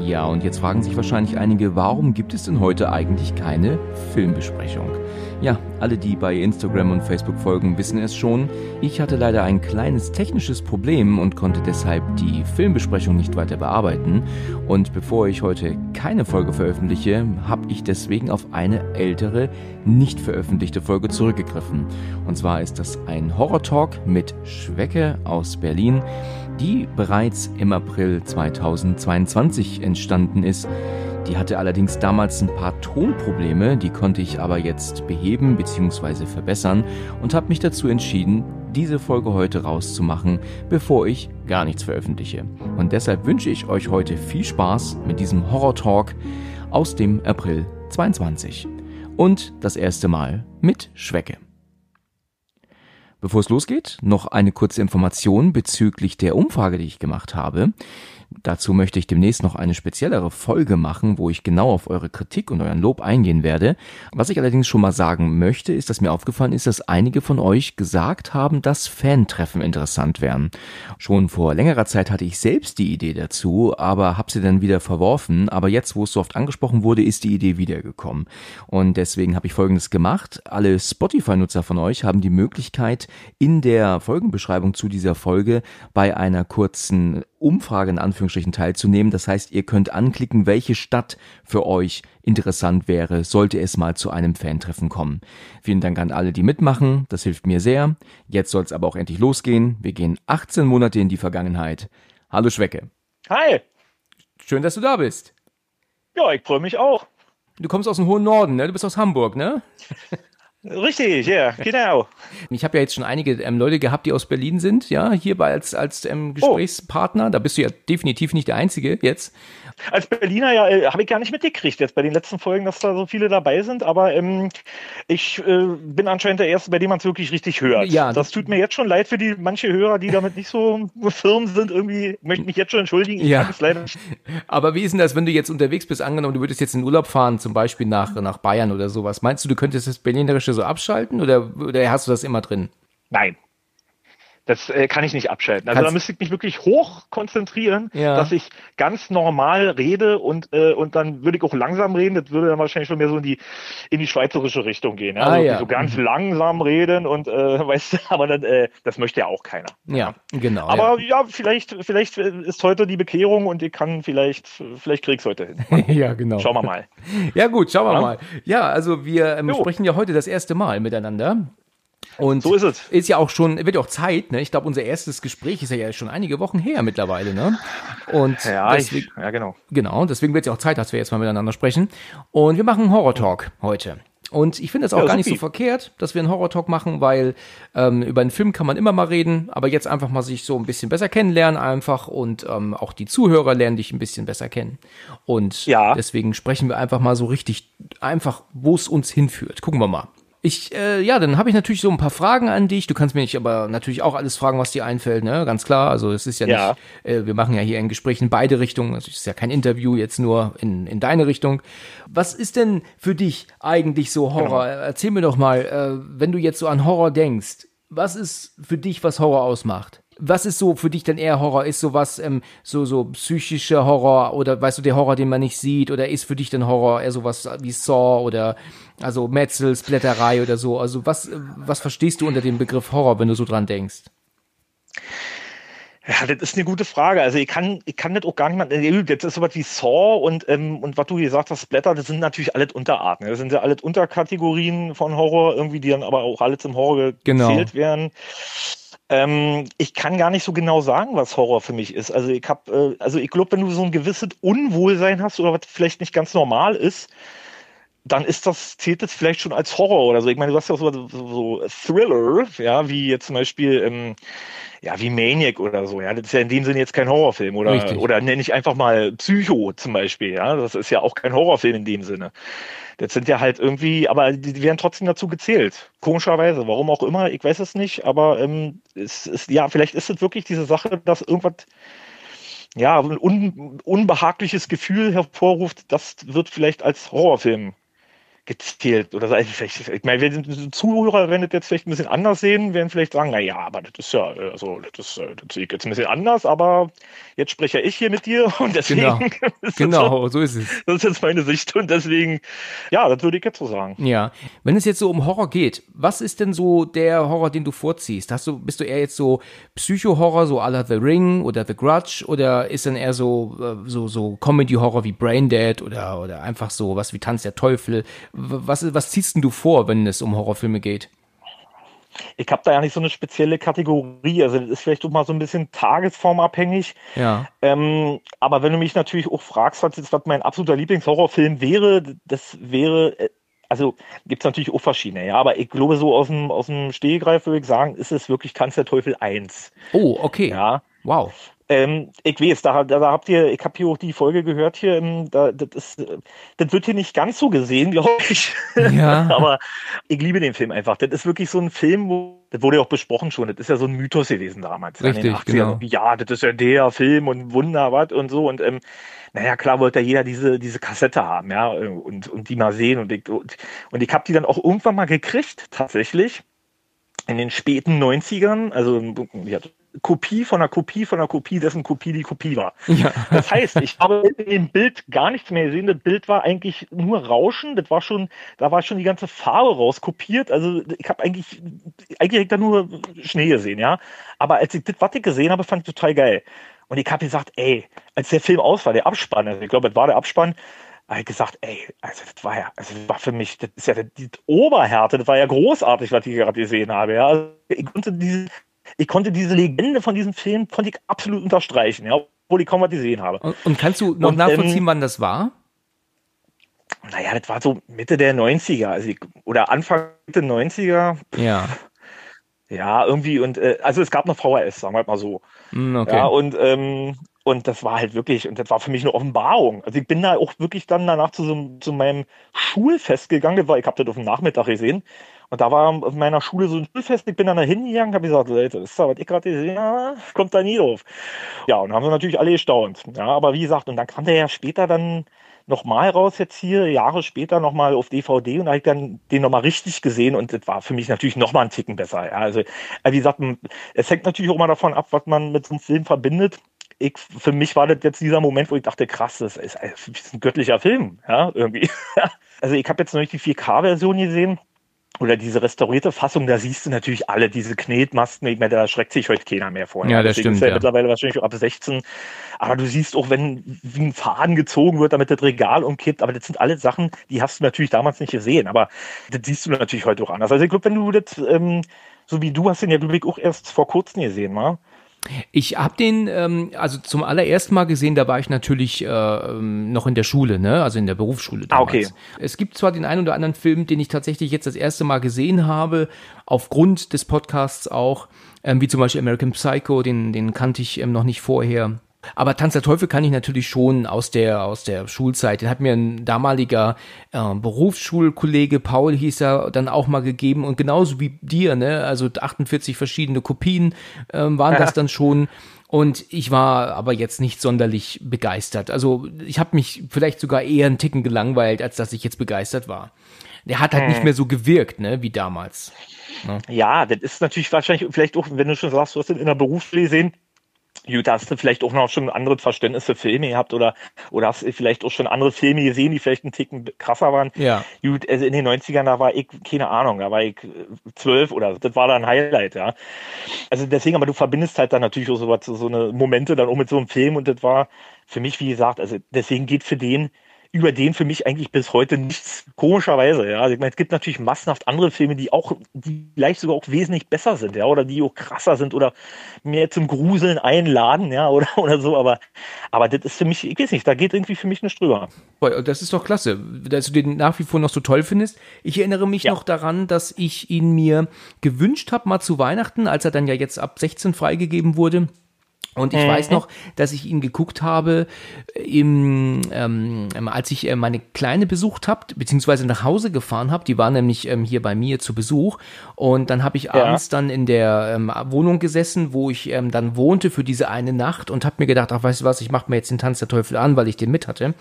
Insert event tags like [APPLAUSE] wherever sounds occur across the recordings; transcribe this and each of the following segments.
Ja, und jetzt fragen sich wahrscheinlich einige, warum gibt es denn heute eigentlich keine Filmbesprechung? Ja, alle, die bei Instagram und Facebook folgen, wissen es schon. Ich hatte leider ein kleines technisches Problem und konnte deshalb die Filmbesprechung nicht weiter bearbeiten. Und bevor ich heute keine Folge veröffentliche, habe ich deswegen auf eine ältere, nicht veröffentlichte Folge zurückgegriffen. Und zwar ist das ein Horror-Talk mit Schwecke aus Berlin die bereits im April 2022 entstanden ist. Die hatte allerdings damals ein paar Tonprobleme, die konnte ich aber jetzt beheben bzw. verbessern und habe mich dazu entschieden, diese Folge heute rauszumachen, bevor ich gar nichts veröffentliche. Und deshalb wünsche ich euch heute viel Spaß mit diesem Horror Talk aus dem April 22. Und das erste Mal mit Schwecke. Bevor es losgeht, noch eine kurze Information bezüglich der Umfrage, die ich gemacht habe. Dazu möchte ich demnächst noch eine speziellere Folge machen, wo ich genau auf eure Kritik und euren Lob eingehen werde. Was ich allerdings schon mal sagen möchte, ist, dass mir aufgefallen ist, dass einige von euch gesagt haben, dass Fantreffen interessant wären. Schon vor längerer Zeit hatte ich selbst die Idee dazu, aber habe sie dann wieder verworfen. Aber jetzt, wo es so oft angesprochen wurde, ist die Idee wiedergekommen. Und deswegen habe ich Folgendes gemacht. Alle Spotify-Nutzer von euch haben die Möglichkeit, in der Folgenbeschreibung zu dieser Folge bei einer kurzen Umfrage in Anführungsstrichen teilzunehmen. Das heißt, ihr könnt anklicken, welche Stadt für euch interessant wäre, sollte es mal zu einem Fantreffen kommen. Vielen Dank an alle, die mitmachen. Das hilft mir sehr. Jetzt soll es aber auch endlich losgehen. Wir gehen 18 Monate in die Vergangenheit. Hallo Schwecke. Hi. Schön, dass du da bist. Ja, ich freue mich auch. Du kommst aus dem hohen Norden, ne? Du bist aus Hamburg, ne? [LAUGHS] Richtig, ja, genau. [LAUGHS] Ich habe ja jetzt schon einige ähm, Leute gehabt, die aus Berlin sind, ja, hierbei als, als ähm, Gesprächspartner. Oh. Da bist du ja definitiv nicht der Einzige jetzt. Als Berliner ja, äh, habe ich gar nicht mitgekriegt jetzt bei den letzten Folgen, dass da so viele dabei sind, aber ähm, ich äh, bin anscheinend der Erste, bei dem man es wirklich richtig hört. Ja, das tut mir jetzt schon leid für die manche Hörer, die damit nicht so [LAUGHS] firm sind. Irgendwie möchte mich jetzt schon entschuldigen. Ich ja. [LAUGHS] Aber wie ist denn das, wenn du jetzt unterwegs bist, angenommen, du würdest jetzt in Urlaub fahren, zum Beispiel nach, nach Bayern oder sowas. Meinst du, du könntest das Berlinerische so abschalten oder, oder hast du das immer drin? Nein, das äh, kann ich nicht abschalten. Also Kannst da müsste ich mich wirklich hoch konzentrieren, ja. dass ich ganz normal rede und äh, und dann würde ich auch langsam reden. Das würde dann wahrscheinlich schon mehr so in die in die schweizerische Richtung gehen. Ja? Ah, also ja. so ganz mhm. langsam reden und äh, [LAUGHS] weißt du, aber dann, äh, das möchte ja auch keiner. Ja, genau. Aber ja. vielleicht vielleicht ist heute die Bekehrung und ich kann vielleicht vielleicht krieg's heute hin. [LAUGHS] ja, genau. Schauen wir mal. ja gut, schauen wir mal. Ja, also wir ähm, sprechen ja heute das erste Mal miteinander. Und so ist es. Ist ja auch schon, wird ja auch Zeit, ne? Ich glaube, unser erstes Gespräch ist ja schon einige Wochen her mittlerweile, ne? Und ja, deswegen, ich, ja genau. Genau, deswegen wird es ja auch Zeit, dass wir jetzt mal miteinander sprechen. Und wir machen einen Horror-Talk heute. Und ich finde es auch ja, gar nicht so verkehrt, dass wir einen Horror-Talk machen, weil ähm, über einen Film kann man immer mal reden, aber jetzt einfach mal sich so ein bisschen besser kennenlernen einfach und ähm, auch die Zuhörer lernen dich ein bisschen besser kennen. Und ja. deswegen sprechen wir einfach mal so richtig einfach, wo es uns hinführt. Gucken wir mal. Ich, äh, ja, dann habe ich natürlich so ein paar Fragen an dich. Du kannst mir nicht aber natürlich auch alles fragen, was dir einfällt, ne? Ganz klar. Also es ist ja, ja. nicht, äh, wir machen ja hier ein Gespräch in beide Richtungen. Also es ist ja kein Interview jetzt nur in, in deine Richtung. Was ist denn für dich eigentlich so Horror? Genau. Erzähl mir doch mal, äh, wenn du jetzt so an Horror denkst, was ist für dich, was Horror ausmacht? Was ist so für dich denn eher Horror? Ist sowas ähm, so so psychischer Horror oder weißt du der Horror, den man nicht sieht oder ist für dich denn Horror eher sowas wie Saw oder also Metzels Blätterei oder so? Also was was verstehst du unter dem Begriff Horror, wenn du so dran denkst? Ja, das ist eine gute Frage. Also ich kann, ich kann das auch gar nicht mal. Jetzt ist sowas wie Saw und ähm, und was du gesagt hast, Blätter, das sind natürlich alles Unterarten. Das sind ja alles Unterkategorien von Horror, irgendwie, die dann aber auch alles im Horror genau. gezählt genau. werden. Ähm, ich kann gar nicht so genau sagen, was Horror für mich ist. Also ich habe, äh, also ich glaube, wenn du so ein gewisses Unwohlsein hast oder was vielleicht nicht ganz normal ist, dann ist das, zählt das vielleicht schon als Horror oder so. Ich meine, du hast ja auch so, so, so Thriller, ja, wie jetzt zum Beispiel, ähm, ja, wie Maniac oder so, ja. Das ist ja in dem Sinne jetzt kein Horrorfilm oder, Richtig. oder nenne ich einfach mal Psycho zum Beispiel, ja. Das ist ja auch kein Horrorfilm in dem Sinne. Das sind ja halt irgendwie, aber die, werden trotzdem dazu gezählt. Komischerweise, warum auch immer, ich weiß es nicht, aber ähm, es ist, ja, vielleicht ist es wirklich diese Sache, dass irgendwas ja, ein un, unbehagliches Gefühl hervorruft, das wird vielleicht als Horrorfilm gezählt oder vielleicht, ich meine, wenn Zuhörer, wenn das jetzt vielleicht ein bisschen anders sehen, werden vielleicht sagen, na ja, aber das ist ja, also das, ist, das sehe ich jetzt ein bisschen anders, aber jetzt spreche ich hier mit dir [LAUGHS] und deswegen genau, [LAUGHS] genau so, so, ist es. Das ist jetzt meine Sicht und deswegen, ja, das würde ich jetzt so sagen. Ja, wenn es jetzt so um Horror geht, was ist denn so der Horror, den du vorziehst? Hast du, bist du eher jetzt so Psycho-Horror, so à la The Ring oder The Grudge oder ist dann eher so, äh, so, so Comedy-Horror wie Brain Dead oder, oder einfach so was wie Tanz der Teufel? Was, was ziehst denn du vor, wenn es um Horrorfilme geht? Ich habe da ja nicht so eine spezielle Kategorie. Also das ist vielleicht auch mal so ein bisschen tagesformabhängig. Ja. Ähm, aber wenn du mich natürlich auch fragst, was was mein absoluter Lieblingshorrorfilm wäre, das wäre, äh, also gibt es natürlich auch verschiedene, ja. Aber ich glaube, so aus dem, aus dem Stehgreif würde ich sagen, ist es wirklich Tanz der Teufel 1. Oh, okay. Ja. Wow. Ähm, ich weiß, da, da, habt ihr, ich habe hier auch die Folge gehört hier, ähm, da, das, ist, das wird hier nicht ganz so gesehen, [LAUGHS] glaube ich. Ja. [LAUGHS] Aber ich liebe den Film einfach. Das ist wirklich so ein Film, wo, das wurde ja auch besprochen schon, das ist ja so ein Mythos gewesen damals. Richtig, genau. Ja, das ist ja der Film und Wunder, was und so. Und ähm, naja, klar wollte ja jeder diese, diese Kassette haben, ja, und, und die mal sehen. Und ich, und, und ich habe die dann auch irgendwann mal gekriegt, tatsächlich in den späten 90ern, also ja, Kopie von einer Kopie von einer Kopie, dessen Kopie die Kopie war. Ja. Das heißt, ich habe in dem Bild gar nichts mehr gesehen. Das Bild war eigentlich nur Rauschen. Das war schon, da war schon die ganze Farbe rauskopiert. Also ich habe eigentlich, eigentlich da nur Schnee gesehen, ja. Aber als ich das, was ich gesehen habe, fand ich total geil. Und ich habe gesagt, ey, als der Film aus war, der Abspann, also ich glaube, das war der Abspann, habe ich gesagt, ey, also das war ja, also das war für mich, das ist ja die Oberhärte, das war ja großartig, was ich gerade gesehen habe. Ja. Also ich konnte diese, ich konnte diese Legende von diesem Film konnte ich absolut unterstreichen, ja, obwohl ich kaum was gesehen habe. Und, und kannst du noch und, nachvollziehen, ähm, wann das war? Naja, das war so Mitte der 90er, also ich, oder Anfang der 90er. Ja. [LAUGHS] Ja, irgendwie und äh, also es gab noch VHS, sagen wir mal so. Mm, okay. Ja, und ähm, und das war halt wirklich, und das war für mich eine Offenbarung. Also ich bin da auch wirklich dann danach zu, so, zu meinem Schulfest gegangen, weil ich habe das auf dem Nachmittag gesehen. Und da war auf meiner Schule so ein Schulfest, ich bin dann da hingegangen, habe gesagt, Leute, das ist ja, was ich gerade gesehen habe, kommt da nie drauf. Ja, und haben wir natürlich alle gestaunt. Ja, aber wie gesagt, und dann kam der ja später dann nochmal raus jetzt hier, Jahre später nochmal auf DVD und da habe ich dann den nochmal richtig gesehen und das war für mich natürlich nochmal ein Ticken besser. Ja, also, wie gesagt, es hängt natürlich auch mal davon ab, was man mit so einem Film verbindet. Ich, für mich war das jetzt dieser Moment, wo ich dachte, krass, das ist, ist ein göttlicher Film, ja, irgendwie. [LAUGHS] also ich habe jetzt noch nicht die 4K-Version gesehen oder diese restaurierte Fassung, da siehst du natürlich alle diese Knetmasken. Ich meine, da schreckt sich heute keiner mehr vor. Ja, das Deswegen stimmt. Ist ja, ja, mittlerweile wahrscheinlich ab 16. Aber du siehst auch, wenn wie ein Faden gezogen wird, damit das Regal umkippt. Aber das sind alle Sachen, die hast du natürlich damals nicht gesehen. Aber das siehst du natürlich heute auch anders. Also ich glaube, wenn du das, ähm, so wie du hast den ja, glaube ich, auch erst vor kurzem gesehen, mal. Ich habe den ähm, also zum allerersten Mal gesehen, da war ich natürlich äh, ähm, noch in der Schule, ne? also in der Berufsschule damals. Ah, okay. Es gibt zwar den einen oder anderen Film, den ich tatsächlich jetzt das erste Mal gesehen habe, aufgrund des Podcasts auch, ähm, wie zum Beispiel American Psycho, den, den kannte ich ähm, noch nicht vorher. Aber Tanz der Teufel kann ich natürlich schon aus der, aus der Schulzeit. Den hat mir ein damaliger äh, Berufsschulkollege, Paul hieß er, dann auch mal gegeben und genauso wie dir, ne? Also 48 verschiedene Kopien ähm, waren ja. das [LAUGHS] dann schon. Und ich war aber jetzt nicht sonderlich begeistert. Also ich habe mich vielleicht sogar eher einen Ticken gelangweilt, als dass ich jetzt begeistert war. Der hat halt hm. nicht mehr so gewirkt, ne, wie damals. Ne? Ja, das ist natürlich wahrscheinlich, vielleicht auch, wenn du schon sagst, du hast ihn in der Berufsschule gesehen, Gut, hast du vielleicht auch noch schon andere Verständnis für Filme gehabt oder, oder hast du vielleicht auch schon andere Filme gesehen, die vielleicht einen Ticken krasser waren? Ja. Gut, also in den 90ern, da war ich, keine Ahnung, da war ich zwölf oder das war dann ein Highlight, ja. Also deswegen, aber du verbindest halt dann natürlich auch so, was, so eine Momente dann auch mit so einem Film und das war für mich, wie gesagt, also deswegen geht für den über den für mich eigentlich bis heute nichts, komischerweise, ja. Also ich meine, es gibt natürlich massenhaft andere Filme, die auch, die vielleicht sogar auch wesentlich besser sind, ja, oder die auch krasser sind oder mehr zum Gruseln einladen, ja, [LAUGHS] oder, oder so, aber, aber das ist für mich, ich weiß nicht, da geht irgendwie für mich eine drüber. Das ist doch klasse, dass du den nach wie vor noch so toll findest. Ich erinnere mich ja. noch daran, dass ich ihn mir gewünscht habe, mal zu Weihnachten, als er dann ja jetzt ab 16 freigegeben wurde. Und ich weiß noch, dass ich ihn geguckt habe, im, ähm, als ich äh, meine Kleine besucht habe, beziehungsweise nach Hause gefahren habe. Die war nämlich ähm, hier bei mir zu Besuch. Und dann habe ich ja. abends dann in der ähm, Wohnung gesessen, wo ich ähm, dann wohnte für diese eine Nacht und habe mir gedacht, ach weißt du was, ich mache mir jetzt den Tanz der Teufel an, weil ich den mit hatte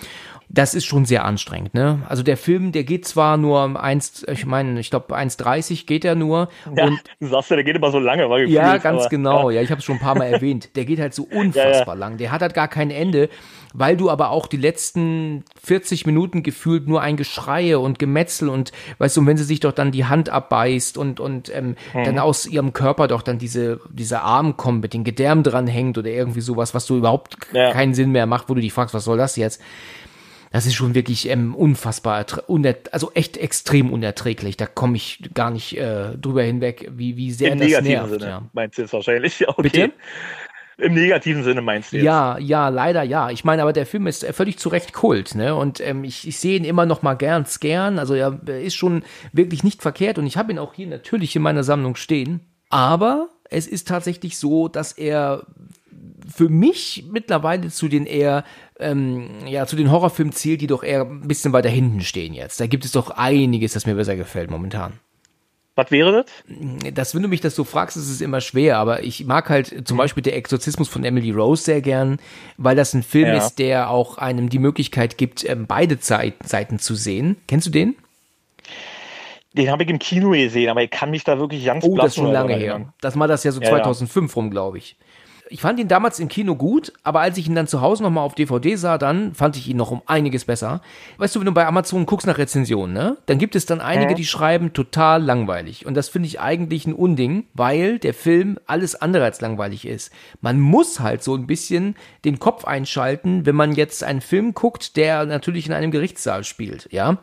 das ist schon sehr anstrengend, ne? Also der Film, der geht zwar nur eins, ich meine, ich glaube 1,30 geht er nur. Ja, und, du sagst ja, der geht immer so lange. Weil ja, ganz genau. Ja, ja ich habe es schon ein paar Mal erwähnt. Der geht halt so unfassbar ja, ja. lang. Der hat halt gar kein Ende, weil du aber auch die letzten 40 Minuten gefühlt nur ein Geschreie und Gemetzel und weißt du, wenn sie sich doch dann die Hand abbeißt und und ähm, mhm. dann aus ihrem Körper doch dann diese dieser Arm kommt, mit den Gedärmen dran hängt oder irgendwie sowas, was du überhaupt keinen Sinn mehr macht, wo du dich fragst, was soll das jetzt? das ist schon wirklich ähm, unfassbar, also echt extrem unerträglich. Da komme ich gar nicht äh, drüber hinweg, wie, wie sehr Im das negativen nervt. Sinne ja. meinst du jetzt wahrscheinlich? [LAUGHS] Okay. Bitte? Im negativen Sinne meinst du jetzt? Ja, ja, leider ja. Ich meine, aber der Film ist völlig zu Recht Kult, ne? Und ähm, ich, ich sehe ihn immer noch mal gern, gern. Also er ist schon wirklich nicht verkehrt und ich habe ihn auch hier natürlich in meiner Sammlung stehen. Aber es ist tatsächlich so, dass er für mich mittlerweile zu den eher ähm, ja zu den Horrorfilmen zählt, die doch eher ein bisschen weiter hinten stehen jetzt. Da gibt es doch einiges, das mir besser gefällt momentan. Was wäre das? Das, wenn du mich das so fragst, ist es immer schwer, aber ich mag halt zum Beispiel der Exorzismus von Emily Rose sehr gern, weil das ein Film ja. ist, der auch einem die Möglichkeit gibt, ähm, beide Seiten zu sehen. Kennst du den? Den habe ich im Kino gesehen, aber ich kann mich da wirklich ganz Oh, das ist schon lange her. Das war das ja so ja, 2005 ja. rum, glaube ich ich fand ihn damals im Kino gut, aber als ich ihn dann zu Hause nochmal auf DVD sah, dann fand ich ihn noch um einiges besser. Weißt du, wenn du bei Amazon guckst nach Rezensionen, ne, dann gibt es dann einige, die schreiben total langweilig. Und das finde ich eigentlich ein Unding, weil der Film alles andere als langweilig ist. Man muss halt so ein bisschen den Kopf einschalten, wenn man jetzt einen Film guckt, der natürlich in einem Gerichtssaal spielt, ja.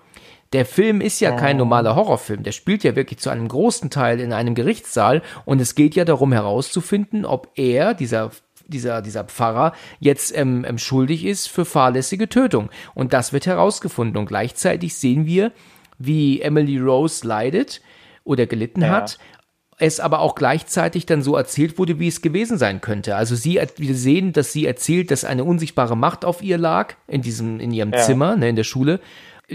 Der Film ist ja kein normaler Horrorfilm. Der spielt ja wirklich zu einem großen Teil in einem Gerichtssaal und es geht ja darum herauszufinden, ob er, dieser dieser, dieser Pfarrer jetzt ähm, ähm, schuldig ist für fahrlässige Tötung. Und das wird herausgefunden. Und gleichzeitig sehen wir, wie Emily Rose leidet oder gelitten ja. hat. Es aber auch gleichzeitig dann so erzählt wurde, wie es gewesen sein könnte. Also sie, wir sehen, dass sie erzählt, dass eine unsichtbare Macht auf ihr lag, in diesem, in ihrem ja. Zimmer, ne, in der Schule.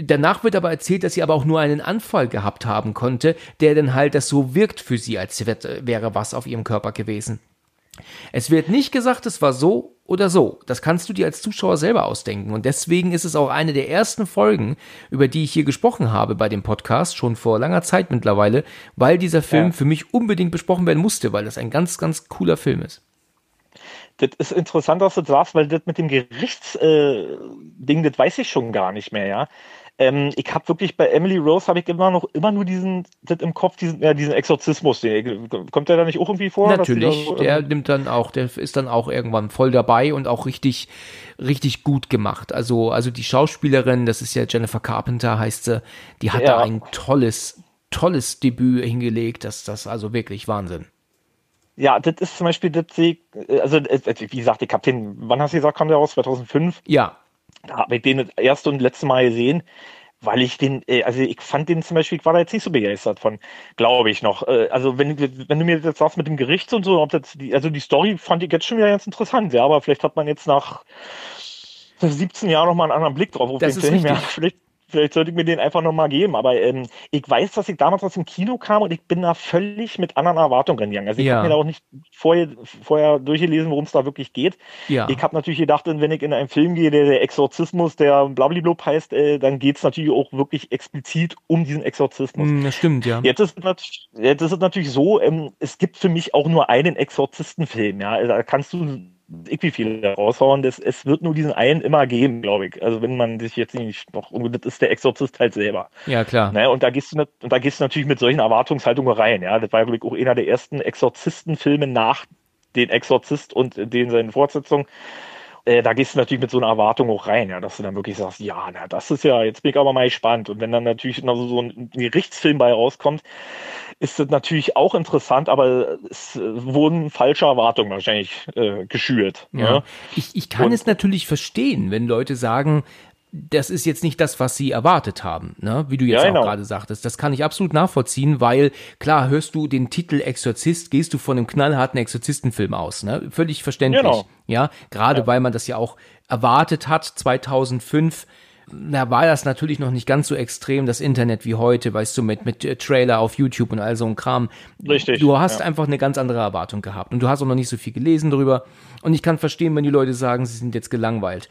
Danach wird aber erzählt, dass sie aber auch nur einen Anfall gehabt haben konnte, der dann halt das so wirkt für sie, als wäre was auf ihrem Körper gewesen. Es wird nicht gesagt, es war so oder so. Das kannst du dir als Zuschauer selber ausdenken. Und deswegen ist es auch eine der ersten Folgen, über die ich hier gesprochen habe bei dem Podcast, schon vor langer Zeit mittlerweile, weil dieser Film ja. für mich unbedingt besprochen werden musste, weil das ein ganz, ganz cooler Film ist. Das ist interessant, was du sagst, weil das mit dem Gerichtsding, äh, das weiß ich schon gar nicht mehr, ja. Ähm, ich habe wirklich bei Emily Rose habe ich immer noch immer nur diesen das im Kopf diesen ja, diesen Exorzismus. Den, kommt der da nicht auch irgendwie vor? Natürlich, so, der nimmt dann auch, der ist dann auch irgendwann voll dabei und auch richtig richtig gut gemacht. Also also die Schauspielerin, das ist ja Jennifer Carpenter heißt sie, die hat ja. da ein tolles tolles Debüt hingelegt. Das das also wirklich Wahnsinn. Ja, das ist zum Beispiel, das, also wie gesagt, ich habe den, wann hast du gesagt, kam der raus? 2005? Ja. Da habe ich den das erste und letzte Mal gesehen, weil ich den, äh, also ich fand den zum Beispiel, ich war da jetzt nicht so begeistert von, glaube ich noch. Äh, also wenn, wenn du mir jetzt sagst mit dem Gericht und so, ob das die, also die Story fand ich jetzt schon wieder ganz interessant, ja, aber vielleicht hat man jetzt nach 17 Jahren nochmal einen anderen Blick drauf auf das den Film. Ja, vielleicht Vielleicht sollte ich mir den einfach nochmal geben. Aber ähm, ich weiß, dass ich damals aus dem Kino kam und ich bin da völlig mit anderen Erwartungen reingegangen. Also ich ja. habe mir da auch nicht vorher, vorher durchgelesen, worum es da wirklich geht. Ja. Ich habe natürlich gedacht, wenn ich in einen Film gehe, der der Exorzismus, der Blablablub heißt, äh, dann geht es natürlich auch wirklich explizit um diesen Exorzismus. Mm, das stimmt, ja. Jetzt ist, jetzt ist es natürlich so, ähm, es gibt für mich auch nur einen Exorzistenfilm. Ja, da kannst du irgendwie viele raushauen. Das, es wird nur diesen einen immer geben, glaube ich. Also wenn man sich jetzt nicht noch, das ist der Exorzist halt selber. Ja, klar. Ne? Und da gehst du, und da gehst du natürlich mit solchen Erwartungshaltungen rein. Ja, das war, glaube ich, auch einer der ersten Exorzistenfilme nach den Exorzist und den seinen Fortsetzungen. Äh, da gehst du natürlich mit so einer Erwartung auch rein, ja, dass du dann wirklich sagst, ja, na, das ist ja, jetzt bin ich aber mal gespannt. Und wenn dann natürlich noch so ein Gerichtsfilm bei rauskommt, ist das natürlich auch interessant, aber es wurden falsche Erwartungen wahrscheinlich äh, geschürt. Ja. ja. Ich, ich kann Und, es natürlich verstehen, wenn Leute sagen, das ist jetzt nicht das, was sie erwartet haben, ne? wie du jetzt ja, genau. auch gerade sagtest. Das kann ich absolut nachvollziehen, weil klar, hörst du den Titel Exorzist, gehst du von einem knallharten Exorzistenfilm aus, ne? Völlig verständlich. Genau. Ja, gerade ja. weil man das ja auch erwartet hat 2005 da war das natürlich noch nicht ganz so extrem, das Internet wie heute, weißt du, mit, mit äh, Trailer auf YouTube und all so ein Kram. Richtig. Du hast ja. einfach eine ganz andere Erwartung gehabt und du hast auch noch nicht so viel gelesen darüber. Und ich kann verstehen, wenn die Leute sagen, sie sind jetzt gelangweilt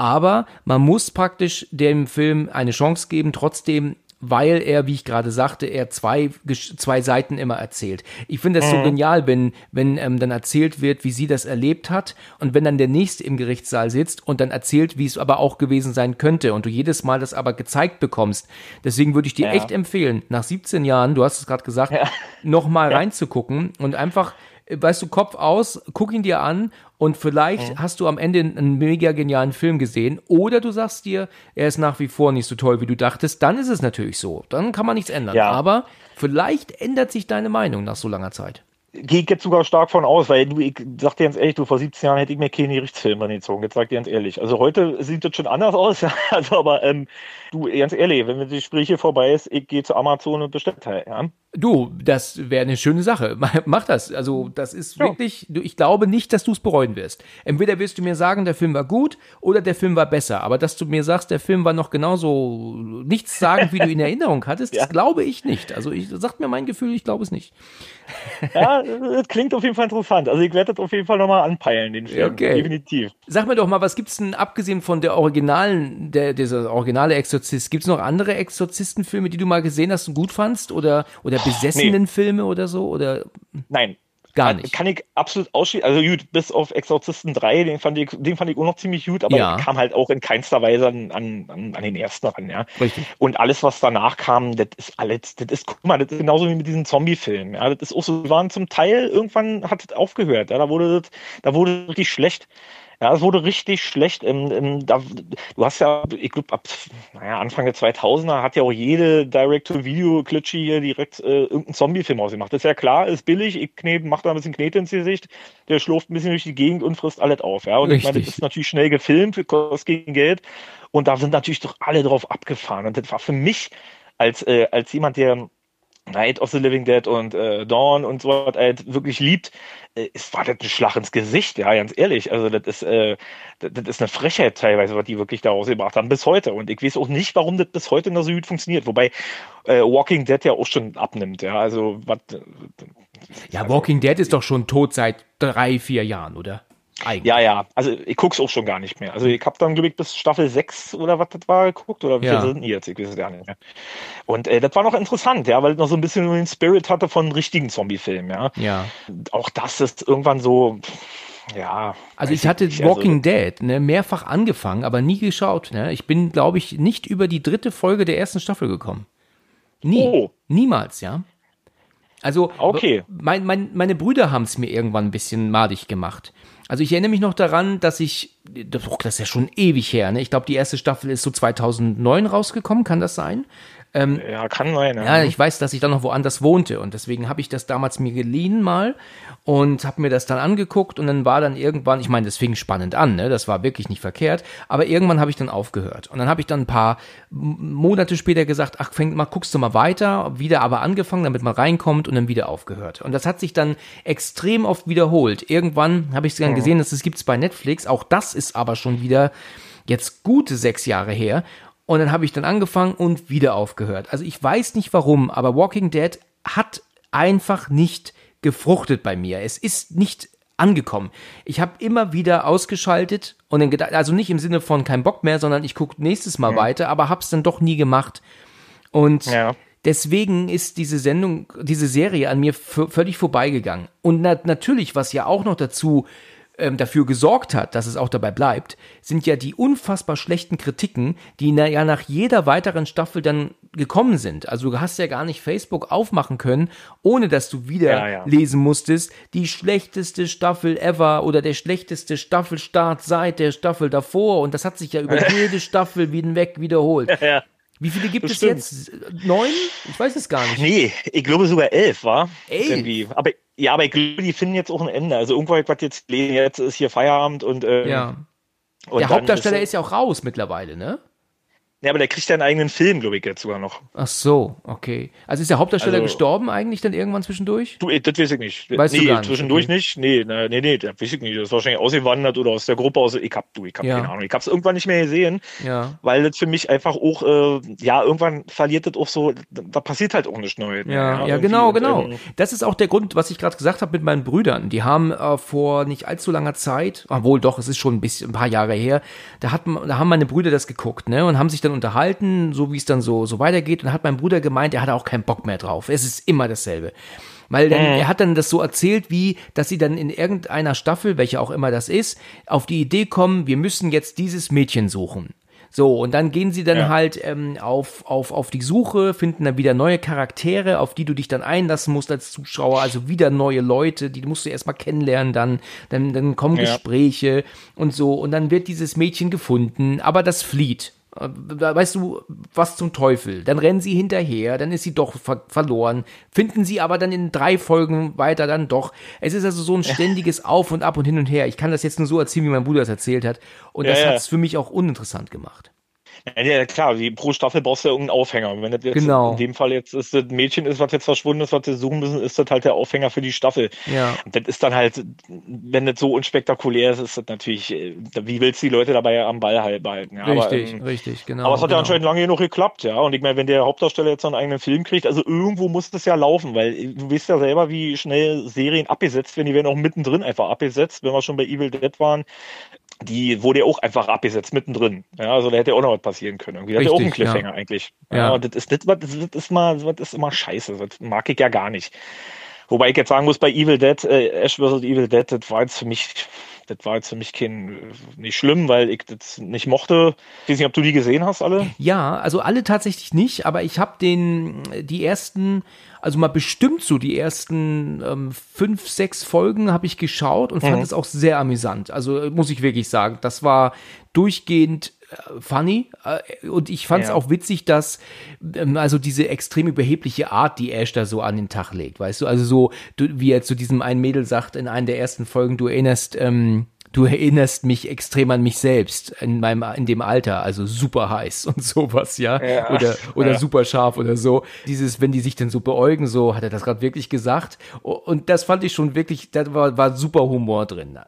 aber man muss praktisch dem Film eine Chance geben, trotzdem weil er, wie ich gerade sagte, er zwei, zwei Seiten immer erzählt. Ich finde das mhm. so genial, wenn, wenn ähm, dann erzählt wird, wie sie das erlebt hat und wenn dann der Nächste im Gerichtssaal sitzt und dann erzählt, wie es aber auch gewesen sein könnte und du jedes Mal das aber gezeigt bekommst. Deswegen würde ich dir ja. echt empfehlen, nach 17 Jahren, du hast es gerade gesagt, ja. nochmal [LAUGHS] ja. reinzugucken und einfach weißt du, Kopf aus, guck ihn dir an und vielleicht mhm. hast du am Ende einen mega genialen Film gesehen oder du sagst dir, er ist nach wie vor nicht so toll, wie du dachtest, dann ist es natürlich so. Dann kann man nichts ändern. Ja. Aber vielleicht ändert sich deine Meinung nach so langer Zeit gehe ich jetzt sogar stark von aus, weil du, ich sag dir ganz ehrlich, du vor 17 Jahren hätte ich mir keine Gerichtsfilme angezogen. Jetzt sag dir ganz ehrlich. Also heute sieht das schon anders aus, [LAUGHS] also aber ähm, du, ganz ehrlich, wenn das Gespräch hier vorbei ist, ich gehe zu Amazon und bestelle Teil, ja. Du, das wäre eine schöne Sache. [LAUGHS] Mach das. Also, das ist ja. wirklich, du, ich glaube nicht, dass du es bereuen wirst. Entweder wirst du mir sagen, der Film war gut oder der Film war besser. Aber dass du mir sagst, der Film war noch genauso nichts sagen, wie du in Erinnerung hattest, [LAUGHS] ja. das glaube ich nicht. Also, ich, sagt mir mein Gefühl, ich glaube es nicht. Ja, das klingt auf jeden Fall interessant. Also, ich werde das auf jeden Fall nochmal anpeilen, den Film. Okay. Definitiv. Sag mir doch mal, was gibt's denn, abgesehen von der originalen, der, dieser originale Exorzist, gibt's noch andere Exorzistenfilme, die du mal gesehen hast und gut fandst? Oder, oder besessenen nee. Filme oder so? Oder? Nein. Gar nicht. Kann ich absolut ausschließen. Also gut, bis auf Exorzisten 3, den fand ich, den fand ich auch noch ziemlich gut, aber ja. kam halt auch in keinster Weise an, an, an den ersten ran, ja. Richtig. Und alles, was danach kam, das ist alles, das ist, guck mal, das ist genauso wie mit diesen Zombie-Filmen. Ja, das ist auch so, waren zum Teil, irgendwann hat es aufgehört, ja, da wurde das, da wurde richtig schlecht. Ja, es wurde richtig schlecht. Ähm, ähm, da, du hast ja, ich glaube, ab naja, Anfang der 2000er hat ja auch jede Direct-to-Video-Klitsche hier direkt äh, irgendeinen Zombie-Film ausgemacht. Das ist ja klar, ist billig, ich kneb, mach da ein bisschen Knete ins Gesicht, der schlurft ein bisschen durch die Gegend und frisst alles auf. Ja, und richtig. ich meine, das ist natürlich schnell gefilmt, kostet gegen Geld. Und da sind natürlich doch alle drauf abgefahren. Und das war für mich als, äh, als jemand, der Night of the Living Dead und äh, Dawn und so was halt wirklich liebt, äh, ist, war das ein Schlag ins Gesicht, ja, ganz ehrlich. Also das ist, äh, das, das ist eine Frechheit teilweise, was die wirklich da rausgebracht haben, bis heute. Und ich weiß auch nicht, warum das bis heute noch so gut funktioniert. Wobei äh, Walking Dead ja auch schon abnimmt, ja. Also was. Äh, ja, Walking Dead ist doch schon tot seit drei, vier Jahren, oder? Eigentlich. Ja, ja. Also ich gucke es auch schon gar nicht mehr. Also ich habe dann, glaube ich, bis Staffel 6 oder was das war geguckt. Oder wie ja. viele sind jetzt? Ich weiß es gar nicht mehr. Und äh, das war noch interessant, ja, weil es noch so ein bisschen den Spirit hatte von richtigen Zombie-Filmen, ja. Ja. Auch das ist irgendwann so. Ja. Also ich hatte nicht, Walking also, Dead ne, mehrfach angefangen, aber nie geschaut. Ne? Ich bin, glaube ich, nicht über die dritte Folge der ersten Staffel gekommen. Nie. Oh. Niemals, ja. Also okay. mein, mein, meine Brüder haben es mir irgendwann ein bisschen madig gemacht. Also ich erinnere mich noch daran, dass ich, das ist ja schon ewig her, ne? Ich glaube, die erste Staffel ist so 2009 rausgekommen, kann das sein? Ähm, ja, kann sein. Ja. ja, ich weiß, dass ich dann noch woanders wohnte und deswegen habe ich das damals mir geliehen mal und habe mir das dann angeguckt und dann war dann irgendwann, ich meine, das fing spannend an, ne? das war wirklich nicht verkehrt, aber irgendwann habe ich dann aufgehört und dann habe ich dann ein paar Monate später gesagt, ach, fäng mal, guckst du mal weiter, wieder aber angefangen, damit man reinkommt und dann wieder aufgehört und das hat sich dann extrem oft wiederholt. Irgendwann habe ich dann mhm. gesehen, dass es gibt's bei Netflix, auch das ist aber schon wieder jetzt gute sechs Jahre her und dann habe ich dann angefangen und wieder aufgehört. Also ich weiß nicht warum, aber Walking Dead hat einfach nicht gefruchtet bei mir. Es ist nicht angekommen. Ich habe immer wieder ausgeschaltet und dann gedacht, also nicht im Sinne von kein Bock mehr, sondern ich gucke nächstes Mal mhm. weiter, aber hab's dann doch nie gemacht. Und ja. deswegen ist diese Sendung, diese Serie an mir völlig vorbeigegangen. Und na natürlich, was ja auch noch dazu ähm, dafür gesorgt hat, dass es auch dabei bleibt, sind ja die unfassbar schlechten Kritiken, die na, ja nach jeder weiteren Staffel dann gekommen sind. Also du hast ja gar nicht Facebook aufmachen können, ohne dass du wieder ja, ja. lesen musstest, die schlechteste Staffel ever oder der schlechteste Staffelstart seit der Staffel davor. Und das hat sich ja über [LAUGHS] jede Staffel hinweg wiederholt. Ja, wie viele gibt das es stimmt. jetzt? Neun? Ich weiß es gar nicht. Nee, ich glaube sogar elf, war. Elf? Irgendwie. Aber ja, aber ich glaube, die finden jetzt auch ein Ende. Also irgendwo was jetzt jetzt ist hier Feierabend und ähm, ja. Und der Hauptdarsteller ist, ist ja auch raus mittlerweile, ne? Ja, aber der kriegt ja einen eigenen Film, glaube ich, jetzt sogar noch. Ach so, okay. Also ist der Hauptdarsteller also, gestorben eigentlich dann irgendwann zwischendurch? Du, das weiß ich nicht. Weißt nee, du gar nicht, zwischendurch okay. nicht. Nee, nee, nee, das weiß ich nicht. Das ist wahrscheinlich ausgewandert oder aus der Gruppe aus. Ich hab, du, ich hab ja. keine Ahnung. Ich hab's irgendwann nicht mehr gesehen. Ja. Weil das für mich einfach auch, äh, ja, irgendwann verliert das auch so, da passiert halt auch nichts Neues. Ja, ja, ja genau, genau. Und, ähm, das ist auch der Grund, was ich gerade gesagt habe mit meinen Brüdern. Die haben äh, vor nicht allzu langer Zeit, obwohl doch, es ist schon ein bisschen, ein paar Jahre her, da, hat, da haben meine Brüder das geguckt, ne, und haben sich dann unterhalten, so wie es dann so, so weitergeht. Und hat mein Bruder gemeint, er hat auch keinen Bock mehr drauf. Es ist immer dasselbe. Weil dann, er hat dann das so erzählt, wie, dass sie dann in irgendeiner Staffel, welche auch immer das ist, auf die Idee kommen, wir müssen jetzt dieses Mädchen suchen. So, und dann gehen sie dann ja. halt ähm, auf, auf, auf die Suche, finden dann wieder neue Charaktere, auf die du dich dann einlassen musst als Zuschauer, also wieder neue Leute, die musst du erstmal kennenlernen, dann, dann, dann kommen ja. Gespräche und so, und dann wird dieses Mädchen gefunden, aber das flieht. Weißt du, was zum Teufel? Dann rennen sie hinterher, dann ist sie doch ver verloren, finden sie aber dann in drei Folgen weiter dann doch. Es ist also so ein ständiges Auf und Ab und hin und her. Ich kann das jetzt nur so erzählen, wie mein Bruder das erzählt hat. Und ja, das hat es für mich auch uninteressant gemacht. Ja, klar, wie pro Staffel brauchst du ja irgendeinen Aufhänger. Wenn das jetzt genau. in dem Fall jetzt ist das Mädchen ist, was jetzt verschwunden ist, was wir suchen müssen, ist das halt der Aufhänger für die Staffel. Ja. Und das ist dann halt, wenn das so unspektakulär ist, ist das natürlich, äh, wie willst du die Leute dabei am Ball halt behalten? Ja, richtig, aber, ähm, richtig, genau. Aber es hat genau. ja anscheinend lange genug geklappt, ja. Und ich meine, wenn der Hauptdarsteller jetzt einen eigenen Film kriegt, also irgendwo muss das ja laufen, weil du weißt ja selber, wie schnell Serien abgesetzt werden, die werden auch mittendrin einfach abgesetzt, wenn wir schon bei Evil Dead waren die wurde ja auch einfach abgesetzt mittendrin. Ja, also da hätte ja auch noch was passieren können. Irgendwie Richtig, ja auch einen Cliffhanger ja. eigentlich. Ja, ja. das ist, das, das ist mal, das ist immer scheiße. Das mag ich ja gar nicht. Wobei ich jetzt sagen muss, bei Evil Dead, äh, Ash vs. Evil Dead, das war jetzt für mich, das war jetzt für mich kein, nicht schlimm, weil ich das nicht mochte. Ich weiß nicht, ob du die gesehen hast, alle? Ja, also alle tatsächlich nicht, aber ich habe den, die ersten, also mal bestimmt so die ersten ähm, fünf, sechs Folgen habe ich geschaut und fand mhm. es auch sehr amüsant. Also muss ich wirklich sagen, das war durchgehend funny äh, und ich fand es ja. auch witzig, dass ähm, also diese extrem überhebliche Art, die Ash da so an den Tag legt, weißt du, also so wie er zu diesem einen Mädel sagt in einer der ersten Folgen, du erinnerst ähm, du erinnerst mich extrem an mich selbst in meinem in dem Alter, also super heiß [LAUGHS] und sowas, ja, ja oder oder ja. super scharf oder so. Dieses, wenn die sich dann so beäugen, so hat er das gerade wirklich gesagt und das fand ich schon wirklich, da war, war super Humor drin.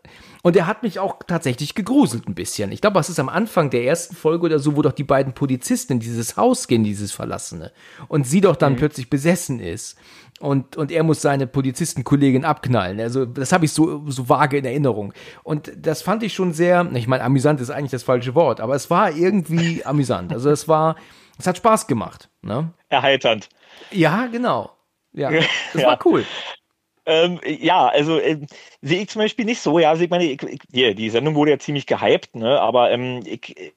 Und er hat mich auch tatsächlich gegruselt ein bisschen. Ich glaube, es ist am Anfang der ersten Folge oder so, wo doch die beiden Polizisten in dieses Haus gehen, dieses Verlassene. Und sie doch dann mhm. plötzlich besessen ist und, und er muss seine Polizistenkollegin abknallen. Also das habe ich so, so vage in Erinnerung. Und das fand ich schon sehr, ich meine, amüsant ist eigentlich das falsche Wort, aber es war irgendwie [LAUGHS] amüsant. Also es war, es hat Spaß gemacht. Ne? Erheiternd. Ja, genau. Ja, [LAUGHS] das ja. war cool. Ähm, ja, also äh, sehe ich zum Beispiel nicht so. Ja, also ich meine, ich, ich, die Sendung wurde ja ziemlich gehypt, ne? aber ähm, ich,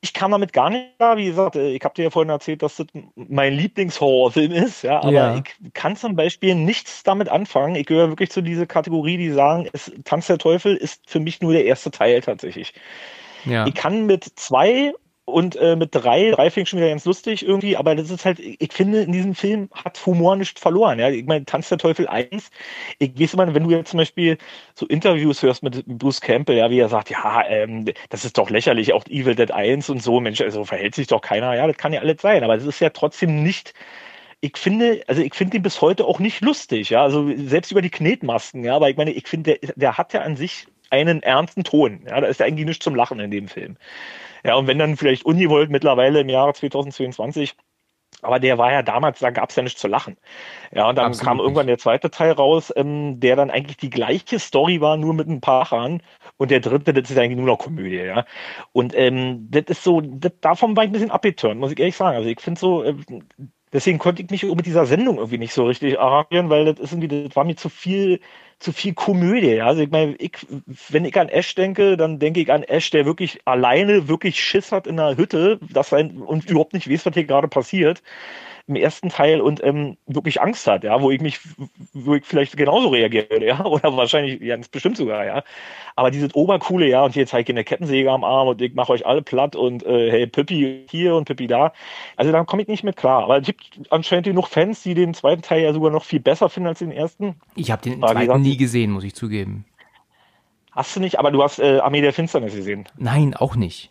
ich kam damit gar nicht klar. Wie gesagt, äh, ich habe dir ja vorhin erzählt, dass das mein Lieblingshorrorfilm ist, ja, aber ja. ich kann zum Beispiel nichts damit anfangen. Ich gehöre wirklich zu dieser Kategorie, die sagen, es, Tanz der Teufel ist für mich nur der erste Teil tatsächlich. Ja. Ich kann mit zwei und äh, mit drei, drei ich schon wieder ganz lustig irgendwie, aber das ist halt, ich finde, in diesem Film hat Humor nicht verloren. Ja? Ich meine, Tanz der Teufel 1, ich weiß immer, wenn du jetzt zum Beispiel so Interviews hörst mit Bruce Campbell, ja, wie er sagt, ja, ähm, das ist doch lächerlich, auch Evil Dead 1 und so, Mensch, also verhält sich doch keiner, ja, das kann ja alles sein, aber es ist ja trotzdem nicht ich finde, also ich finde ihn bis heute auch nicht lustig, ja, also selbst über die Knetmasken, ja, aber ich meine, ich finde, der, der hat ja an sich einen ernsten Ton, ja, da ist ja eigentlich nichts zum Lachen in dem Film. Ja, und wenn dann vielleicht ungewollt mittlerweile im Jahre 2022 aber der war ja damals, da gab es ja nichts zu lachen. Ja, und dann Absolut kam irgendwann der zweite Teil raus, ähm, der dann eigentlich die gleiche Story war, nur mit ein paar Haaren. Und der dritte, das ist eigentlich nur noch Komödie, ja. Und ähm, das ist so, das, davon war ich ein bisschen abgeturnt, muss ich ehrlich sagen. Also ich finde so, äh, deswegen konnte ich mich mit dieser Sendung irgendwie nicht so richtig arrangieren, weil das ist irgendwie, das war mir zu viel, zu viel Komödie. Also ich meine, ich, wenn ich an Ash denke, dann denke ich an Ash, der wirklich alleine wirklich Schiss hat in einer Hütte, dass ein, und überhaupt nicht weiß, was hier gerade passiert im ersten Teil und ähm, wirklich Angst hat, ja, wo ich mich, wo ich vielleicht genauso reagiere, ja, [LAUGHS] oder wahrscheinlich ganz bestimmt sogar, ja. Aber dieses Obercoole, ja, und hier zeige ich eine Kettensäge am Arm und ich mache euch alle platt und äh, hey, Pippi hier und Pippi da. Also da komme ich nicht mit klar. Aber es gibt anscheinend genug Fans, die den zweiten Teil ja sogar noch viel besser finden als den ersten. Ich habe den zweiten gesagt, nie gesehen, muss ich zugeben. Hast du nicht, aber du hast äh, Armee der Finsternis gesehen. Nein, auch nicht.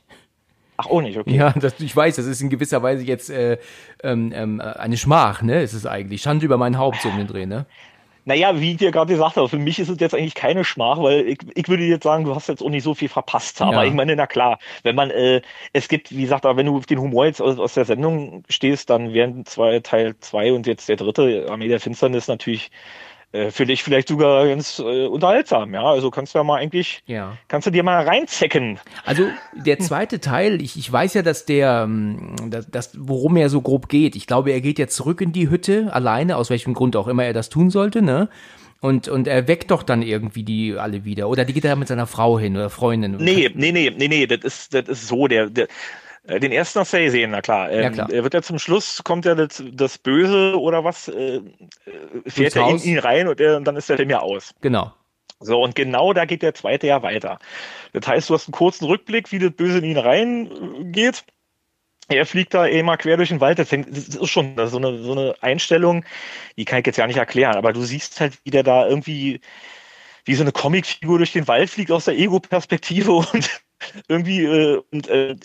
Ach, auch nicht, okay. Ja, das, ich weiß, das ist in gewisser Weise jetzt äh, ähm, ähm, eine Schmach, ne? Ist es eigentlich. Schande über mein Haupt so um den Dreh, ne? Naja, wie ich dir gerade gesagt habe, für mich ist es jetzt eigentlich keine Schmach, weil ich, ich würde jetzt sagen, du hast jetzt auch nicht so viel verpasst. Aber ja. ich meine, na klar, wenn man, äh, es gibt, wie gesagt, wenn du auf den Humor jetzt aus, aus der Sendung stehst, dann wären zwei Teil zwei und jetzt der dritte, Armee der Finsternis natürlich äh, für dich vielleicht sogar ganz äh, unterhaltsam, ja. Also kannst du ja mal eigentlich, ja. kannst du dir mal reinzecken. Also der [LAUGHS] zweite Teil, ich, ich weiß ja, dass der, ähm, dass, dass, worum er so grob geht. Ich glaube, er geht ja zurück in die Hütte, alleine, aus welchem Grund auch immer er das tun sollte, ne? Und, und er weckt doch dann irgendwie die alle wieder. Oder die geht er mit seiner Frau hin oder Freundin. Nee, nee, nee, nee, nee, das ist, das ist so, der, der den ersten hast du ja gesehen, na klar. Ähm, ja, klar. Er wird ja zum Schluss, kommt ja das, das Böse oder was, äh, äh fährt ja in ihn rein und, er, und dann ist der Film ja aus. Genau. So, und genau da geht der zweite ja weiter. Das heißt, du hast einen kurzen Rückblick, wie das Böse in ihn reingeht. Er fliegt da eh mal quer durch den Wald. Das ist schon so eine, so eine Einstellung, die kann ich jetzt ja nicht erklären, aber du siehst halt, wie der da irgendwie wie so eine Comicfigur durch den Wald fliegt aus der Ego-Perspektive [LAUGHS] und irgendwie äh, und, äh,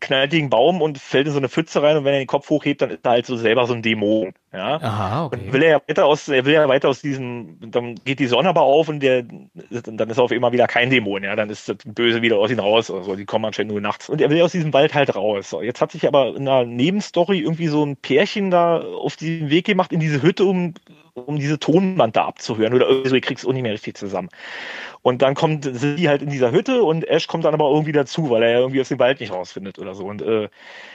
knallt gegen Baum und fällt in so eine Pfütze rein und wenn er den Kopf hochhebt, dann ist er halt so selber so ein Dämon. Ja. Aha, okay. Und will er ja weiter aus, er will ja weiter aus diesem, dann geht die Sonne aber auf und der, dann ist er auf immer wieder kein Dämon, ja. Dann ist das Böse wieder aus ihm raus oder so. Die kommen anscheinend nur nachts. Und er will aus diesem Wald halt raus. So, jetzt hat sich aber in einer Nebenstory irgendwie so ein Pärchen da auf diesen Weg gemacht in diese Hütte, um um diese Tonband da abzuhören oder irgendwie so, ich krieg's auch nicht mehr richtig zusammen. Und dann kommt sie halt in dieser Hütte und Ash kommt dann aber irgendwie dazu, weil er irgendwie aus dem Wald nicht rausfindet oder so. Und äh,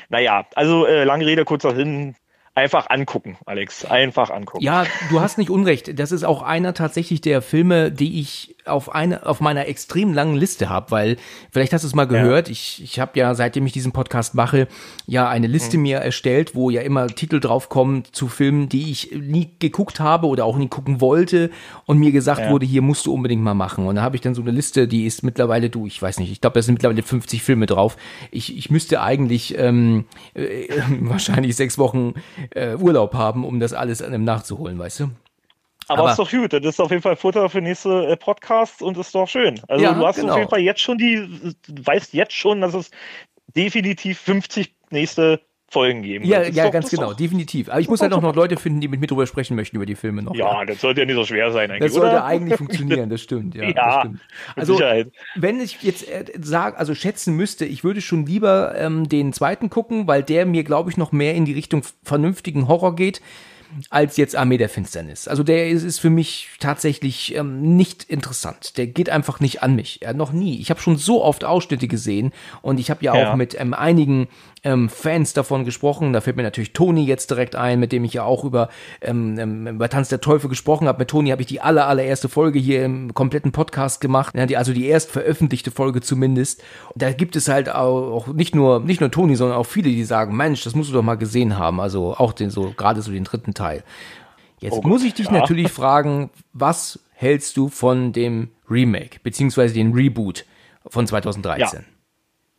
naja, also äh, lange Rede, kurzer Sinn, Einfach angucken, Alex. Einfach angucken. Ja, du hast nicht unrecht. Das ist auch einer tatsächlich der Filme, die ich auf eine auf meiner extrem langen Liste habe, weil vielleicht hast du es mal gehört. Ja. Ich ich habe ja seitdem ich diesen Podcast mache ja eine Liste mhm. mir erstellt, wo ja immer Titel draufkommen zu Filmen, die ich nie geguckt habe oder auch nie gucken wollte und mir gesagt ja. wurde, hier musst du unbedingt mal machen. Und da habe ich dann so eine Liste, die ist mittlerweile du, ich weiß nicht, ich glaube, da sind mittlerweile 50 Filme drauf. Ich ich müsste eigentlich ähm, äh, [LAUGHS] wahrscheinlich sechs Wochen äh, Urlaub haben, um das alles an dem nachzuholen, weißt du? Aber, aber ist doch gut, das ist auf jeden Fall Futter für nächste äh, Podcasts und ist doch schön. Also ja, du hast genau. auf jeden Fall jetzt schon die, weißt jetzt schon, dass es definitiv 50 nächste Folgen geben. Ja, ja, doch, ganz genau, definitiv. Aber ich muss halt auch noch Leute finden, die mit mir drüber sprechen möchten über die Filme noch. Ja, ja. das sollte ja nicht so schwer sein eigentlich. Das sollte oder? eigentlich [LAUGHS] funktionieren, das stimmt. Ja, ja stimmt. Also, Sicherheit. wenn ich jetzt äh, sag, also schätzen müsste, ich würde schon lieber ähm, den zweiten gucken, weil der mir, glaube ich, noch mehr in die Richtung vernünftigen Horror geht als jetzt Armee der Finsternis. Also der ist, ist für mich tatsächlich ähm, nicht interessant. Der geht einfach nicht an mich. Ja, noch nie. Ich habe schon so oft Ausschnitte gesehen und ich habe ja, ja, auch mit ähm, einigen ähm, Fans davon gesprochen. Da fällt mir natürlich Toni jetzt direkt ein, mit dem ich ja auch über, ähm, ähm, über Tanz der Teufel gesprochen habe. Mit Toni habe ich die aller, allererste Folge hier im kompletten Podcast gemacht. Ja, die, also die erst veröffentlichte Folge zumindest. Und da gibt es halt auch nicht nur, nicht nur Toni, sondern auch viele, die sagen, Mensch, das musst du doch mal gesehen haben. Also auch den so, gerade so den dritten Teil. Jetzt oh, muss ich dich ja. natürlich fragen, was hältst du von dem Remake, beziehungsweise den Reboot von 2013? Ja.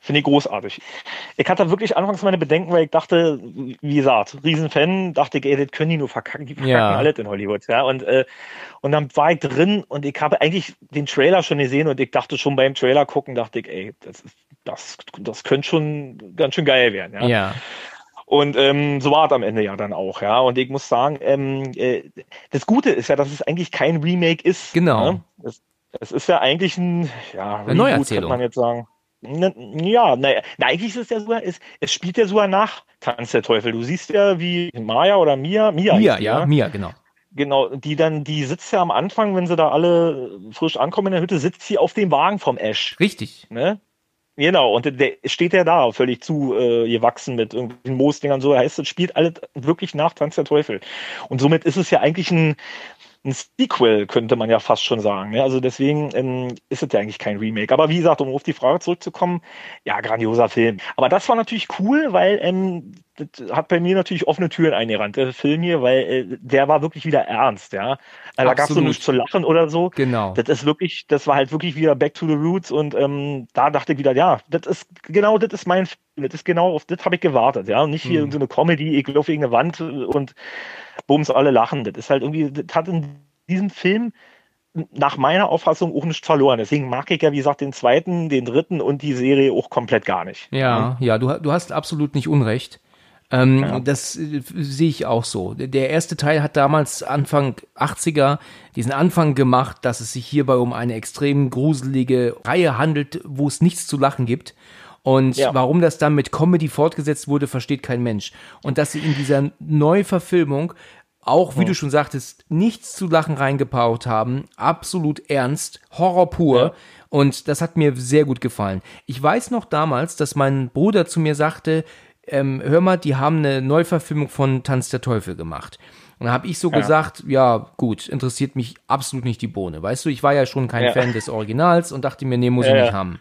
Finde ich großartig. Ich hatte wirklich anfangs meine Bedenken, weil ich dachte, wie gesagt, Riesenfan, dachte ich, ey, das können die nur verkacken, die verkacken ja. alles in Hollywood, ja. Und, äh, und dann war ich drin und ich habe eigentlich den Trailer schon gesehen und ich dachte schon beim Trailer gucken, dachte ich, ey, das ist, das, das könnte schon ganz schön geil werden, ja. ja. Und ähm, so war es am Ende ja dann auch, ja. Und ich muss sagen, ähm, äh, das Gute ist ja, dass es eigentlich kein Remake ist. Genau. Ne? Es, es ist ja eigentlich ein, ja, Reboot, Neuerzählung. könnte man jetzt sagen. Ja, naja, na, eigentlich ist es ja sogar, es, es spielt ja sogar nach Tanz der Teufel. Du siehst ja, wie Maya oder Mia, Mia, Mia, ja, Mia, genau. Genau, die dann, die sitzt ja am Anfang, wenn sie da alle frisch ankommen in der Hütte, sitzt sie auf dem Wagen vom Ash. Richtig. Ne? Genau, und der steht ja da, völlig zu äh, gewachsen mit irgendwelchen Moosdingern so. Heißt, es spielt alles wirklich nach Tanz der Teufel. Und somit ist es ja eigentlich ein, ein Sequel, könnte man ja fast schon sagen. Ja, also deswegen ähm, ist es ja eigentlich kein Remake. Aber wie gesagt, um auf die Frage zurückzukommen, ja, grandioser Film. Aber das war natürlich cool, weil ähm, das hat bei mir natürlich offene Türen eingerannt, der Film hier, weil äh, der war wirklich wieder ernst, ja. Also da gab es so nichts zu lachen oder so. Genau. Das ist wirklich, das war halt wirklich wieder Back to the Roots und ähm, da dachte ich wieder, ja, das ist genau, das ist mein Film, das ist genau, auf das habe ich gewartet, ja. Und nicht wie hm. so eine Comedy, ich laufe gegen eine Wand und bums, alle lachen. Das ist halt irgendwie, das hat in diesem Film nach meiner Auffassung auch nicht verloren. Deswegen mag ich ja, wie gesagt, den zweiten, den dritten und die Serie auch komplett gar nicht. Ja, ja, du, du hast absolut nicht Unrecht. Ähm, ja. Das äh, sehe ich auch so. Der erste Teil hat damals Anfang 80er diesen Anfang gemacht, dass es sich hierbei um eine extrem gruselige Reihe handelt, wo es nichts zu lachen gibt. Und ja. warum das dann mit Comedy fortgesetzt wurde, versteht kein Mensch. Und dass sie in dieser Neuverfilmung auch, wie ja. du schon sagtest, nichts zu lachen reingepaut haben, absolut ernst, Horror pur. Und das hat mir sehr gut gefallen. Ich weiß noch damals, dass mein Bruder zu mir sagte, ähm, hör mal, die haben eine Neuverfilmung von Tanz der Teufel gemacht. Und da habe ich so ja. gesagt, ja, gut, interessiert mich absolut nicht die Bohne. Weißt du, ich war ja schon kein ja. Fan des Originals und dachte mir, nee, muss ja, ich nicht haben.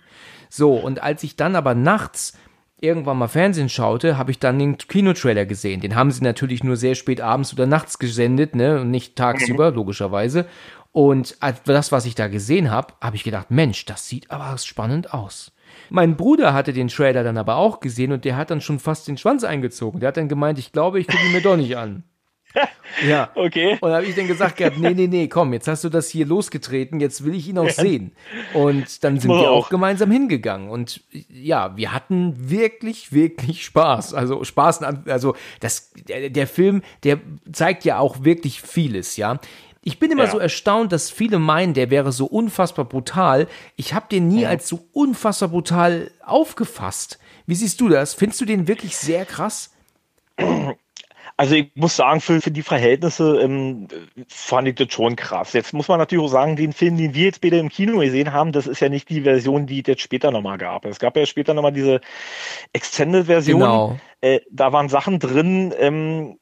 So, und als ich dann aber nachts irgendwann mal Fernsehen schaute, habe ich dann den Kinotrailer gesehen. Den haben sie natürlich nur sehr spät abends oder nachts gesendet, ne, und nicht tagsüber, mhm. logischerweise. Und das, was ich da gesehen habe, habe ich gedacht, Mensch, das sieht aber spannend aus. Mein Bruder hatte den Trailer dann aber auch gesehen und der hat dann schon fast den Schwanz eingezogen. Der hat dann gemeint, ich glaube, ich gucke ihn mir doch nicht an. [LAUGHS] ja. Okay. Und da habe ich dann gesagt gehabt, nee, nee, nee, komm, jetzt hast du das hier losgetreten, jetzt will ich ihn auch ja. sehen. Und dann sind wir auch. auch gemeinsam hingegangen. Und ja, wir hatten wirklich, wirklich Spaß. Also Spaß, also das, der, der Film, der zeigt ja auch wirklich vieles, ja. Ich bin immer ja. so erstaunt, dass viele meinen, der wäre so unfassbar brutal. Ich habe den nie ja. als so unfassbar brutal aufgefasst. Wie siehst du das? Findest du den wirklich sehr krass? Also ich muss sagen, für, für die Verhältnisse ähm, fand ich das schon krass. Jetzt muss man natürlich auch sagen, den Film, den wir jetzt später im Kino gesehen haben, das ist ja nicht die Version, die es jetzt später nochmal gab. Es gab ja später nochmal diese Extended-Version. Genau. Äh, da waren Sachen drin, ähm,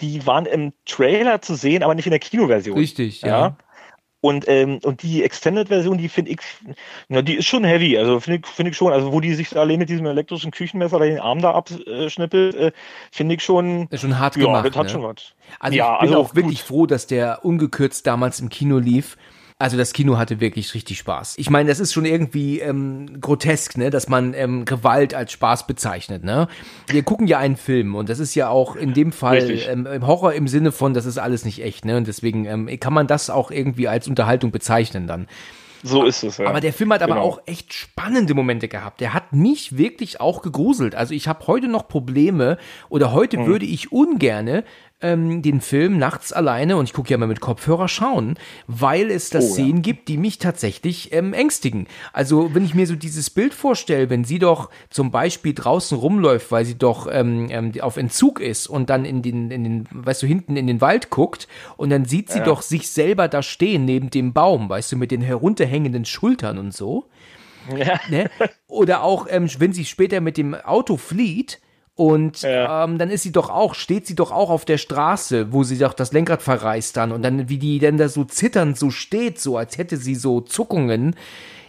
die waren im Trailer zu sehen, aber nicht in der Kinoversion. Richtig, ja. ja. Und, ähm, und die Extended-Version, die finde ich, na, die ist schon heavy. Also finde ich, finde ich schon, also wo die sich alle mit diesem elektrischen Küchenmesser den Arm da abschnippelt, äh, finde ich schon. Ist schon hart ja, gemacht. Das hat ne? schon was. Also ja, ich bin also auch wirklich froh, dass der ungekürzt damals im Kino lief also das Kino hatte wirklich richtig Spaß. Ich meine, das ist schon irgendwie ähm, grotesk, ne, dass man ähm, Gewalt als Spaß bezeichnet, ne? Wir gucken ja einen Film und das ist ja auch in dem Fall ähm, Horror im Sinne von, das ist alles nicht echt, ne? Und deswegen ähm, kann man das auch irgendwie als Unterhaltung bezeichnen dann. So ist es, ja. Aber der Film hat aber genau. auch echt spannende Momente gehabt. Der hat mich wirklich auch gegruselt. Also ich habe heute noch Probleme oder heute hm. würde ich ungerne ähm, den Film nachts alleine, und ich gucke ja mal mit Kopfhörer, schauen, weil es da oh, Szenen ja. gibt, die mich tatsächlich ähm, ängstigen. Also wenn ich mir so dieses Bild vorstelle, wenn sie doch zum Beispiel draußen rumläuft, weil sie doch ähm, ähm, auf Entzug ist und dann in den, in den, weißt du, hinten in den Wald guckt und dann sieht sie ja. doch sich selber da stehen neben dem Baum, weißt du, mit den herunterhängenden Schultern und so. Ja. Ne? Oder auch, ähm, wenn sie später mit dem Auto flieht, und ja. ähm, dann ist sie doch auch, steht sie doch auch auf der Straße, wo sie doch das Lenkrad verreißt dann und dann, wie die dann da so zitternd so steht, so als hätte sie so Zuckungen.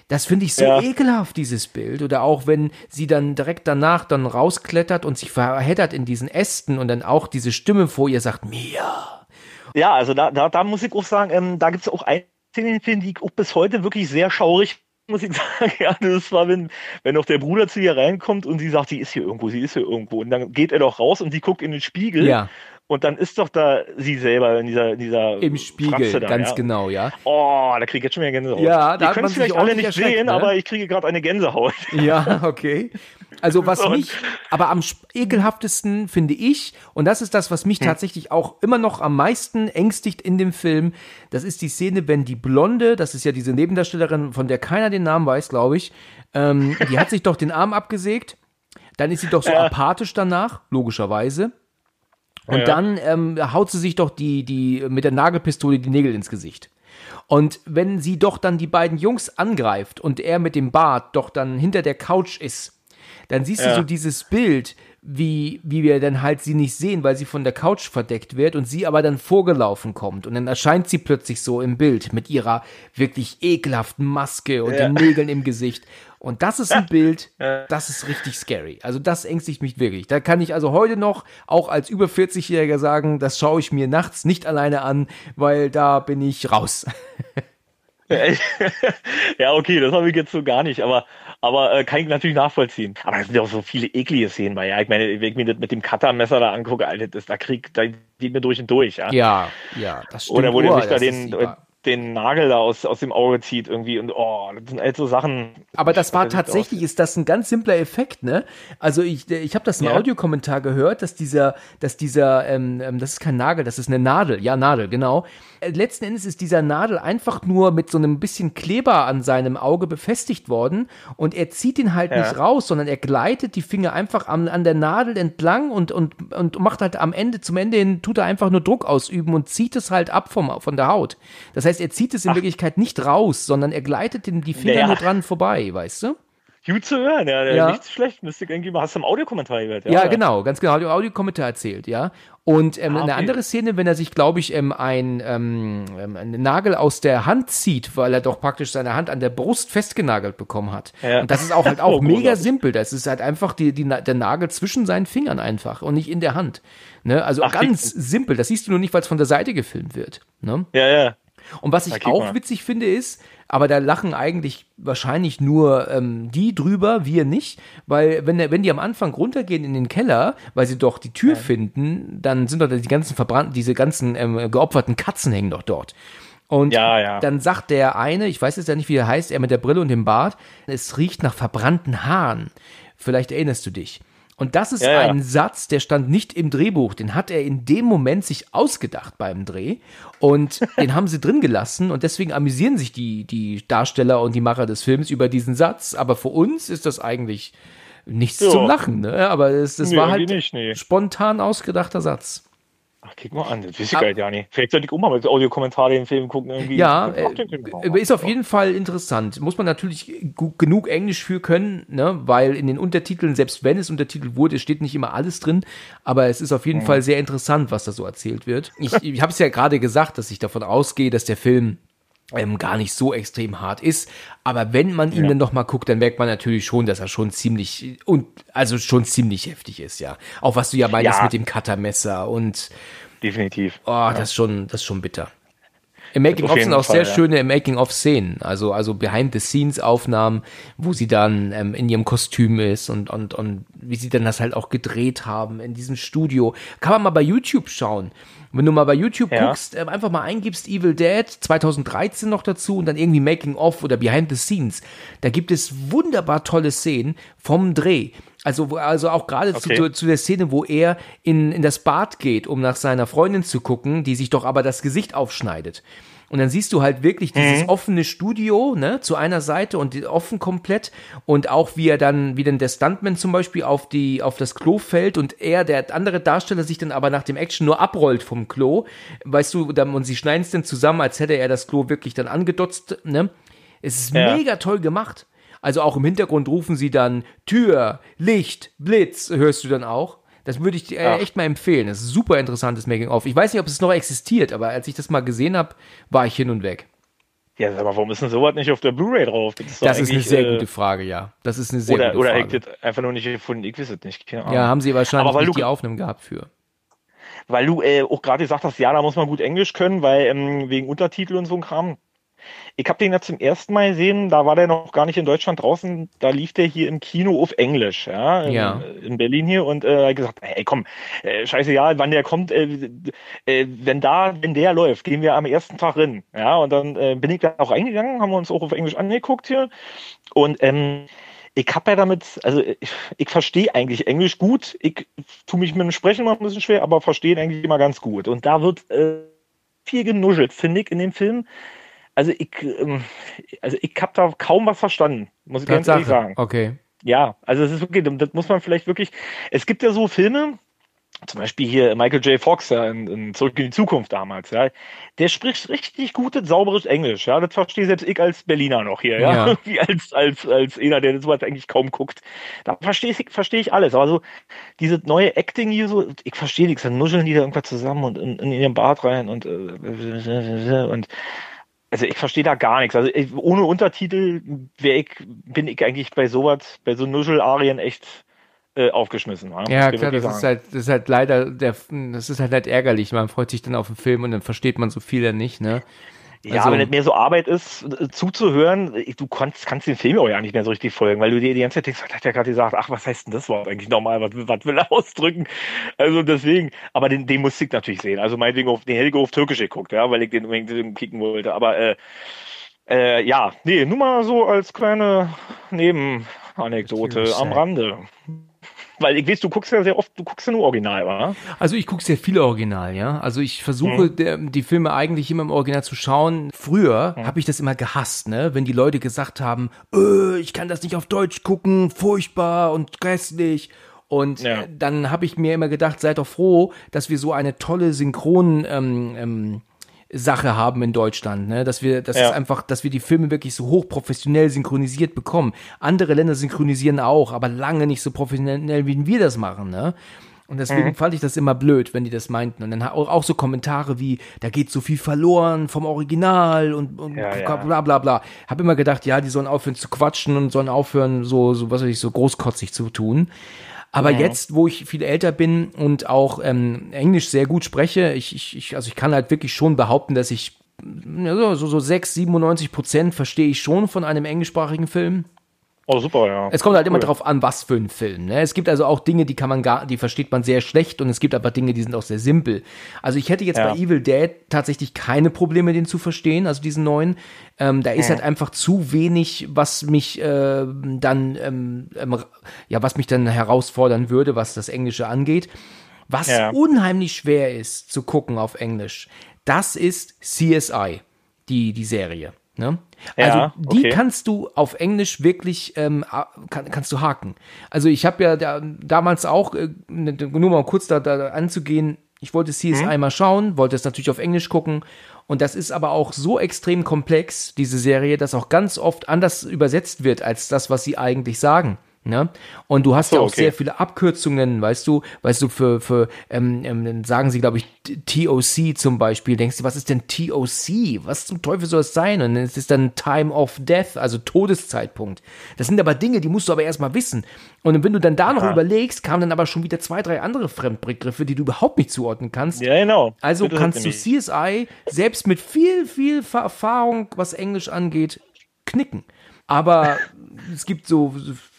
Das finde ich so ja. ekelhaft, dieses Bild. Oder auch wenn sie dann direkt danach dann rausklettert und sich verheddert in diesen Ästen und dann auch diese Stimme vor ihr sagt, Mia. Ja, also da, da, da muss ich auch sagen, ähm, da gibt es auch einen Film, die ich auch bis heute wirklich sehr schaurig muss ich [LAUGHS] sagen. Ja, das war, wenn, wenn auch der Bruder zu ihr reinkommt und sie sagt, sie ist hier irgendwo, sie ist hier irgendwo. Und dann geht er doch raus und sie guckt in den Spiegel. Ja. Und dann ist doch da sie selber in dieser, in dieser Im Spiegel, da, ganz ja. genau, ja. Oh, da kriege ich jetzt schon wieder Gänsehaut. Ja, da Ihr könnt es vielleicht alle nicht sehen, ne? aber ich kriege gerade eine Gänsehaut. Ja, okay. Also was mich aber am ekelhaftesten finde ich, und das ist das, was mich hm. tatsächlich auch immer noch am meisten ängstigt in dem Film, das ist die Szene, wenn die Blonde, das ist ja diese Nebendarstellerin, von der keiner den Namen weiß, glaube ich, ähm, die hat sich doch den Arm abgesägt. Dann ist sie doch so ja. apathisch danach, logischerweise. Und ja. dann ähm, haut sie sich doch die, die mit der Nagelpistole die Nägel ins Gesicht. Und wenn sie doch dann die beiden Jungs angreift und er mit dem Bart doch dann hinter der Couch ist, dann siehst ja. du so dieses Bild, wie, wie wir dann halt sie nicht sehen, weil sie von der Couch verdeckt wird und sie aber dann vorgelaufen kommt. Und dann erscheint sie plötzlich so im Bild mit ihrer wirklich ekelhaften Maske und ja. den Nägeln im Gesicht. Und das ist ein [LAUGHS] Bild, das ist richtig scary. Also das ängstigt mich wirklich. Da kann ich also heute noch, auch als über 40-Jähriger sagen, das schaue ich mir nachts nicht alleine an, weil da bin ich raus. [LAUGHS] [LAUGHS] ja, okay, das habe ich jetzt so gar nicht, aber, aber äh, kann ich natürlich nachvollziehen. Aber es sind ja auch so viele eklige Szenen bei, ja. Ich meine, wenn ich mir das mit dem Cuttermesser da angucke, Alter, das, da kriegt, da geht mir durch und durch, ja. Ja, ja, das stimmt. Oder wo der sich da den, den Nagel da aus, aus dem Auge zieht irgendwie und oh, das sind halt so Sachen. Aber das war tatsächlich, ist das ein ganz simpler Effekt, ne? Also ich, ich habe das im ja. Audiokommentar gehört, dass dieser, dass dieser, ähm, ähm, das ist kein Nagel, das ist eine Nadel, ja Nadel, genau. Äh, letzten Endes ist dieser Nadel einfach nur mit so einem bisschen Kleber an seinem Auge befestigt worden und er zieht ihn halt ja. nicht raus, sondern er gleitet die Finger einfach an, an der Nadel entlang und, und, und macht halt am Ende, zum Ende hin, tut er einfach nur Druck ausüben und zieht es halt ab vom, von der Haut. Das heißt, er zieht es in Ach. Wirklichkeit nicht raus, sondern er gleitet den, die Finger naja. nur dran vorbei, weißt du? Gut zu hören, ja, ja. nicht schlecht, müsste irgendwie, hast du im Audiokommentar gehört, ja? Ja, genau, ganz genau, Audiokommentar erzählt, ja. Und ähm, ah, okay. eine andere Szene, wenn er sich, glaube ich, ähm, ein, ähm, ähm, einen Nagel aus der Hand zieht, weil er doch praktisch seine Hand an der Brust festgenagelt bekommen hat. Ja. Und das ist auch halt auch [LAUGHS] oh, mega simpel. Das ist halt einfach die, die, der Nagel zwischen seinen Fingern einfach und nicht in der Hand. Ne? Also Ach, ganz simpel. Das siehst du nur nicht, weil es von der Seite gefilmt wird. Ne? Ja, ja. Und was ich auch mal. witzig finde ist, aber da lachen eigentlich wahrscheinlich nur ähm, die drüber, wir nicht, weil wenn, wenn die am Anfang runtergehen in den Keller, weil sie doch die Tür ja. finden, dann sind doch die ganzen verbrannten, diese ganzen ähm, geopferten Katzen hängen doch dort. Und ja, ja. dann sagt der eine, ich weiß jetzt ja nicht, wie er heißt, er mit der Brille und dem Bart, es riecht nach verbrannten Haaren. Vielleicht erinnerst du dich. Und das ist ja, ein Satz, der stand nicht im Drehbuch. Den hat er in dem Moment sich ausgedacht beim Dreh. Und [LAUGHS] den haben sie drin gelassen. Und deswegen amüsieren sich die, die Darsteller und die Macher des Films über diesen Satz. Aber für uns ist das eigentlich nichts zum Lachen. Ne? Aber es, das nee, war halt nicht, nee. spontan ausgedachter Satz. Ach, guck mal an, das weiß ich ah. gar nicht. Vielleicht sollte ich auch mal mit Audiokommentar den Film gucken. Irgendwie. Ja, äh, ist auf jeden Fall interessant. Muss man natürlich genug Englisch für können, ne? weil in den Untertiteln, selbst wenn es untertitelt wurde, steht nicht immer alles drin, aber es ist auf jeden mhm. Fall sehr interessant, was da so erzählt wird. Ich, ich habe es ja gerade gesagt, dass ich davon ausgehe, dass der Film ähm, gar nicht so extrem hart ist. Aber wenn man ihn ja. dann noch mal guckt, dann merkt man natürlich schon, dass er schon ziemlich und also schon ziemlich heftig ist, ja. Auch was du ja meinst ja. mit dem Cuttermesser und definitiv. Oh, ja. das ist schon, das ist schon bitter. Im Making of sind auch Fall, sehr ja. schöne Making of Szenen, also also Behind the Scenes Aufnahmen, wo sie dann ähm, in ihrem Kostüm ist und und und wie sie dann das halt auch gedreht haben in diesem Studio. Kann man mal bei YouTube schauen. Wenn du mal bei YouTube ja. guckst, äh, einfach mal eingibst Evil Dead 2013 noch dazu und dann irgendwie Making of oder Behind the Scenes, da gibt es wunderbar tolle Szenen vom Dreh. Also, also auch gerade okay. zu, zu der Szene, wo er in, in das Bad geht, um nach seiner Freundin zu gucken, die sich doch aber das Gesicht aufschneidet. Und dann siehst du halt wirklich dieses mhm. offene Studio, ne, zu einer Seite und offen komplett. Und auch wie er dann, wie dann der Stuntman zum Beispiel auf die, auf das Klo fällt und er, der andere Darsteller, sich dann aber nach dem Action nur abrollt vom Klo. Weißt du, dann, und sie schneiden es dann zusammen, als hätte er das Klo wirklich dann angedotzt, ne. Es ist ja. mega toll gemacht. Also auch im Hintergrund rufen sie dann Tür, Licht, Blitz, hörst du dann auch. Das würde ich äh, echt mal empfehlen. Das ist ein super interessantes Making-of. Ich weiß nicht, ob es noch existiert, aber als ich das mal gesehen habe, war ich hin und weg. Ja, aber warum ist denn sowas nicht auf der Blu-ray drauf? Das ist, das ist eine sehr äh, gute Frage, ja. Das ist eine sehr oder, gute oder Frage. Oder einfach nur nicht gefunden, ich weiß es nicht. Ja, haben sie wahrscheinlich nicht du, die Aufnahmen gehabt für. Weil du äh, auch gerade gesagt hast, ja, da muss man gut Englisch können, weil ähm, wegen Untertitel und so ein Kram. Ich habe den ja zum ersten Mal gesehen, da war der noch gar nicht in Deutschland draußen, da lief der hier im Kino auf Englisch, ja, in, ja. in Berlin hier und äh, gesagt, ey komm, äh, scheiße, ja, wann der kommt, äh, äh, wenn da, wenn der läuft, gehen wir am ersten Tag rein, ja, und dann äh, bin ich da auch reingegangen, haben wir uns auch auf Englisch angeguckt hier und ähm, ich habe ja damit, also ich, ich verstehe eigentlich Englisch gut, ich tue mich mit dem Sprechen mal ein bisschen schwer, aber verstehen eigentlich immer ganz gut und da wird äh, viel genuschelt, finde ich, in dem Film also ich, ähm, also ich habe da kaum was verstanden, muss ich ganz ehrlich sagen. Okay. Ja, also es ist wirklich, das muss man vielleicht wirklich. Es gibt ja so Filme, zum Beispiel hier Michael J. Fox, ja, in, in Zurück in die Zukunft damals, ja, der spricht richtig gutes, sauberes Englisch, ja, das verstehe selbst ich als Berliner noch hier, ja, ja. [LAUGHS] Wie als, als, als einer, der sowas eigentlich kaum guckt. Da verstehe ich, verstehe ich alles, aber so, diese neue Acting hier so, ich verstehe nichts, dann nuscheln die da irgendwas zusammen und in, in ihren Bart rein und, äh, und, also ich verstehe da gar nichts. Also ich, ohne Untertitel ich, bin ich eigentlich bei sowas, bei so Nuschel-Arien echt äh, aufgeschmissen. Ja, ja klar, das ist halt, das ist halt leider, der, das ist halt, halt ärgerlich. Man freut sich dann auf den Film und dann versteht man so viel dann nicht, ne? Ja, also, wenn es mehr so Arbeit ist, äh, zuzuhören, du kannst, kannst den Film auch ja nicht mehr so richtig folgen, weil du dir die ganze Zeit denkst, hat der gerade gesagt, ach, was heißt denn das Wort eigentlich nochmal, was, was will er [LAUGHS] ausdrücken? Also deswegen, aber den, den musste ich natürlich sehen. Also meinetwegen auf den Helge auf Türkisch geguckt, ja, weil ich den unbedingt kicken wollte. Aber äh, äh, ja, nee, nur mal so als kleine Nebenanekdote am Rande. Weil ich weiß, du guckst ja sehr oft, du guckst ja nur Original, wa? Also ich gucke sehr viel Original, ja. Also ich versuche mhm. der, die Filme eigentlich immer im Original zu schauen. Früher mhm. habe ich das immer gehasst, ne? Wenn die Leute gesagt haben, öh, ich kann das nicht auf Deutsch gucken, furchtbar und grässlich. Und ja. dann habe ich mir immer gedacht, seid doch froh, dass wir so eine tolle Synchron ähm, ähm, Sache haben in Deutschland, ne? Dass wir, das ja. ist einfach, dass wir die Filme wirklich so hochprofessionell synchronisiert bekommen. Andere Länder synchronisieren auch, aber lange nicht so professionell, wie wir das machen, ne? Und deswegen mhm. fand ich das immer blöd, wenn die das meinten. Und dann auch, so Kommentare wie, da geht so viel verloren vom Original und, und ja, bla bla bla. Hab immer gedacht, ja, die sollen aufhören zu quatschen und sollen aufhören, so, so was weiß ich, so großkotzig zu tun. Aber ja. jetzt, wo ich viel älter bin und auch ähm, Englisch sehr gut spreche, ich, ich, ich, also ich kann halt wirklich schon behaupten, dass ich so, so, so 6, 97 Prozent verstehe ich schon von einem englischsprachigen Film. Oh, super, ja. Es kommt halt cool. immer drauf an, was für ein Film. Ne? Es gibt also auch Dinge, die kann man gar, die versteht man sehr schlecht und es gibt aber Dinge, die sind auch sehr simpel. Also ich hätte jetzt ja. bei Evil Dead tatsächlich keine Probleme, den zu verstehen, also diesen neuen. Ähm, da ist ja. halt einfach zu wenig, was mich äh, dann, ähm, ähm, ja, was mich dann herausfordern würde, was das Englische angeht. Was ja. unheimlich schwer ist zu gucken auf Englisch, das ist CSI, die, die Serie. Ne? Also ja, die okay. kannst du auf Englisch wirklich ähm, kann, kannst du haken. Also ich habe ja da, damals auch äh, ne, nur mal kurz da, da anzugehen. Ich wollte CSI mhm. mal schauen, wollte es natürlich auf Englisch gucken und das ist aber auch so extrem komplex diese Serie, dass auch ganz oft anders übersetzt wird als das, was sie eigentlich sagen. Ne? Und du hast so, ja auch okay. sehr viele Abkürzungen, weißt du, weißt du, für, für ähm, ähm, sagen sie, glaube ich, TOC zum Beispiel. Denkst du, was ist denn TOC? Was zum Teufel soll es sein? Und es ist dann Time of Death, also Todeszeitpunkt. Das sind aber Dinge, die musst du aber erstmal wissen. Und wenn du dann da noch Aha. überlegst, kamen dann aber schon wieder zwei, drei andere Fremdbegriffe, die du überhaupt nicht zuordnen kannst. Ja, genau. Also Bitte kannst du CSI selbst mit viel, viel Erfahrung, was Englisch angeht, knicken. Aber [LAUGHS] es gibt so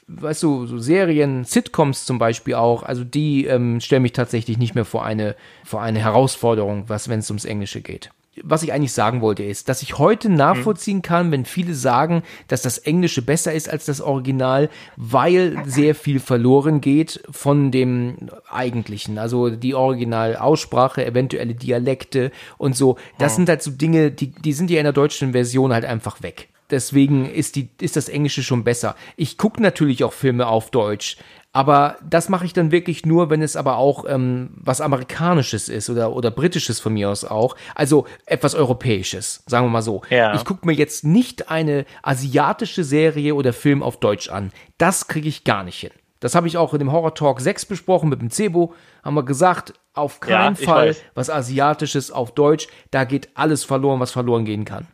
weißt du, so Serien, Sitcoms zum Beispiel auch, also die ähm, stellen mich tatsächlich nicht mehr vor eine, vor eine Herausforderung, was, wenn es ums Englische geht. Was ich eigentlich sagen wollte, ist, dass ich heute nachvollziehen kann, wenn viele sagen, dass das Englische besser ist als das Original, weil sehr viel verloren geht von dem Eigentlichen. Also die Originalaussprache, eventuelle Dialekte und so. Das sind halt so Dinge, die, die sind ja in der deutschen Version halt einfach weg. Deswegen ist, die, ist das Englische schon besser. Ich gucke natürlich auch Filme auf Deutsch, aber das mache ich dann wirklich nur, wenn es aber auch ähm, was Amerikanisches ist oder, oder Britisches von mir aus auch. Also etwas Europäisches, sagen wir mal so. Ja. Ich gucke mir jetzt nicht eine asiatische Serie oder Film auf Deutsch an. Das kriege ich gar nicht hin. Das habe ich auch in dem Horror Talk 6 besprochen mit dem Cebo. Haben wir gesagt, auf keinen ja, Fall weiß. was Asiatisches auf Deutsch. Da geht alles verloren, was verloren gehen kann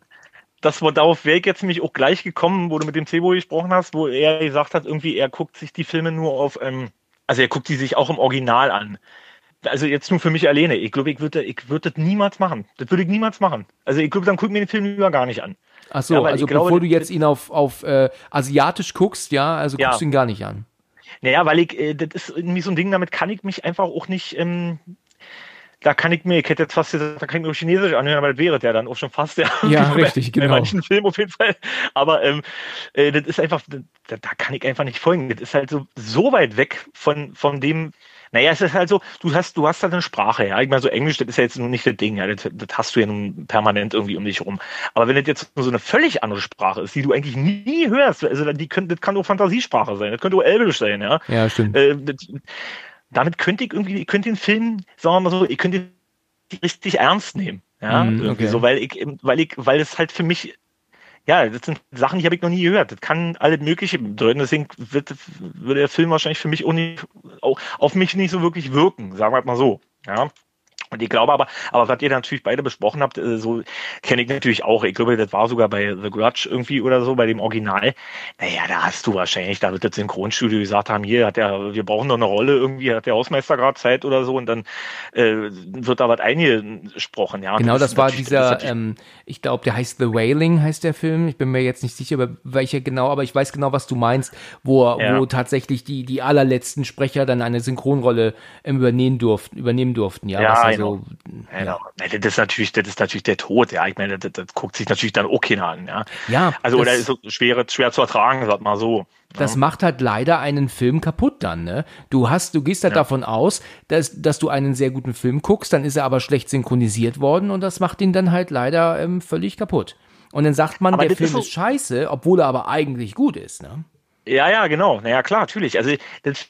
das war darauf wäre ich jetzt nämlich auch gleich gekommen, wo du mit dem Cebo gesprochen hast, wo er gesagt hat, irgendwie er guckt sich die Filme nur auf, ähm, also er guckt die sich auch im Original an. Also jetzt nur für mich alleine. Ich glaube, ich würde ich würde das niemals machen. Das würde ich niemals machen. Also ich glaube, dann guck mir den Film lieber gar nicht an. Ach so, ja, also glaube, bevor du jetzt ihn auf, auf äh, asiatisch guckst, ja, also guckst du ihn gar nicht an. Naja, weil ich, äh, das ist irgendwie so ein Ding, damit kann ich mich einfach auch nicht, ähm, da kann ich mir, ich hätte jetzt fast gesagt, da kann ich mir Chinesisch anhören, aber das wäre der dann auch schon fast, ja. Ja, [LAUGHS] richtig, genau. In manchen Filmen auf jeden Fall. Aber ähm, äh, das ist einfach, da, da kann ich einfach nicht folgen. Das ist halt so, so weit weg von, von dem, naja, es ist halt so, du hast, du hast halt eine Sprache, ja. Ich meine, so Englisch, das ist ja jetzt nun nicht das Ding, ja. Das, das hast du ja nun permanent irgendwie um dich rum. Aber wenn das jetzt so eine völlig andere Sprache ist, die du eigentlich nie hörst, also die können, das kann nur Fantasiesprache sein, das könnte auch Elbisch sein, ja. Ja, stimmt. Äh, das, damit könnte ich irgendwie, ich könnte den Film, sagen wir mal so, ich könnte ihn richtig ernst nehmen. Ja, mm, irgendwie so, weil ich, weil ich, weil es halt für mich ja, das sind Sachen, die habe ich noch nie gehört. Das kann alle mögliche bedeuten. Deswegen wird, würde der Film wahrscheinlich für mich auch nicht, auch auf mich nicht so wirklich wirken, sagen wir mal so. Ja. Und ich glaube aber, aber was ihr natürlich beide besprochen habt, äh, so kenne ich natürlich auch. Ich glaube, das war sogar bei The Grudge irgendwie oder so, bei dem Original. Naja, da hast du wahrscheinlich, da wird das Synchronstudio gesagt haben, hier hat der, wir brauchen noch eine Rolle, irgendwie hat der Hausmeister gerade Zeit oder so und dann äh, wird da was eingesprochen, ja. Genau, das, das war dieser, ähm, ich glaube, der heißt The Wailing, heißt der Film. Ich bin mir jetzt nicht sicher, welcher genau, aber ich weiß genau, was du meinst, wo, ja. wo tatsächlich die, die allerletzten Sprecher dann eine Synchronrolle übernehmen durften, übernehmen durften, ja. ja also, genau. Ja. Das ist natürlich, das ist natürlich der Tod, ja. Ich meine, das, das guckt sich natürlich dann auch keiner an, ja. Ja. Also, oder ist schwer, schwer zu ertragen, sag mal so. Das ja. macht halt leider einen Film kaputt dann, ne? Du hast, du gehst halt ja. davon aus, dass, dass du einen sehr guten Film guckst, dann ist er aber schlecht synchronisiert worden und das macht ihn dann halt leider ähm, völlig kaputt. Und dann sagt man, aber der Film ist, so ist scheiße, obwohl er aber eigentlich gut ist, ne? Ja, ja, genau. Naja, klar, natürlich. Also das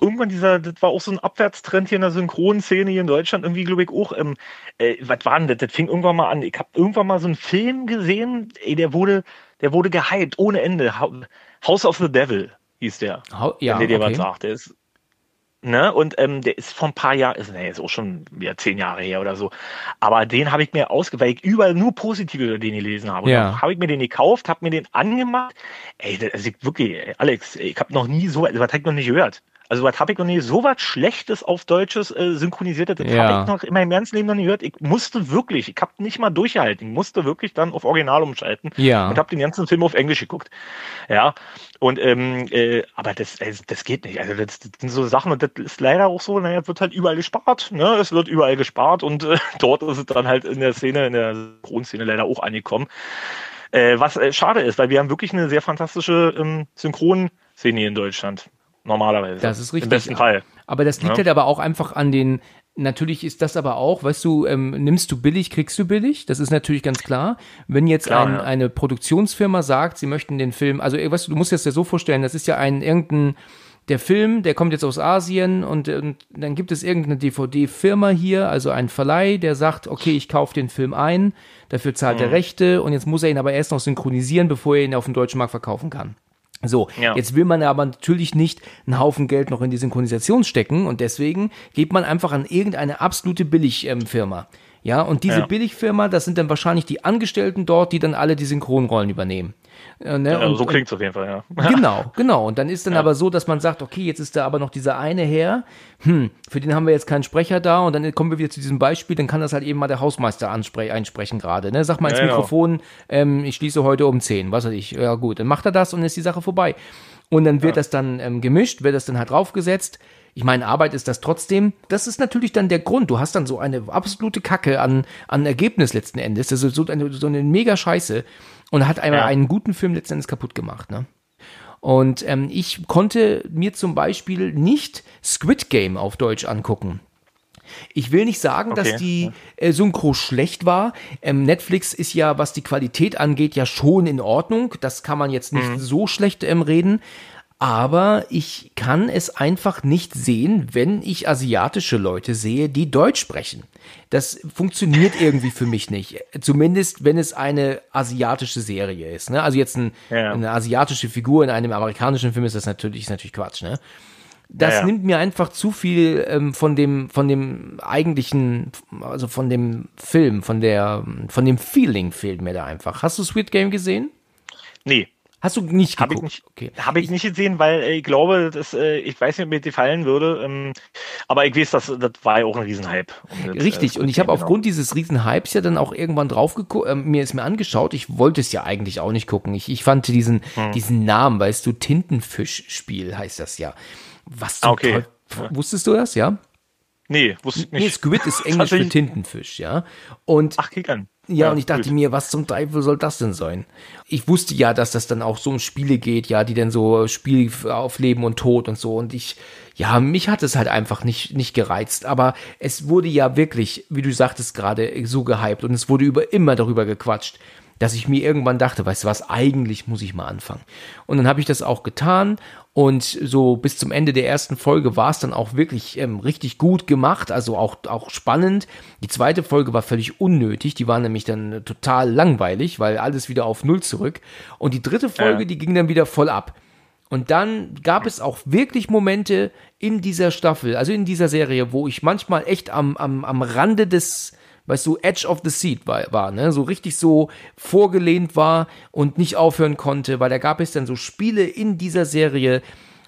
irgendwann dieser, das war auch so ein Abwärtstrend hier in der Synchronszene hier in Deutschland, irgendwie, glaube ich, auch, ähm, äh, was war denn das? Das fing irgendwann mal an. Ich habe irgendwann mal so einen Film gesehen, ey, der wurde, der wurde gehypt ohne Ende. House of the Devil hieß der. How, ja, wenn der dir okay. was sagt. Der ist, ne, und ähm, der ist vor ein paar Jahren, ist, nee, ist auch schon wieder zehn Jahre her oder so. Aber den habe ich mir ausgewählt, weil ich überall nur positive über den gelesen habe. Ja. Habe ich mir den gekauft, habe mir den angemacht. Ey, also ich, wirklich, ey, Alex, ey, ich habe noch nie so, was habe ich noch nicht gehört. Also was habe ich noch nie so was Schlechtes auf Deutsches äh, synchronisiert, das ja. habe ich noch in meinem ganzen Leben noch nie gehört. Ich musste wirklich, ich habe nicht mal durchgehalten, ich musste wirklich dann auf Original umschalten ja. und habe den ganzen Film auf Englisch geguckt. Ja, und ähm, äh, aber das, äh, das geht nicht. Also das, das sind so Sachen und das ist leider auch so, naja, wird halt überall gespart, ne? Es wird überall gespart und äh, [LAUGHS] dort ist es dann halt in der Szene, in der Synchronszene leider auch angekommen. Äh, was äh, schade ist, weil wir haben wirklich eine sehr fantastische ähm, Synchronszene in Deutschland normalerweise. Das ist richtig. Im besten Fall. Aber das liegt ja. halt aber auch einfach an den, natürlich ist das aber auch, weißt du, ähm, nimmst du billig, kriegst du billig. Das ist natürlich ganz klar. Wenn jetzt klar, ein, ja. eine Produktionsfirma sagt, sie möchten den Film, also weißt du, du musst dir das ja so vorstellen, das ist ja ein irgendein der Film, der kommt jetzt aus Asien und, und dann gibt es irgendeine DVD-Firma hier, also ein Verleih, der sagt, okay, ich kaufe den Film ein, dafür zahlt mhm. er Rechte und jetzt muss er ihn aber erst noch synchronisieren, bevor er ihn auf dem deutschen Markt verkaufen kann. So, ja. jetzt will man aber natürlich nicht einen Haufen Geld noch in die Synchronisation stecken und deswegen geht man einfach an irgendeine absolute Billigfirma. Ja, und diese ja. Billigfirma, das sind dann wahrscheinlich die Angestellten dort, die dann alle die Synchronrollen übernehmen. Ne? Ja, und, so klingt es auf jeden Fall, ja. [LAUGHS] Genau, genau. Und dann ist dann ja. aber so, dass man sagt, okay, jetzt ist da aber noch dieser eine her, hm, für den haben wir jetzt keinen Sprecher da und dann kommen wir wieder zu diesem Beispiel, dann kann das halt eben mal der Hausmeister einsprechen gerade. Ne? Sag mal ins ja, genau. Mikrofon, ähm, ich schließe heute um 10, was weiß ich. Ja gut, dann macht er das und ist die Sache vorbei. Und dann wird das dann ähm, gemischt, wird das dann halt draufgesetzt. Ich meine, Arbeit ist das trotzdem. Das ist natürlich dann der Grund. Du hast dann so eine absolute Kacke an, an Ergebnis letzten Endes. Das ist so eine, so eine mega Scheiße. Und hat einmal ja. einen guten Film letzten Endes kaputt gemacht, ne? Und ähm, ich konnte mir zum Beispiel nicht Squid Game auf Deutsch angucken. Ich will nicht sagen, okay. dass die äh, Synchro schlecht war. Ähm, Netflix ist ja, was die Qualität angeht, ja schon in Ordnung. Das kann man jetzt nicht mhm. so schlecht ähm, reden aber ich kann es einfach nicht sehen, wenn ich asiatische Leute sehe, die Deutsch sprechen. Das funktioniert irgendwie für mich nicht. Zumindest, wenn es eine asiatische Serie ist. Ne? Also jetzt ein, ja. eine asiatische Figur in einem amerikanischen Film ist das natürlich, ist natürlich Quatsch. Ne? Das ja, ja. nimmt mir einfach zu viel ähm, von dem, von dem eigentlichen, also von dem Film, von der, von dem Feeling fehlt mir da einfach. Hast du Sweet Game gesehen? Nee, Hast du nicht geguckt? Habe ich, nicht, okay. hab ich nicht gesehen, weil äh, ich glaube, dass, äh, ich weiß nicht, ob mir die fallen würde, ähm, aber ich weiß, dass das war ja auch ein Riesenhype. Um Richtig, das, und ich habe genau. aufgrund dieses Riesenhypes ja dann auch irgendwann drauf geguckt, äh, mir ist mir angeschaut, ich wollte es ja eigentlich auch nicht gucken. Ich, ich fand diesen, hm. diesen Namen, weißt du, Tintenfischspiel heißt das ja. Was zum okay. Teufel, wusstest du das, ja? Nee, wusste ich nicht. Nee, Squid ist [LAUGHS] Englisch für Tintenfisch, ja. Und Ach, kick an. Ja, ja, und ich dachte gut. mir, was zum Teufel soll das denn sein? Ich wusste ja, dass das dann auch so um Spiele geht, ja, die dann so Spiel auf Leben und Tod und so. Und ich, ja, mich hat es halt einfach nicht, nicht gereizt. Aber es wurde ja wirklich, wie du sagtest gerade, so gehypt und es wurde über immer darüber gequatscht. dass ich mir irgendwann dachte, weißt du was, eigentlich muss ich mal anfangen. Und dann habe ich das auch getan und so bis zum Ende der ersten Folge war es dann auch wirklich ähm, richtig gut gemacht, also auch, auch spannend. Die zweite Folge war völlig unnötig, die war nämlich dann total langweilig, weil alles wieder auf Null zurück. Und die dritte Folge, ja. die ging dann wieder voll ab. Und dann gab es auch wirklich Momente in dieser Staffel, also in dieser Serie, wo ich manchmal echt am, am, am Rande des, weißt du, Edge of the Seat war, war, ne, so richtig so vorgelehnt war und nicht aufhören konnte, weil da gab es dann so Spiele in dieser Serie,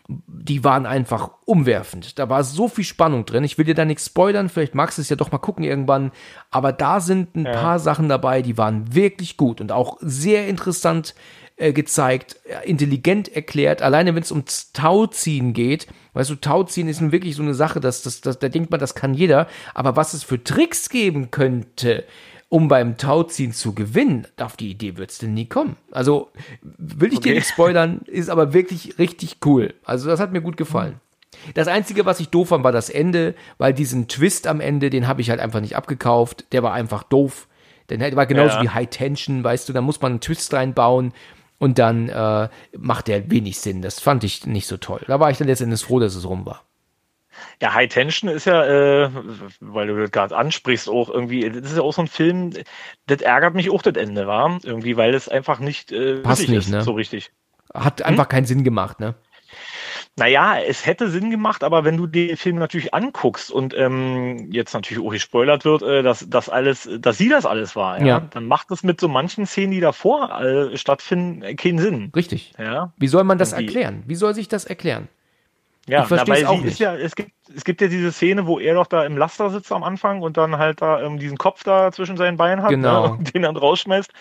die waren einfach umwerfend. Da war so viel Spannung drin. Ich will dir da nichts spoilern, vielleicht magst du es ja doch mal gucken irgendwann. Aber da sind ein ja. paar Sachen dabei, die waren wirklich gut und auch sehr interessant äh, gezeigt, intelligent erklärt. Alleine wenn es ums Tauziehen geht, weißt du, Tauziehen ist nun wirklich so eine Sache, dass, dass, dass da denkt man, das kann jeder. Aber was es für Tricks geben könnte, um beim Tauziehen zu gewinnen, auf die Idee wird's denn nie kommen. Also will ich okay. dir nicht spoilern, ist aber wirklich richtig cool. Also das hat mir gut gefallen. Das Einzige, was ich doof fand, war das Ende, weil diesen Twist am Ende, den habe ich halt einfach nicht abgekauft. Der war einfach doof. Der war genauso ja. wie High Tension, weißt du, da muss man einen Twist reinbauen und dann äh, macht der wenig Sinn. Das fand ich nicht so toll. Da war ich dann letztendlich froh, dass es rum war. Ja, High Tension ist ja, äh, weil du das gerade ansprichst, auch irgendwie, das ist ja auch so ein Film, das ärgert mich auch das Ende, war irgendwie, weil es einfach nicht äh, Passt nicht, ist, ne? so richtig. Hat einfach hm? keinen Sinn gemacht, ne? Naja, es hätte Sinn gemacht, aber wenn du den Film natürlich anguckst und ähm, jetzt natürlich auch gespoilert wird, äh, dass das alles, dass sie das alles war, ja, ja. dann macht es mit so manchen Szenen, die davor äh, stattfinden, keinen Sinn. Richtig. Ja. Wie soll man das erklären? Wie soll sich das erklären? Ja, ich verstehe es auch nicht. Ja, es, gibt, es gibt ja diese Szene, wo er doch da im Laster sitzt am Anfang und dann halt da ähm, diesen Kopf da zwischen seinen Beinen hat genau. ne, [LAUGHS] und den dann rausschmeißt,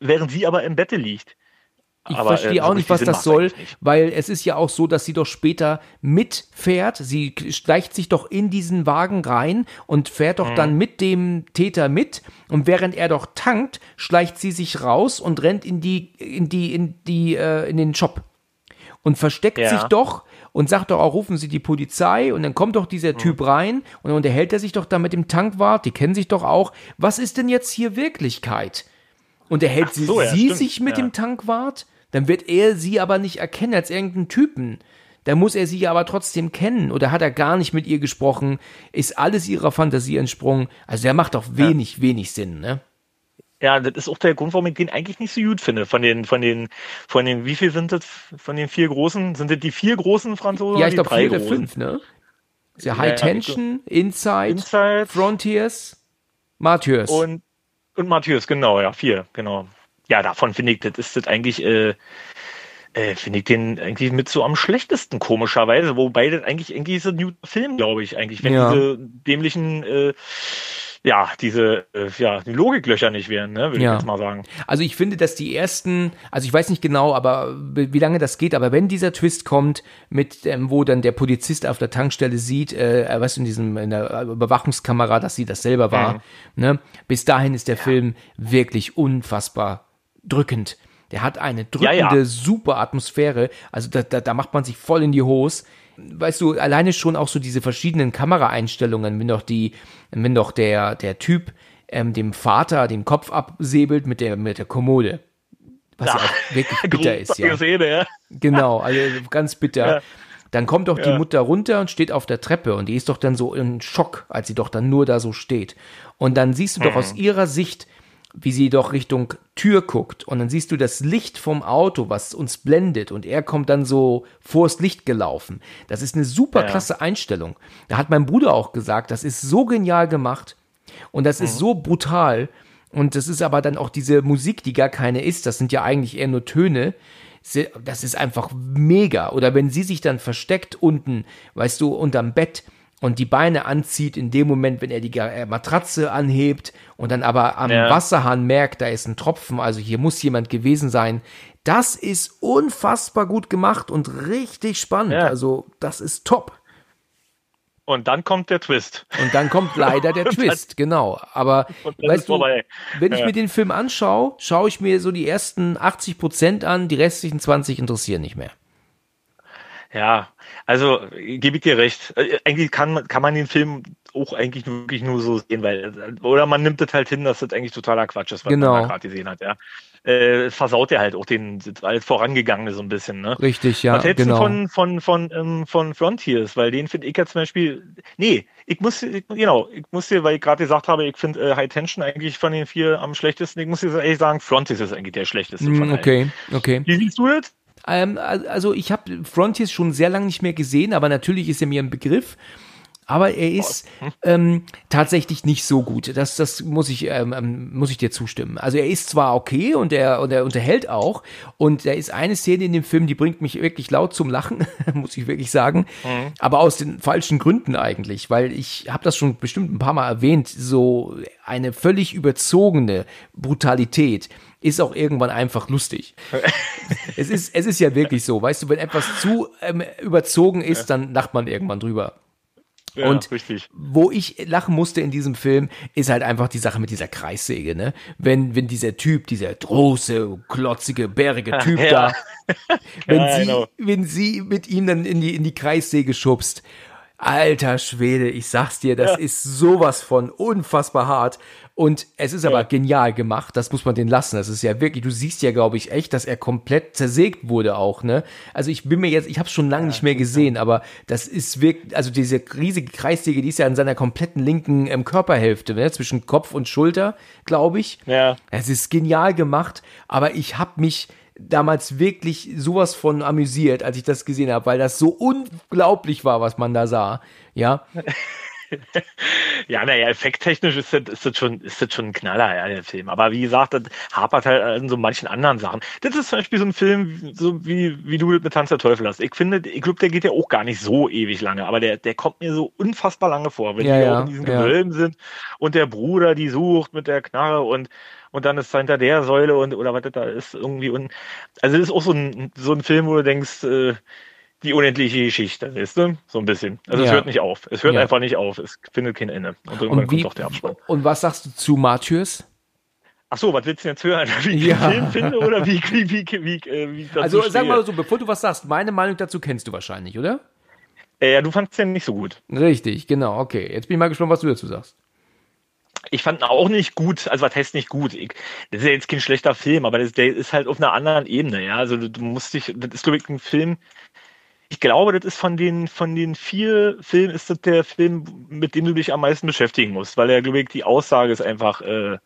während sie aber im Bette liegt. Ich aber, verstehe äh, auch nicht, was das soll, weil es ist ja auch so, dass sie doch später mitfährt. Sie schleicht sich doch in diesen Wagen rein und fährt doch mhm. dann mit dem Täter mit. Und während er doch tankt, schleicht sie sich raus und rennt in die, in die, in die, äh, in den Shop und versteckt ja. sich doch und sagt doch auch, rufen Sie die Polizei und dann kommt doch dieser mhm. Typ rein und dann unterhält er sich doch da mit dem Tankwart, die kennen sich doch auch. Was ist denn jetzt hier Wirklichkeit? Unterhält so, sie, ja, sie sich mit ja. dem Tankwart? Dann wird er sie aber nicht erkennen als irgendeinen Typen. Da muss er sie ja aber trotzdem kennen. Oder hat er gar nicht mit ihr gesprochen? Ist alles ihrer Fantasie entsprungen? Also der macht doch wenig, ja. wenig Sinn, ne? Ja, das ist auch der Grund, warum ich den eigentlich nicht so gut finde. Von den, von den, von den, wie viel sind das? Von den vier großen? Sind das die vier großen Franzosen? Ja, ich glaube vier oder fünf, ne? Ist ja High ja, Tension, Inside, Inside, Frontiers, Martyrs. Und, und Martyrs, genau, ja, vier, genau ja, davon finde ich, das ist das eigentlich, äh, äh, finde ich den eigentlich mit so am schlechtesten, komischerweise. Wobei das eigentlich irgendwie ist ein New Film, glaube ich, eigentlich, wenn ja. diese dämlichen äh, ja, diese, äh, ja, die Logiklöcher nicht wären, ne, würde ja. ich jetzt mal sagen. Also ich finde, dass die ersten, also ich weiß nicht genau, aber wie lange das geht, aber wenn dieser Twist kommt, mit, ähm, wo dann der Polizist auf der Tankstelle sieht, äh, was in diesem, in der Überwachungskamera, dass sie das selber war, mhm. ne, bis dahin ist der ja. Film wirklich unfassbar drückend. Der hat eine drückende, ja, ja. super Atmosphäre. Also da, da, da macht man sich voll in die Hose. Weißt du, alleine schon auch so diese verschiedenen Kameraeinstellungen, wenn doch die, wenn doch der, der Typ ähm, dem Vater den Kopf absäbelt mit der, mit der Kommode. Was ja, ja wirklich [LAUGHS] bitter ist, ja. Szene, ja. Genau, also ganz bitter. Ja. Dann kommt doch die Mutter runter und steht auf der Treppe und die ist doch dann so in Schock, als sie doch dann nur da so steht. Und dann siehst du doch aus mhm. ihrer Sicht, wie sie doch Richtung Tür guckt und dann siehst du das Licht vom Auto, was uns blendet und er kommt dann so vors Licht gelaufen. Das ist eine super klasse ja. Einstellung. Da hat mein Bruder auch gesagt, das ist so genial gemacht und das mhm. ist so brutal und das ist aber dann auch diese Musik, die gar keine ist, das sind ja eigentlich eher nur Töne. Das ist einfach mega. Oder wenn sie sich dann versteckt unten, weißt du, unterm Bett und die Beine anzieht in dem Moment, wenn er die äh, Matratze anhebt und dann aber am ja. Wasserhahn merkt, da ist ein Tropfen, also hier muss jemand gewesen sein. Das ist unfassbar gut gemacht und richtig spannend. Ja. Also das ist top. Und dann kommt der Twist. Und dann kommt leider der [LAUGHS] Twist, genau. Aber weißt du, wenn ich ja. mir den Film anschaue, schaue ich mir so die ersten 80 Prozent an, die restlichen 20 interessieren nicht mehr. Ja, also gebe ich dir recht. Äh, eigentlich kann, kann man den Film auch eigentlich wirklich nur so sehen, weil, oder man nimmt das halt hin, dass das eigentlich totaler Quatsch ist, was genau. man gerade gesehen hat, ja. Äh, versaut er halt auch den alles vorangegangene so ein bisschen, ne? Richtig, ja. Was hältst genau. du von, von, von, ähm, von Frontiers? Weil den finde ich ja zum Beispiel, nee, ich muss, ich, genau, ich muss dir, weil ich gerade gesagt habe, ich finde äh, High Tension eigentlich von den vier am schlechtesten, ich muss dir ehrlich sagen, Frontiers ist eigentlich der schlechteste mm, von Okay, allen. okay. Wie siehst du das? Ähm, also ich habe Frontiers schon sehr lange nicht mehr gesehen, aber natürlich ist er mir ein Begriff. Aber er ist ähm, tatsächlich nicht so gut. Das, das muss ich, ähm, ähm, muss ich dir zustimmen. Also er ist zwar okay und er, und er unterhält auch. Und da ist eine Szene in dem Film, die bringt mich wirklich laut zum Lachen, [LAUGHS] muss ich wirklich sagen. Mhm. Aber aus den falschen Gründen eigentlich, weil ich habe das schon bestimmt ein paar Mal erwähnt. So eine völlig überzogene Brutalität ist auch irgendwann einfach lustig. [LAUGHS] es, ist, es ist ja wirklich so, weißt du, wenn etwas zu ähm, überzogen ist, dann lacht man irgendwann drüber. Ja, und richtig. wo ich lachen musste in diesem Film, ist halt einfach die Sache mit dieser Kreissäge, ne? Wenn, wenn dieser Typ, dieser große, klotzige, bärige [LAUGHS] Typ ja. da, [LAUGHS] wenn ja, sie, wenn sie mit ihm dann in die, in die Kreissäge schubst, Alter Schwede, ich sag's dir, das ist sowas von unfassbar hart. Und es ist aber ja. genial gemacht, das muss man den lassen. Das ist ja wirklich, du siehst ja, glaube ich, echt, dass er komplett zersägt wurde auch, ne? Also ich bin mir jetzt, ich habe schon lange ja, nicht mehr gesehen, aber das ist wirklich, also diese riesige Kreissäge, die ist ja in seiner kompletten linken ähm, Körperhälfte, ne? zwischen Kopf und Schulter, glaube ich. Ja. Es ist genial gemacht, aber ich habe mich damals wirklich sowas von amüsiert, als ich das gesehen habe, weil das so unglaublich war, was man da sah. Ja. [LAUGHS] ja, naja, effekttechnisch ist das, ist, das schon, ist das schon ein Knaller, ja, der Film. Aber wie gesagt, das hapert halt an so manchen anderen Sachen. Das ist zum Beispiel so ein Film, so wie, wie du mit Tanz der Teufel hast. Ich finde, ich glaube, der geht ja auch gar nicht so ewig lange, aber der, der kommt mir so unfassbar lange vor, wenn ja, die ja, auch in diesen Gewölben ja. sind und der Bruder die sucht mit der Knarre und und dann ist hinter der Säule und oder was das da ist irgendwie und also das ist auch so ein so ein Film, wo du denkst, äh, die unendliche Geschichte, weißt du? So ein bisschen. Also ja. es hört nicht auf. Es hört ja. einfach nicht auf. Es findet kein Ende. Und irgendwann und wie, kommt doch der Abspann. Und was sagst du zu Martyrs? Ach so, was willst du jetzt hören? [LAUGHS] Wie ich ja. den Film finde oder wie, wie, wie, wie, äh, wie ich dazu Also stehe? sag mal so, bevor du was sagst, meine Meinung dazu kennst du wahrscheinlich, oder? Äh, ja, du fandst den nicht so gut. Richtig, genau, okay. Jetzt bin ich mal gespannt, was du dazu sagst. Ich fand ihn auch nicht gut, also was heißt nicht gut? Ich, das ist ja jetzt kein schlechter Film, aber das, der ist halt auf einer anderen Ebene, ja. Also du musst dich, das ist glaube ich ein Film, ich glaube, das ist von den, von den vier Filmen, ist das der Film, mit dem du dich am meisten beschäftigen musst, weil er, glaube ich, die Aussage ist einfach, äh,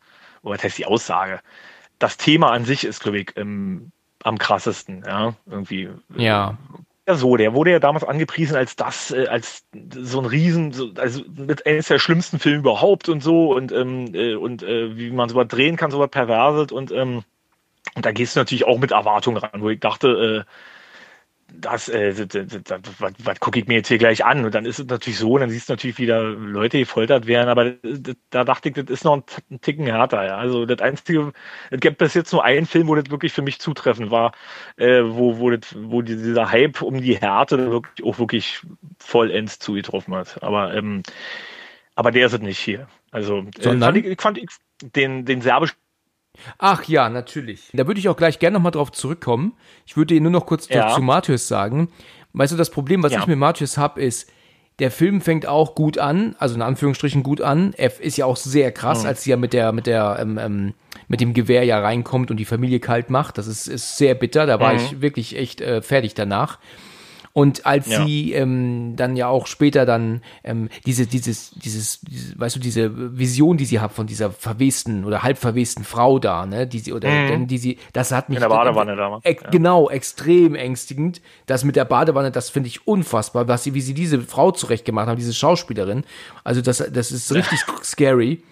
was heißt die Aussage? Das Thema an sich ist, glaube ich, ähm, am krassesten, ja, irgendwie. Ja. Ja, so, der wurde ja damals angepriesen als das, äh, als so ein Riesen, so, also mit eines der schlimmsten Filme überhaupt und so und, ähm, äh, und äh, wie man sowas drehen kann, sowas perverset und, ähm, und da gehst du natürlich auch mit Erwartungen ran, wo ich dachte, äh, das, äh, das, das, was, was gucke ich mir jetzt hier gleich an? Und dann ist es natürlich so, und dann siehst du natürlich wieder Leute gefoltert werden, aber das, da dachte ich, das ist noch ein Ticken härter. Ja. Also das Einzige, es gibt bis jetzt nur einen Film, wo das wirklich für mich zutreffend war, äh, wo, wo, das, wo dieser Hype um die Härte wirklich auch wirklich vollends zugetroffen hat. Aber, ähm, aber der ist es nicht hier. Also äh, fand ich, ich fand ich den, den serbischen Ach ja, natürlich. Da würde ich auch gleich gerne nochmal drauf zurückkommen. Ich würde dir nur noch kurz ja. zu Matthäus sagen. Weißt du, das Problem, was ja. ich mit Matthäus habe, ist, der Film fängt auch gut an, also in Anführungsstrichen gut an. Er ist ja auch sehr krass, mhm. als sie ja mit der, mit der, ähm, ähm, mit dem Gewehr ja reinkommt und die Familie kalt macht. Das ist, ist sehr bitter. Da war mhm. ich wirklich echt äh, fertig danach. Und als ja. sie ähm, dann ja auch später dann ähm, diese, dieses, dieses, dieses, weißt du, diese Vision, die sie hat von dieser verwesten oder halb verwesten Frau da, ne, die sie, oder mhm. die sie, das hat mich. In der Badewanne da. Äh, ja. Genau, extrem ängstigend. Das mit der Badewanne, das finde ich unfassbar, was sie, wie sie diese Frau zurechtgemacht haben, diese Schauspielerin. Also das, das ist richtig scary.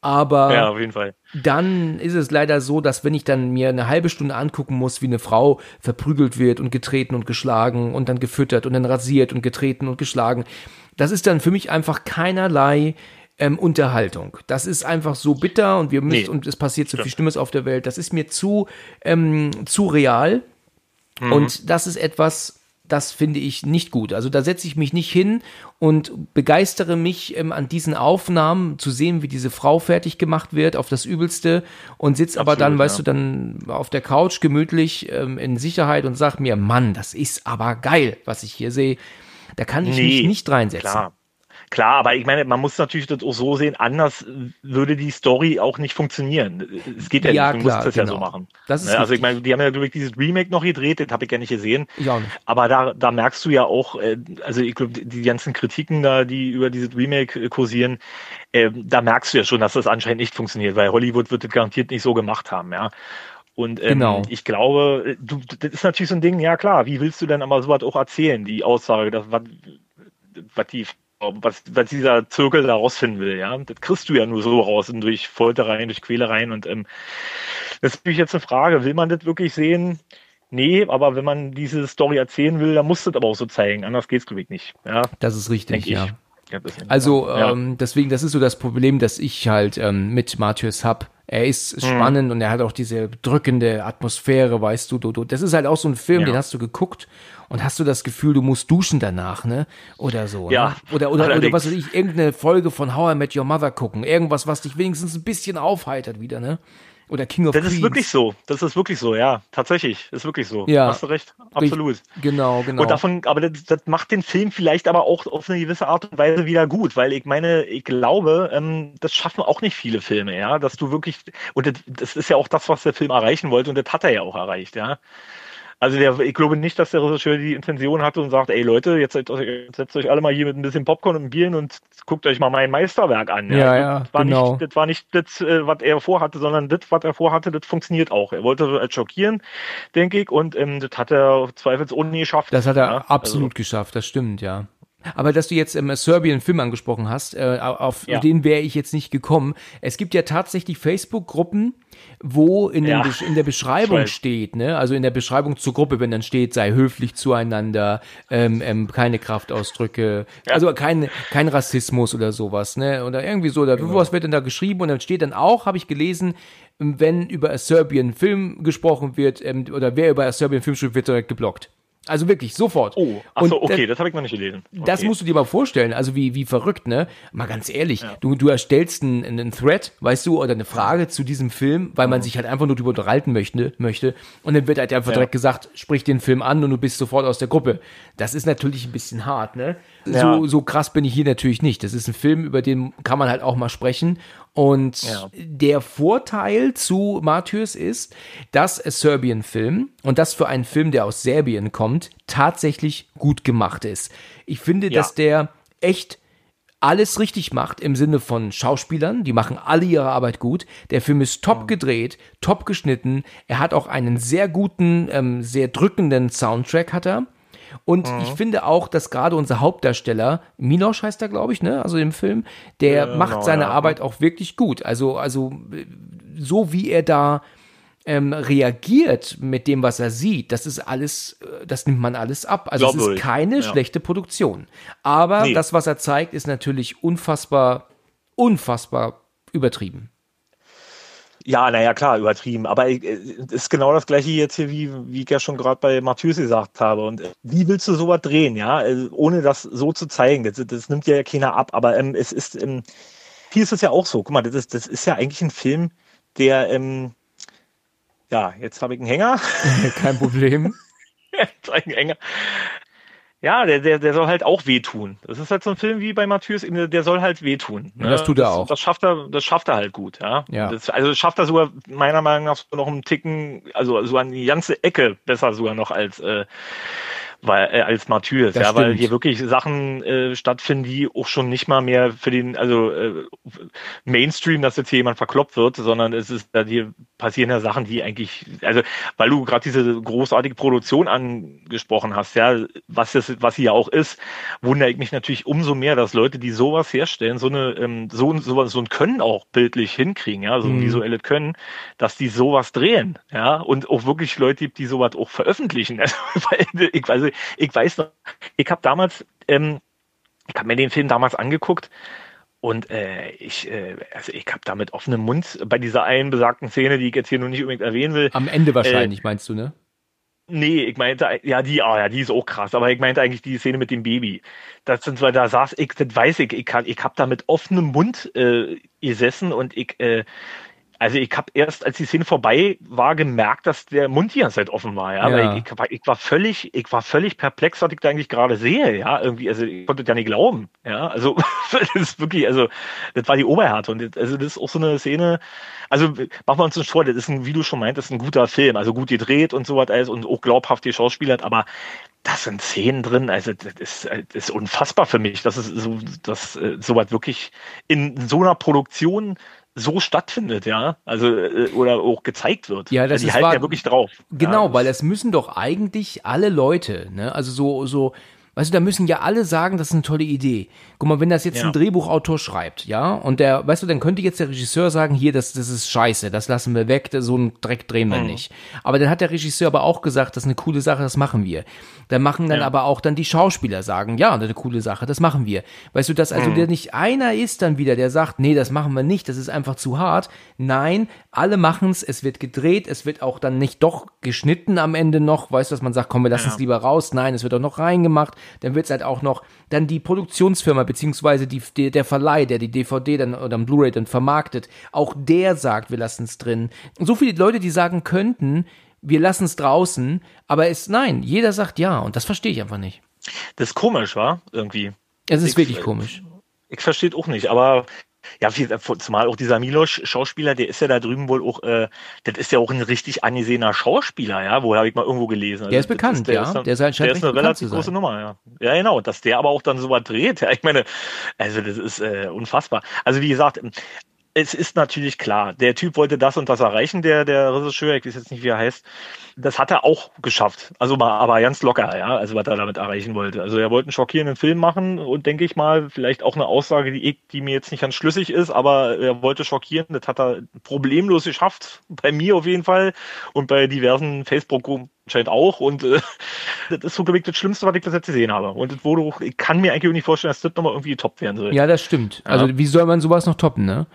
Aber ja, auf jeden Fall. dann ist es leider so, dass wenn ich dann mir eine halbe Stunde angucken muss, wie eine Frau verprügelt wird und getreten und geschlagen und dann gefüttert und dann rasiert und getreten und geschlagen, das ist dann für mich einfach keinerlei ähm, Unterhaltung. Das ist einfach so bitter und wir müssen nee. und es passiert so viel Schlimmes auf der Welt. Das ist mir zu ähm, zu real. Mhm. Und das ist etwas, das finde ich nicht gut. Also da setze ich mich nicht hin und begeistere mich ähm, an diesen Aufnahmen zu sehen, wie diese Frau fertig gemacht wird auf das Übelste und sitze aber dann, ja. weißt du, dann auf der Couch gemütlich ähm, in Sicherheit und sag mir, Mann, das ist aber geil, was ich hier sehe. Da kann ich nee, mich nicht reinsetzen. Klar. Klar, aber ich meine, man muss natürlich das auch so sehen, anders würde die Story auch nicht funktionieren. Es geht ja, ja nicht, du klar, musst das genau. ja so genau. machen. Das ist ne, also ich meine, die haben ja, glaube ich, dieses Remake noch gedreht, das habe ich ja nicht gesehen. Ja. Aber da, da merkst du ja auch, äh, also ich glaube, die ganzen Kritiken da, die über dieses Remake äh, kursieren, äh, da merkst du ja schon, dass das anscheinend nicht funktioniert, weil Hollywood wird das garantiert nicht so gemacht haben, ja. Und ähm, genau. ich glaube, du, das ist natürlich so ein Ding, ja klar, wie willst du denn aber sowas auch erzählen, die Aussage, dass, was, was die was, was dieser Zirkel da rausfinden will, ja. Das kriegst du ja nur so raus und durch Foltereien, durch Quälereien und ähm, das ist natürlich jetzt eine Frage, will man das wirklich sehen? Nee, aber wenn man diese Story erzählen will, dann muss das aber auch so zeigen, anders geht's glaube ich nicht. Ja, das ist richtig, ja. Also ja. ähm, deswegen, das ist so das Problem, dass ich halt ähm, mit Matthäus hab. Er ist mhm. spannend und er hat auch diese drückende Atmosphäre, weißt du, du. Das ist halt auch so ein Film, ja. den hast du geguckt und hast du das Gefühl, du musst duschen danach, ne? Oder so. Ja. Ne? Oder, oder, oder was weiß ich, irgendeine Folge von How I Met Your Mother gucken. Irgendwas, was dich wenigstens ein bisschen aufheitert wieder, ne? Oder King of das Queens. Das ist wirklich so. Das ist wirklich so, ja. Tatsächlich. Ist wirklich so. Ja. Hast du recht. Absolut. Ich, genau, genau. Und davon, aber das, das, macht den Film vielleicht aber auch auf eine gewisse Art und Weise wieder gut, weil ich meine, ich glaube, ähm, das schaffen auch nicht viele Filme, ja, dass du wirklich, und das, das ist ja auch das, was der Film erreichen wollte, und das hat er ja auch erreicht, ja. Also der, ich glaube nicht, dass der Regisseur die Intention hatte und sagt, ey Leute, jetzt setzt euch alle mal hier mit ein bisschen Popcorn und Bieren und guckt euch mal mein Meisterwerk an. Ja, ja, ja das war genau. Nicht, das war nicht das, äh, was er vorhatte, sondern das, was er vorhatte, das funktioniert auch. Er wollte halt schockieren, denke ich, und ähm, das hat er zweifelsohne geschafft. Das hat er ja? absolut also. geschafft, das stimmt, ja. Aber dass du jetzt ähm, Serbien Film angesprochen hast, äh, auf ja. den wäre ich jetzt nicht gekommen. Es gibt ja tatsächlich Facebook-Gruppen, wo in, ja. in, der Beschreibung steht, ne, also in der Beschreibung zur Gruppe, wenn dann steht, sei höflich zueinander, ähm, ähm, keine Kraftausdrücke, ja. also kein, kein Rassismus oder sowas, ne, oder irgendwie so, oder genau. was wird denn da geschrieben und dann steht dann auch, habe ich gelesen, wenn über Serbian Film gesprochen wird, ähm, oder wer über Serbian Film schreibt, wird direkt geblockt. Also wirklich, sofort. Oh, achso, okay, das, habe ich noch nicht gelesen. Okay. Das musst du dir mal vorstellen, also wie, wie verrückt, ne? Mal ganz ehrlich, ja. du, du erstellst einen, einen Thread, weißt du, oder eine Frage zu diesem Film, weil man mhm. sich halt einfach nur darüber unterhalten möchte, möchte. Und dann wird halt einfach ja. direkt gesagt, sprich den Film an und du bist sofort aus der Gruppe. Das ist natürlich ein bisschen hart, ne? Ja. So, so krass bin ich hier natürlich nicht. Das ist ein Film, über den kann man halt auch mal sprechen. Und ja. der Vorteil zu Matthäus ist, dass Serbian-Film und das für einen Film, der aus Serbien kommt, tatsächlich gut gemacht ist. Ich finde, ja. dass der echt alles richtig macht im Sinne von Schauspielern, die machen alle ihre Arbeit gut. Der Film ist top gedreht, top geschnitten. Er hat auch einen sehr guten, ähm, sehr drückenden Soundtrack hat er. Und mhm. ich finde auch, dass gerade unser Hauptdarsteller, Minosch heißt er, glaube ich, ne, also im Film, der ja, macht genau, seine ja. Arbeit auch wirklich gut. Also, also so wie er da ähm, reagiert mit dem, was er sieht, das ist alles, äh, das nimmt man alles ab. Also Glaub es ist keine ja. schlechte Produktion. Aber nee. das, was er zeigt, ist natürlich unfassbar, unfassbar übertrieben. Ja, naja, klar, übertrieben. Aber es äh, ist genau das gleiche jetzt hier, wie, wie ich ja schon gerade bei Matthäus gesagt habe. Und äh, wie willst du sowas drehen, ja, äh, ohne das so zu zeigen? Das, das nimmt ja keiner ab. Aber ähm, es ist, ähm, hier ist es ja auch so. Guck mal, das ist, das ist ja eigentlich ein Film, der, ähm, ja, jetzt habe ich einen Hänger. [LAUGHS] Kein Problem. [LAUGHS] einen Hänger ja, der, der, der soll halt auch wehtun. Das ist halt so ein Film wie bei Matthäus, der soll halt wehtun. Ne? das tut er auch. Das schafft er, das schafft er halt gut, ja. ja. Das, also das schafft er sogar meiner Meinung nach noch einen Ticken, also so an die ganze Ecke besser sogar noch als äh, weil äh, als Martyrs, ja, stimmt. weil hier wirklich Sachen äh, stattfinden, die auch schon nicht mal mehr für den, also äh, Mainstream, dass jetzt hier jemand verkloppt wird, sondern es ist, da hier passieren ja Sachen, die eigentlich, also weil du gerade diese großartige Produktion angesprochen hast, ja, was das, was sie ja auch ist, wundere ich mich natürlich umso mehr, dass Leute, die sowas herstellen, so eine, ähm, so, so, so ein Können auch bildlich hinkriegen, ja, so ein mhm. visuelles Können, dass die sowas drehen, ja, und auch wirklich Leute gibt, die sowas auch veröffentlichen. [LAUGHS] Also, ich, also ich weiß noch, ich habe damals, ähm, ich habe mir den Film damals angeguckt und äh, ich, äh, also ich habe da mit offenem Mund bei dieser einen besagten Szene, die ich jetzt hier nur nicht unbedingt erwähnen will. Am Ende wahrscheinlich, äh, meinst du, ne? Nee, ich meinte, ja, die, ah, ja, die ist auch krass, aber ich meinte eigentlich die Szene mit dem Baby. Das sind, weil da saß ich, das weiß ich, ich, kann, ich habe da mit offenem Mund äh, gesessen und ich, äh, Also ich habe erst, als die Szene vorbei war, gemerkt, dass der Mund die ganze Zeit offen war, ja. ja. ich, ich, ich, war völlig, ich war völlig perplex, was ich da eigentlich gerade sehe, ja. Irgendwie, also ich konnte ja nicht glauben, ja. Also [LAUGHS] das ist wirklich, also das war die Oberhärte und also das ist auch so eine Szene. Also machen wir uns nicht vor, das ist ein, wie du schon meintest, ein guter Film, also gut gedreht und so was alles und auch glaubhaft die Schauspieler, aber das sind Szenen drin, also das ist, das ist unfassbar für mich, dass es so, dass äh, sowas wirklich in so einer Produktion so stattfindet, ja, also äh, oder auch gezeigt wird. Ja, das die ist halten ja wirklich drauf. Genau, ja, weil es müssen doch eigentlich alle Leute, ne, also so so Weißt du, da müssen ja alle sagen, das ist eine tolle Idee. Guck mal, wenn das jetzt ja. ein Drehbuchautor schreibt, ja, und der, weißt du, dann könnte jetzt der Regisseur sagen, hier, das, das ist scheiße, das lassen wir weg, so einen Dreck drehen wir mhm. nicht. Aber dann hat der Regisseur aber auch gesagt, das ist eine coole Sache, das machen wir. Dann machen dann ja. aber auch dann die Schauspieler sagen, ja, eine coole Sache, das machen wir. Weißt du, dass also mhm. der nicht einer ist dann wieder, der sagt, nee, das machen wir nicht, das ist einfach zu hart. Nein, alle machen's, es wird gedreht, es wird auch dann nicht doch geschnitten am Ende noch, weißt du, dass man sagt, komm, wir lassen es ja. lieber raus. Nein, es wird auch noch reingemacht dann wird es halt auch noch, dann die Produktionsfirma, beziehungsweise die, die, der Verleih, der die DVD dann oder Blu-ray dann vermarktet, auch der sagt, wir lassen es drin. so viele Leute, die sagen könnten, wir lassen es draußen, aber es, nein, jeder sagt ja und das verstehe ich einfach nicht. Das ist komisch, war irgendwie. Es ist ich, wirklich komisch. Ich verstehe auch nicht, aber ja, viel, zumal auch dieser Milos-Schauspieler, der ist ja da drüben wohl auch, äh, das ist ja auch ein richtig angesehener Schauspieler, ja, wo habe ich mal irgendwo gelesen. Also, der ist bekannt, ist, der ja. Ist, der ist, halt der ist eine relativ große Nummer, ja. Ja, genau, dass der aber auch dann so was dreht, ja, ich meine, also das ist äh, unfassbar. Also wie gesagt, es ist natürlich klar, der Typ wollte das und das erreichen, der, der Regisseur, ich weiß jetzt nicht, wie er heißt. Das hat er auch geschafft. Also mal, aber ganz locker, ja, also was er damit erreichen wollte. Also er wollte einen schockierenden Film machen und denke ich mal, vielleicht auch eine Aussage, die, die mir jetzt nicht ganz schlüssig ist, aber er wollte schockieren, das hat er problemlos geschafft. Bei mir auf jeden Fall und bei diversen Facebook-Gruppen anscheinend auch. Und äh, [LAUGHS] das ist so gewickt das Schlimmste, was ich bis jetzt gesehen habe. Und das wurde auch, ich kann mir eigentlich auch nicht vorstellen, dass das nochmal irgendwie top werden soll. Ja, das stimmt. Ja. Also wie soll man sowas noch toppen, ne?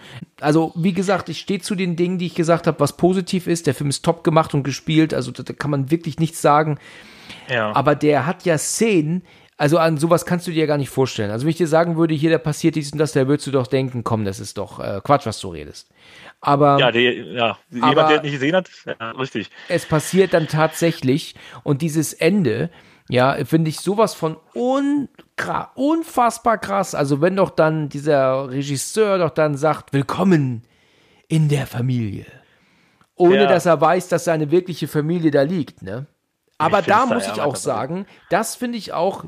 Also, wie gesagt, ich stehe zu den Dingen, die ich gesagt habe, was positiv ist. Der Film ist top gemacht und gespielt, also da, da kann man wirklich nichts sagen. Ja. Aber der hat ja Szenen, also an sowas kannst du dir ja gar nicht vorstellen. Also wenn ich dir sagen würde, hier, da passiert dies und das, da würdest du doch denken, komm, das ist doch äh, Quatsch, was du redest. Aber ja, die, ja jemand, der es nicht gesehen hat, ja, richtig. Es passiert dann tatsächlich und dieses Ende, ja, finde ich sowas von un unfassbar krass. Also wenn doch dann dieser Regisseur doch dann sagt, willkommen in der Familie. Ohne ja. dass er weiß, dass seine wirkliche Familie da liegt, ne? Aber da muss ich auch sagen, das finde ich auch,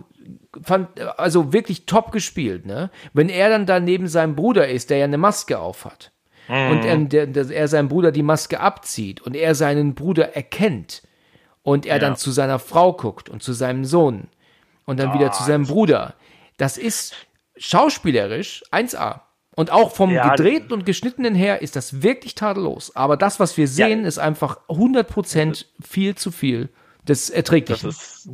fand, also wirklich top gespielt, ne? Wenn er dann da neben seinem Bruder ist, der ja eine Maske aufhat mhm. und er, der, der, er seinem Bruder die Maske abzieht und er seinen Bruder erkennt und er ja. dann zu seiner Frau guckt und zu seinem Sohn und dann oh, wieder zu seinem Bruder. Das ist schauspielerisch 1A. Und auch vom ja, gedrehten und geschnittenen her ist das wirklich tadellos. Aber das, was wir sehen, ja. ist einfach 100% viel zu viel. Das erträgt nicht. Das ist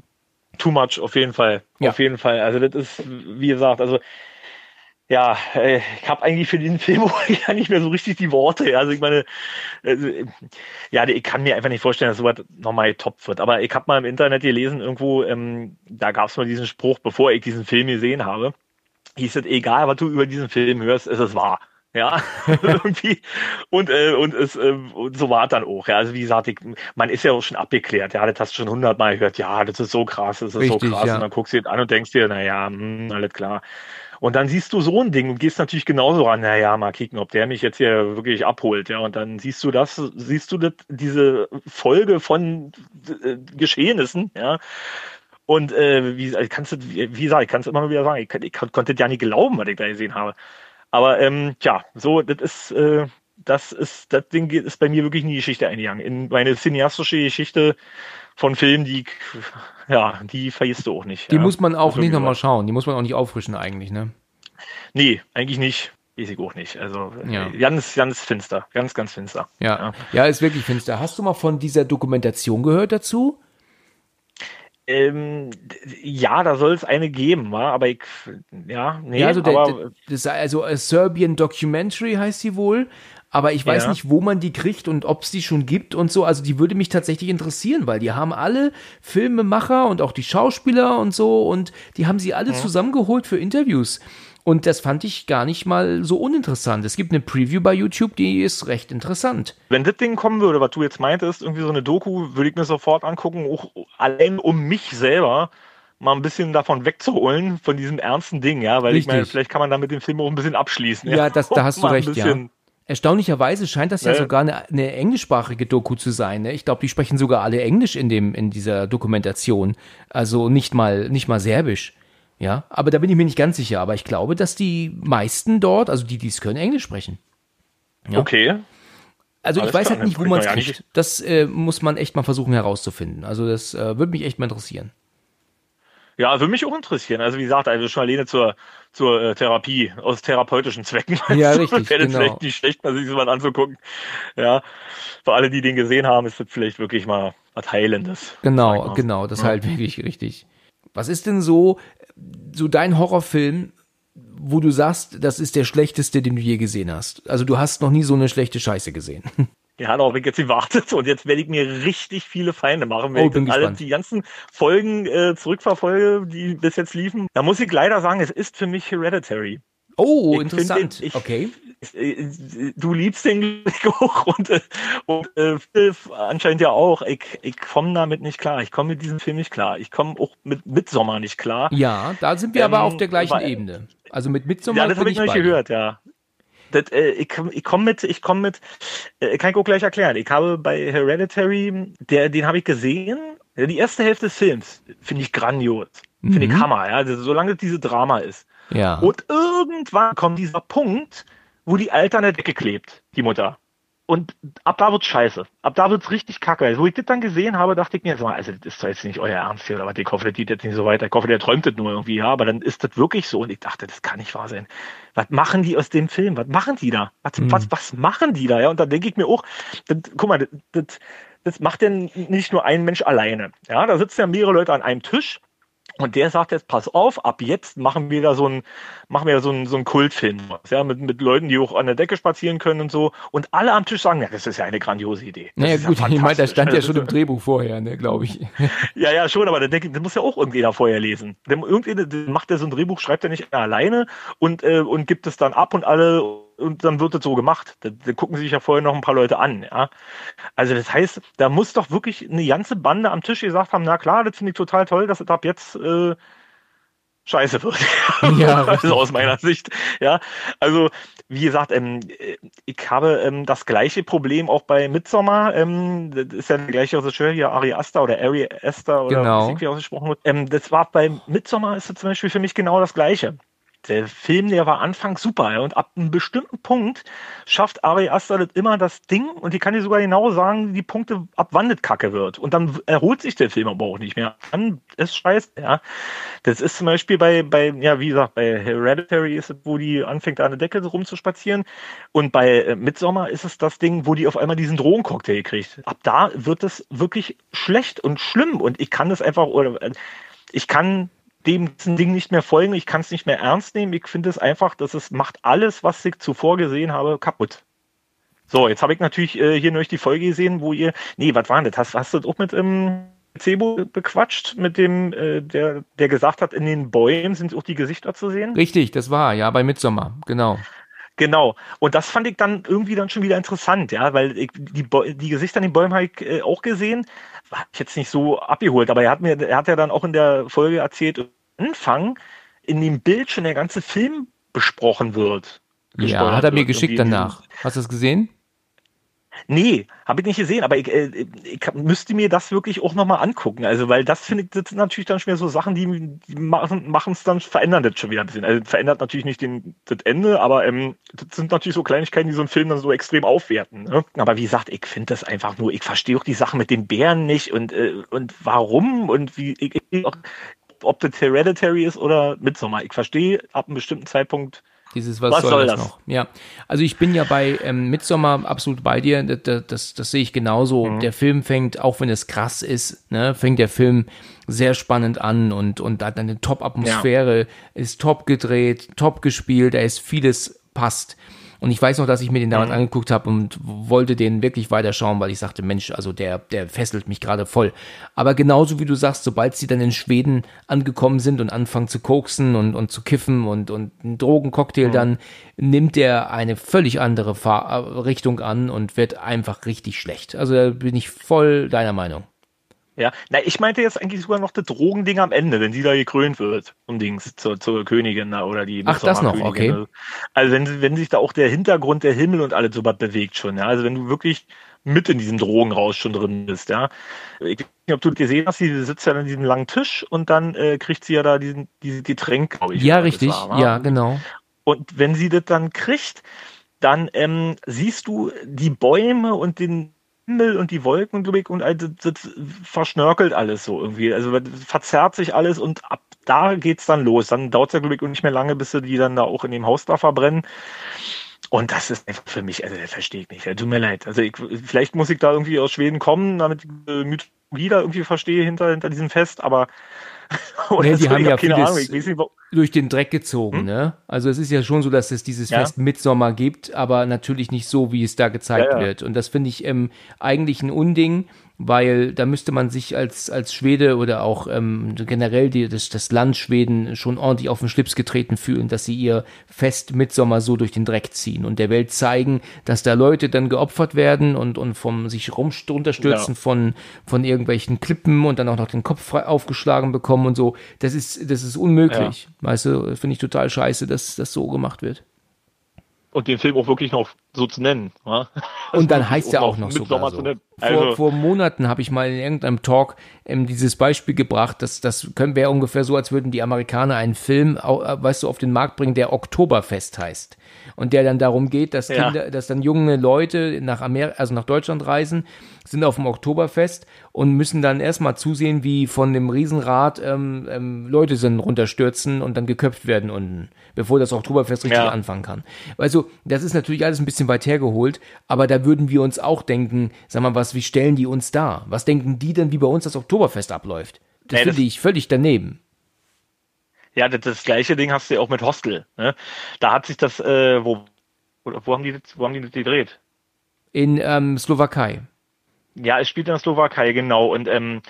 too much, auf jeden Fall. Ja. Auf jeden Fall. Also, das ist, wie gesagt, also ja, äh, ich habe eigentlich für diesen Film [LAUGHS] ja nicht mehr so richtig die Worte. Also ich meine, also, ja, ich kann mir einfach nicht vorstellen, dass sowas nochmal top wird. Aber ich habe mal im Internet gelesen, irgendwo, ähm, da gab es mal diesen Spruch, bevor ich diesen Film gesehen habe, hieß es, egal was du über diesen Film hörst, ist es wahr. Ja, [LAUGHS] irgendwie. Und, äh, und, es, äh, und so war es dann auch. Ja. Also wie gesagt, ich, man ist ja auch schon abgeklärt. Ja, das hast du schon hundertmal gehört. Ja, das ist so krass, das ist Richtig, so krass. Ja. Und dann guckst du dir an und denkst dir, naja, hm, alles klar. Und dann siehst du so ein Ding und gehst natürlich genauso ran, naja, mal kicken, ob der mich jetzt hier wirklich abholt, ja. Und dann siehst du das, siehst du das, diese Folge von äh, Geschehnissen, ja. Und äh, wie kannst du, wie gesagt, ich kann es immer wieder sagen, ich, ich konnte ja nicht glauben, was ich da gesehen habe. Aber ähm, tja, so, das ist, äh, das ist, das Ding ist bei mir wirklich in die Geschichte eingegangen. In meine cineastische Geschichte von Filmen, die, ja, die vergisst du auch nicht. Die ja. muss man auch nicht nochmal schauen. Die muss man auch nicht auffrischen eigentlich, ne? Nee, eigentlich nicht. Ich auch nicht. Also ja. ganz, ganz finster. Ganz, ganz finster. Ja. ja. ja, ist wirklich finster. Hast du mal von dieser Dokumentation gehört dazu? Ähm, ja, da soll es eine geben, wa? aber ich, ja, nee, ja, also, der, aber, das, also a Serbian Documentary heißt sie wohl. Aber ich weiß ja. nicht, wo man die kriegt und ob es die schon gibt und so. Also die würde mich tatsächlich interessieren, weil die haben alle Filmemacher und auch die Schauspieler und so und die haben sie alle ja. zusammengeholt für Interviews. Und das fand ich gar nicht mal so uninteressant. Es gibt eine Preview bei YouTube, die ist recht interessant. Wenn das Ding kommen würde, was du jetzt meintest, irgendwie so eine Doku, würde ich mir sofort angucken, auch allein um mich selber mal ein bisschen davon wegzuholen, von diesem ernsten Ding, ja, weil Richtig. ich meine, vielleicht kann man damit den Film auch ein bisschen abschließen. Ja, ja das, da hast du [LAUGHS] recht, ja. Erstaunlicherweise scheint das ja, ja sogar eine, eine, englischsprachige Doku zu sein. Ne? Ich glaube, die sprechen sogar alle Englisch in dem in dieser Dokumentation, also nicht mal nicht mal Serbisch. Ja, aber da bin ich mir nicht ganz sicher. Aber ich glaube, dass die meisten dort, also die, die es können, Englisch sprechen. Ja? Okay. Also Alles ich weiß klar, halt nicht, wo man es kriegt. Das äh, muss man echt mal versuchen herauszufinden. Also das äh, würde mich echt mal interessieren. Ja, würde mich auch interessieren. Also wie gesagt, also schon alleine zur, zur äh, Therapie, aus therapeutischen Zwecken. Ja, [LAUGHS] richtig. Wäre genau. vielleicht nicht schlecht, mal sich so mal anzugucken. Ja, für alle, die den gesehen haben, ist das vielleicht wirklich mal was Heilendes. Genau, genau, das ja. halt wirklich richtig. Was ist denn so, so dein Horrorfilm, wo du sagst, das ist der schlechteste, den du je gesehen hast? Also du hast noch nie so eine schlechte Scheiße gesehen. [LAUGHS] Ja, darauf ich jetzt gewartet und jetzt werde ich mir richtig viele Feinde machen, wenn oh, ich alle die ganzen Folgen äh, zurückverfolge, die bis jetzt liefen. Da muss ich leider sagen, es ist für mich Hereditary. Oh, ich interessant. Den, ich, okay. Äh, du liebst den auch [LAUGHS] und, äh, und äh, anscheinend ja auch. Ich, ich komme damit nicht klar. Ich komme mit diesem Film nicht klar. Ich komme auch mit Midsommer nicht klar. Ja, da sind wir ähm, aber auf der gleichen weil, Ebene. Also mit Midsommer. Ja, das habe ich noch nicht gehört, ja. Das, äh, ich ich komme mit, ich komme mit, äh, kann ich auch gleich erklären. Ich habe bei Hereditary, der, den habe ich gesehen. Die erste Hälfte des Films finde ich grandios. Finde mhm. ich Hammer, ja. Also, solange diese Drama ist. Ja. Und irgendwann kommt dieser Punkt, wo die Alte an der Decke klebt, die Mutter. Und ab da wird's scheiße. Ab da wird's richtig kacke. Also, wo ich das dann gesehen habe, dachte ich mir jetzt mal, also das ist doch jetzt nicht euer Ernst hier, oder was? Ich hoffe, das geht jetzt nicht so weiter. Ich hoffe, der träumt das nur irgendwie, ja. Aber dann ist das wirklich so. Und ich dachte, das kann nicht wahr sein. Was machen die aus dem Film? Was machen die da? Was, mhm. was, was machen die da? Ja, und dann denke ich mir auch, das, guck mal, das, das, das macht denn nicht nur ein Mensch alleine. Ja, da sitzen ja mehrere Leute an einem Tisch und der sagt jetzt, pass auf, ab jetzt machen wir da so ein, machen wir da so ein, so ein Kultfilm, ja, mit, mit Leuten, die auch an der Decke spazieren können und so. Und alle am Tisch sagen, ja, das ist ja eine grandiose Idee. Das naja, gut, ja ich meine, das stand ja [LAUGHS] schon im Drehbuch vorher, ne, glaube ich. [LAUGHS] ja, ja, schon, aber der, der muss ja auch irgendjemand vorher lesen. Der, irgendjemand macht der so ein Drehbuch, schreibt er nicht alleine und, äh, und gibt es dann ab und alle und dann wird das so gemacht. Da, da, gucken sich ja vorher noch ein paar Leute an, ja. Also das heißt, da muss doch wirklich eine ganze Bande am Tisch gesagt haben, na klar, das finde ich total toll, dass es ab jetzt äh, scheiße wird. [LAUGHS] Ja, [LAUGHS] also aus meiner Sicht. Ja, also wie gesagt, ähm, ich habe ähm, das gleiche Problem auch bei Midsommar. Ähm, das ist ja der gleiche Regisseur hier, Ari Aster oder Ari Aster oder genau. wie ausgesprochen wird. Ähm, das war bei Midsommar ist das zum Beispiel für mich genau das gleiche der Film, der war anfangs super. Ja, und ab einem bestimmten Punkt schafft Ari Aster immer das Ding und die kann dir sogar genau sagen, die Punkte, ab wann das kacke wird. Und dann erholt sich der Film aber auch nicht mehr. Dann ist scheiße, ja. Das ist zum Beispiel bei, bei, ja, wie gesagt, bei Hereditary ist es, wo die anfängt, an der Decke rumzuspazieren. Und bei äh, Midsommar ist es das Ding, wo die auf einmal diesen Drogencocktail kriegt. Ab da wird es wirklich schlecht und schlimm. Und ich kann das einfach, oder äh, ich kann dem Ding nicht mehr folgen, ich kann es nicht mehr ernst nehmen. Ich finde es einfach, dass es macht alles, was ich zuvor gesehen habe, kaputt. So, jetzt habe ich natürlich äh, hier neulich die Folge gesehen, wo ihr, nee, was war denn das? Hast, hast du das auch mit ähm, Cebo bequatscht, mit dem, äh, der, der gesagt hat, in den Bäumen sind auch die Gesichter zu sehen? Richtig, das war, ja, bei Midsommer, genau. Genau. Und das fand ich dann irgendwie dann schon wieder interessant, ja, weil ich, die, die Gesichter in den Bäumen habe ich äh, auch gesehen. War ich jetzt nicht so abgeholt, aber er hat mir, er hat ja dann auch in der Folge erzählt, Anfang in dem Bild schon der ganze Film besprochen wird. Ja, hat er mir geschickt danach. Hast du es gesehen? Nee, habe ich nicht gesehen, aber ich, äh, ich müsste mir das wirklich auch nochmal angucken. Also, weil das finde ich, das sind natürlich dann schon wieder so Sachen, die, die machen es dann, verändern das schon wieder ein bisschen. Also verändert natürlich nicht den, das Ende, aber ähm, das sind natürlich so Kleinigkeiten, die so einen Film dann so extrem aufwerten. Ne? Aber wie gesagt, ich finde das einfach nur, ich verstehe auch die Sachen mit den Bären nicht und, äh, und warum und wie, ich, ich, ob das Hereditary ist oder Midsommar. Ich verstehe ab einem bestimmten Zeitpunkt, dieses, was, was soll, soll, das, noch? Ja, also ich bin ja bei ähm, Midsommar absolut bei dir. Das, das, das, das sehe ich genauso. Mhm. Der Film fängt, auch wenn es krass ist, ne, fängt der Film sehr spannend an und und hat eine Top-Atmosphäre, ja. ist top gedreht, top gespielt, da ist vieles passt. Und ich weiß noch, dass ich mir den damals mhm. angeguckt habe und wollte den wirklich weiterschauen, weil ich sagte, Mensch, also der, der fesselt mich gerade voll. Aber genauso wie du sagst, sobald sie dann in Schweden angekommen sind und anfangen zu koksen und, und zu kiffen und, und einen Drogencocktail, mhm. dann nimmt er eine völlig andere Fahr Richtung an und wird einfach richtig schlecht. Also da bin ich voll deiner Meinung. Ja, na, ich meinte jetzt eigentlich sogar noch das Drogending am Ende, wenn sie da gekrönt wird, um Dings zur, zur Königin na, oder die Ach, das noch, okay. Also, wenn, wenn sich da auch der Hintergrund, der Himmel und alles so was bewegt schon, ja. Also wenn du wirklich mit in diesem Drogenraus schon drin bist, ja. Ich weiß nicht, ob du gesehen hast, sie sitzt ja an diesem langen Tisch und dann äh, kriegt sie ja da diesen, dieses Getränk, glaube ich. Ja, richtig, war, ja, genau. Und wenn sie das dann kriegt, dann ähm, siehst du die Bäume und den Himmel und die Wolken und also das verschnörkelt alles so irgendwie. Also verzerrt sich alles und ab da geht's dann los. Dann dauert es ja glücklich und nicht mehr lange, bis sie die dann da auch in dem Haus da verbrennen. Und das ist einfach für mich, also das verstehe ich nicht. Tut mir leid. Also ich, vielleicht muss ich da irgendwie aus Schweden kommen, damit ich die Mythologie da irgendwie verstehe hinter, hinter diesem Fest, aber [LAUGHS] nee, die haben ja keine Ahnung, durch den Dreck gezogen, hm? ne? Also es ist ja schon so, dass es dieses ja. Fest Mitsommer gibt, aber natürlich nicht so, wie es da gezeigt ja, ja. wird. Und das finde ich ähm, eigentlich ein Unding, weil da müsste man sich als, als Schwede oder auch ähm, generell die, das, das Land Schweden schon ordentlich auf den Schlips getreten fühlen, dass sie ihr Fest Mitsommer so durch den Dreck ziehen und der Welt zeigen, dass da Leute dann geopfert werden und, und vom sich runterstürzen ja. von, von irgendwelchen Klippen und dann auch noch den Kopf frei aufgeschlagen bekommen und so. Das ist, das ist unmöglich. Ja. Weißt du, finde ich total scheiße, dass das so gemacht wird und den Film auch wirklich noch so zu nennen. Ja? Und dann heißt er auch noch so. Also vor, vor Monaten habe ich mal in irgendeinem Talk ähm, dieses Beispiel gebracht, dass das können wir ungefähr so, als würden die Amerikaner einen Film, äh, weißt du, auf den Markt bringen, der Oktoberfest heißt und der dann darum geht, dass Kinder, ja. dass dann junge Leute nach Amerika, also nach Deutschland reisen, sind auf dem Oktoberfest und müssen dann erstmal zusehen, wie von dem Riesenrad ähm, ähm, Leute sind runterstürzen und dann geköpft werden unten, bevor das Oktoberfest richtig ja. anfangen kann. Also, das ist natürlich alles ein bisschen weit hergeholt, aber da würden wir uns auch denken, sag mal, was, wie stellen die uns da? Was denken die denn, wie bei uns das Oktoberfest abläuft? Das nee, finde ich völlig daneben. Ja, das, das, gleiche Ding hast du ja auch mit Hostel. Ne? Da hat sich das, äh, wo, wo haben die wo haben die das gedreht? In ähm, Slowakei. Ja, es spielt in der Slowakei, genau. Und ähm,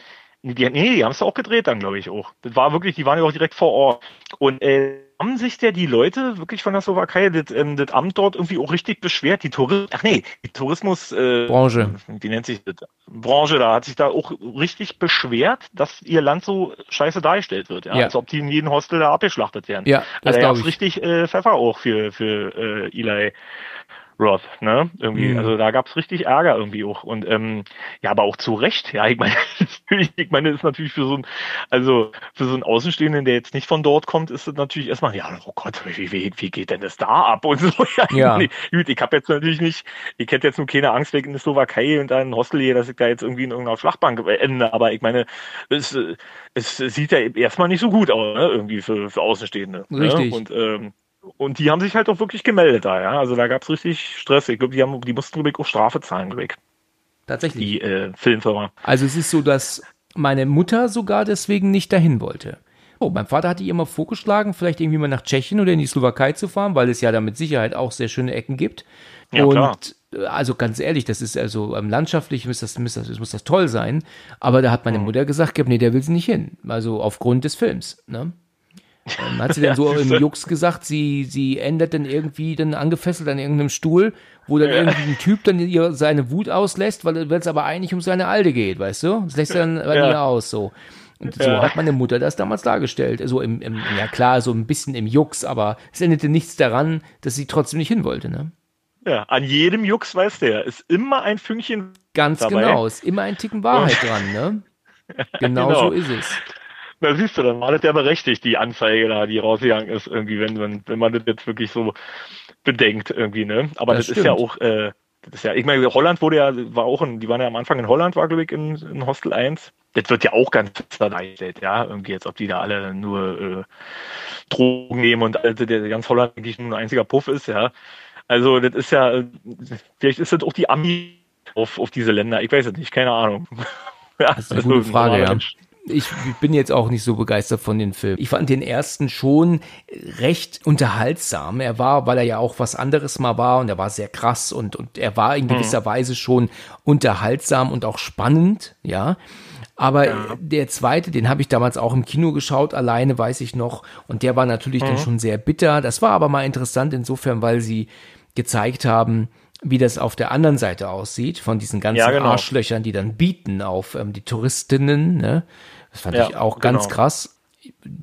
die, nee, die haben es auch gedreht dann, glaube ich, auch. Das war wirklich, die waren ja auch direkt vor Ort. Und äh, haben sich der die Leute wirklich von der Slowakei das, ähm, das Amt dort irgendwie auch richtig beschwert? Die Tourismus, ach nee, die Tourismus äh, Branche. Wie nennt sich das? Branche da hat sich da auch richtig beschwert, dass ihr Land so scheiße dargestellt wird, ja. ja. Als ob die in jedem Hostel da abgeschlachtet werden. Ja, das also, da richtig äh, Pfeffer auch für, für äh, Eli Roth, ne? Irgendwie, mhm. also da gab's richtig Ärger irgendwie auch. Und ähm, ja, aber auch zu Recht, ja, ich meine, [LAUGHS] ich meine, das ist natürlich für so ein, also für so einen Außenstehenden, der jetzt nicht von dort kommt, ist es natürlich erstmal, ja, oh Gott, wie, wie, wie geht denn das da ab? Und [LAUGHS] so, ja, ja. gut, ich habe jetzt natürlich nicht, ich hätte jetzt nur keine Angst wegen der Slowakei und dann Hostel hier, dass ich da jetzt irgendwie in irgendeiner Schlachtbank ende, aber ich meine, es, es sieht ja erstmal nicht so gut aus, ne? irgendwie für, für Außenstehende. Ne? Richtig. Ne? Und ähm, und die haben sich halt auch wirklich gemeldet da, ja. Also da gab es richtig Stress. Ich glaube, die, haben, die mussten, glaube ich, auch Strafe zahlen, glaube ich. Tatsächlich. Die äh, Filmfirma. Also es ist so, dass meine Mutter sogar deswegen nicht dahin wollte. Oh, mein Vater hatte ihr immer vorgeschlagen, vielleicht irgendwie mal nach Tschechien oder in die Slowakei zu fahren, weil es ja da mit Sicherheit auch sehr schöne Ecken gibt. Ja, und klar. Äh, also ganz ehrlich, das ist also ähm, landschaftlich muss das, muss, das, muss das toll sein. Aber da hat meine Mutter gesagt, nee, der will sie nicht hin. Also aufgrund des Films. Ne? Ähm, hat sie dann [LAUGHS] so im Jux gesagt, sie, sie endet dann irgendwie dann angefesselt an irgendeinem Stuhl, wo dann ja. irgendwie ein Typ dann ihr seine Wut auslässt, weil es aber eigentlich um seine Alte geht, weißt du? Das lässt er dann bei ja. ihr aus, so. Und so ja. hat meine Mutter das damals dargestellt. So im, im, ja klar, so ein bisschen im Jux, aber es endete nichts daran, dass sie trotzdem nicht hin wollte, ne? Ja, an jedem Jux weiß der, ist immer ein Fünkchen. Ganz dabei. genau, ist immer ein Ticken Wahrheit dran, ne? [LAUGHS] Genau, genau, so ist es. Na siehst du, dann war das ja berechtigt, die Anzeige da, die rausgegangen ist, irgendwie, wenn man, wenn man das jetzt wirklich so bedenkt, irgendwie, ne? Aber das, das ist ja auch, äh, das ist ja, ich meine, Holland wurde ja, war auch in, die waren ja am Anfang in Holland, war, glaube ich, in, in Hostel 1. Das wird ja auch ganz dargestellt, ja, irgendwie jetzt, ob die da alle nur äh, Drogen nehmen und also der ganz Holland eigentlich nur ein einziger Puff ist, ja. Also das ist ja, vielleicht ist das auch die Ami auf, auf diese Länder, ich weiß es nicht, keine Ahnung. [LAUGHS] ja, das ist eine also, gute Frage, ja. Ich bin jetzt auch nicht so begeistert von den Filmen. Ich fand den ersten schon recht unterhaltsam. Er war, weil er ja auch was anderes mal war und er war sehr krass und, und er war in gewisser mhm. Weise schon unterhaltsam und auch spannend, ja. Aber ja. der zweite, den habe ich damals auch im Kino geschaut, alleine weiß ich noch. Und der war natürlich mhm. dann schon sehr bitter. Das war aber mal interessant insofern, weil sie gezeigt haben, wie das auf der anderen Seite aussieht, von diesen ganzen ja, genau. Arschlöchern, die dann bieten auf ähm, die Touristinnen. Ne? Das fand ja, ich auch ganz genau. krass.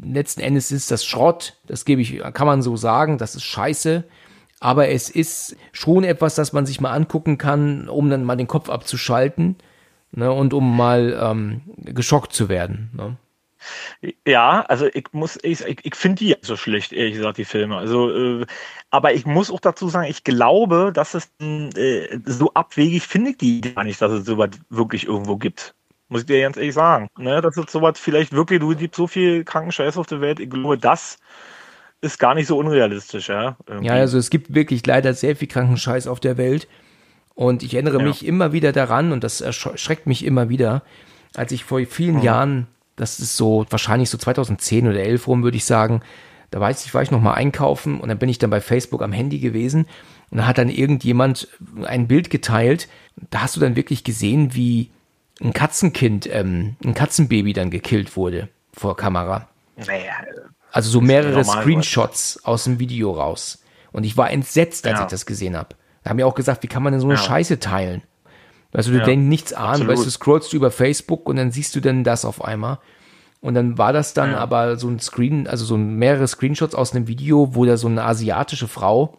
Letzten Endes ist das Schrott, das gebe ich, kann man so sagen, das ist scheiße. Aber es ist schon etwas, das man sich mal angucken kann, um dann mal den Kopf abzuschalten ne, und um mal ähm, geschockt zu werden. Ne? Ja, also ich muss, ich, ich, ich finde die so schlecht, ehrlich gesagt, die Filme. Also, äh, aber ich muss auch dazu sagen, ich glaube, dass es äh, so abwegig finde ich die gar nicht, dass es sowas wirklich irgendwo gibt. Muss ich dir ganz ehrlich sagen. Ne, dass es sowas vielleicht wirklich, du gibt so viel Krankenscheiß auf der Welt, ich glaube, das ist gar nicht so unrealistisch, ja. Irgendwie. Ja, also es gibt wirklich leider sehr viel Krankenscheiß auf der Welt. Und ich erinnere ja. mich immer wieder daran, und das erschreckt mich immer wieder, als ich vor vielen mhm. Jahren das ist so wahrscheinlich so 2010 oder 11 rum, würde ich sagen. Da weiß ich, war ich noch mal einkaufen und dann bin ich dann bei Facebook am Handy gewesen und da hat dann irgendjemand ein Bild geteilt. Da hast du dann wirklich gesehen, wie ein Katzenkind, ähm, ein Katzenbaby dann gekillt wurde vor Kamera. Naja, also so mehrere Screenshots aus dem Video raus. Und ich war entsetzt, als ja. ich das gesehen habe. Da haben wir auch gesagt, wie kann man denn so eine ja. Scheiße teilen? Weißt du, du ja, denkst nichts an, weißt du, scrollst du über Facebook und dann siehst du dann das auf einmal. Und dann war das dann ja. aber so ein Screen, also so mehrere Screenshots aus einem Video, wo da so eine asiatische Frau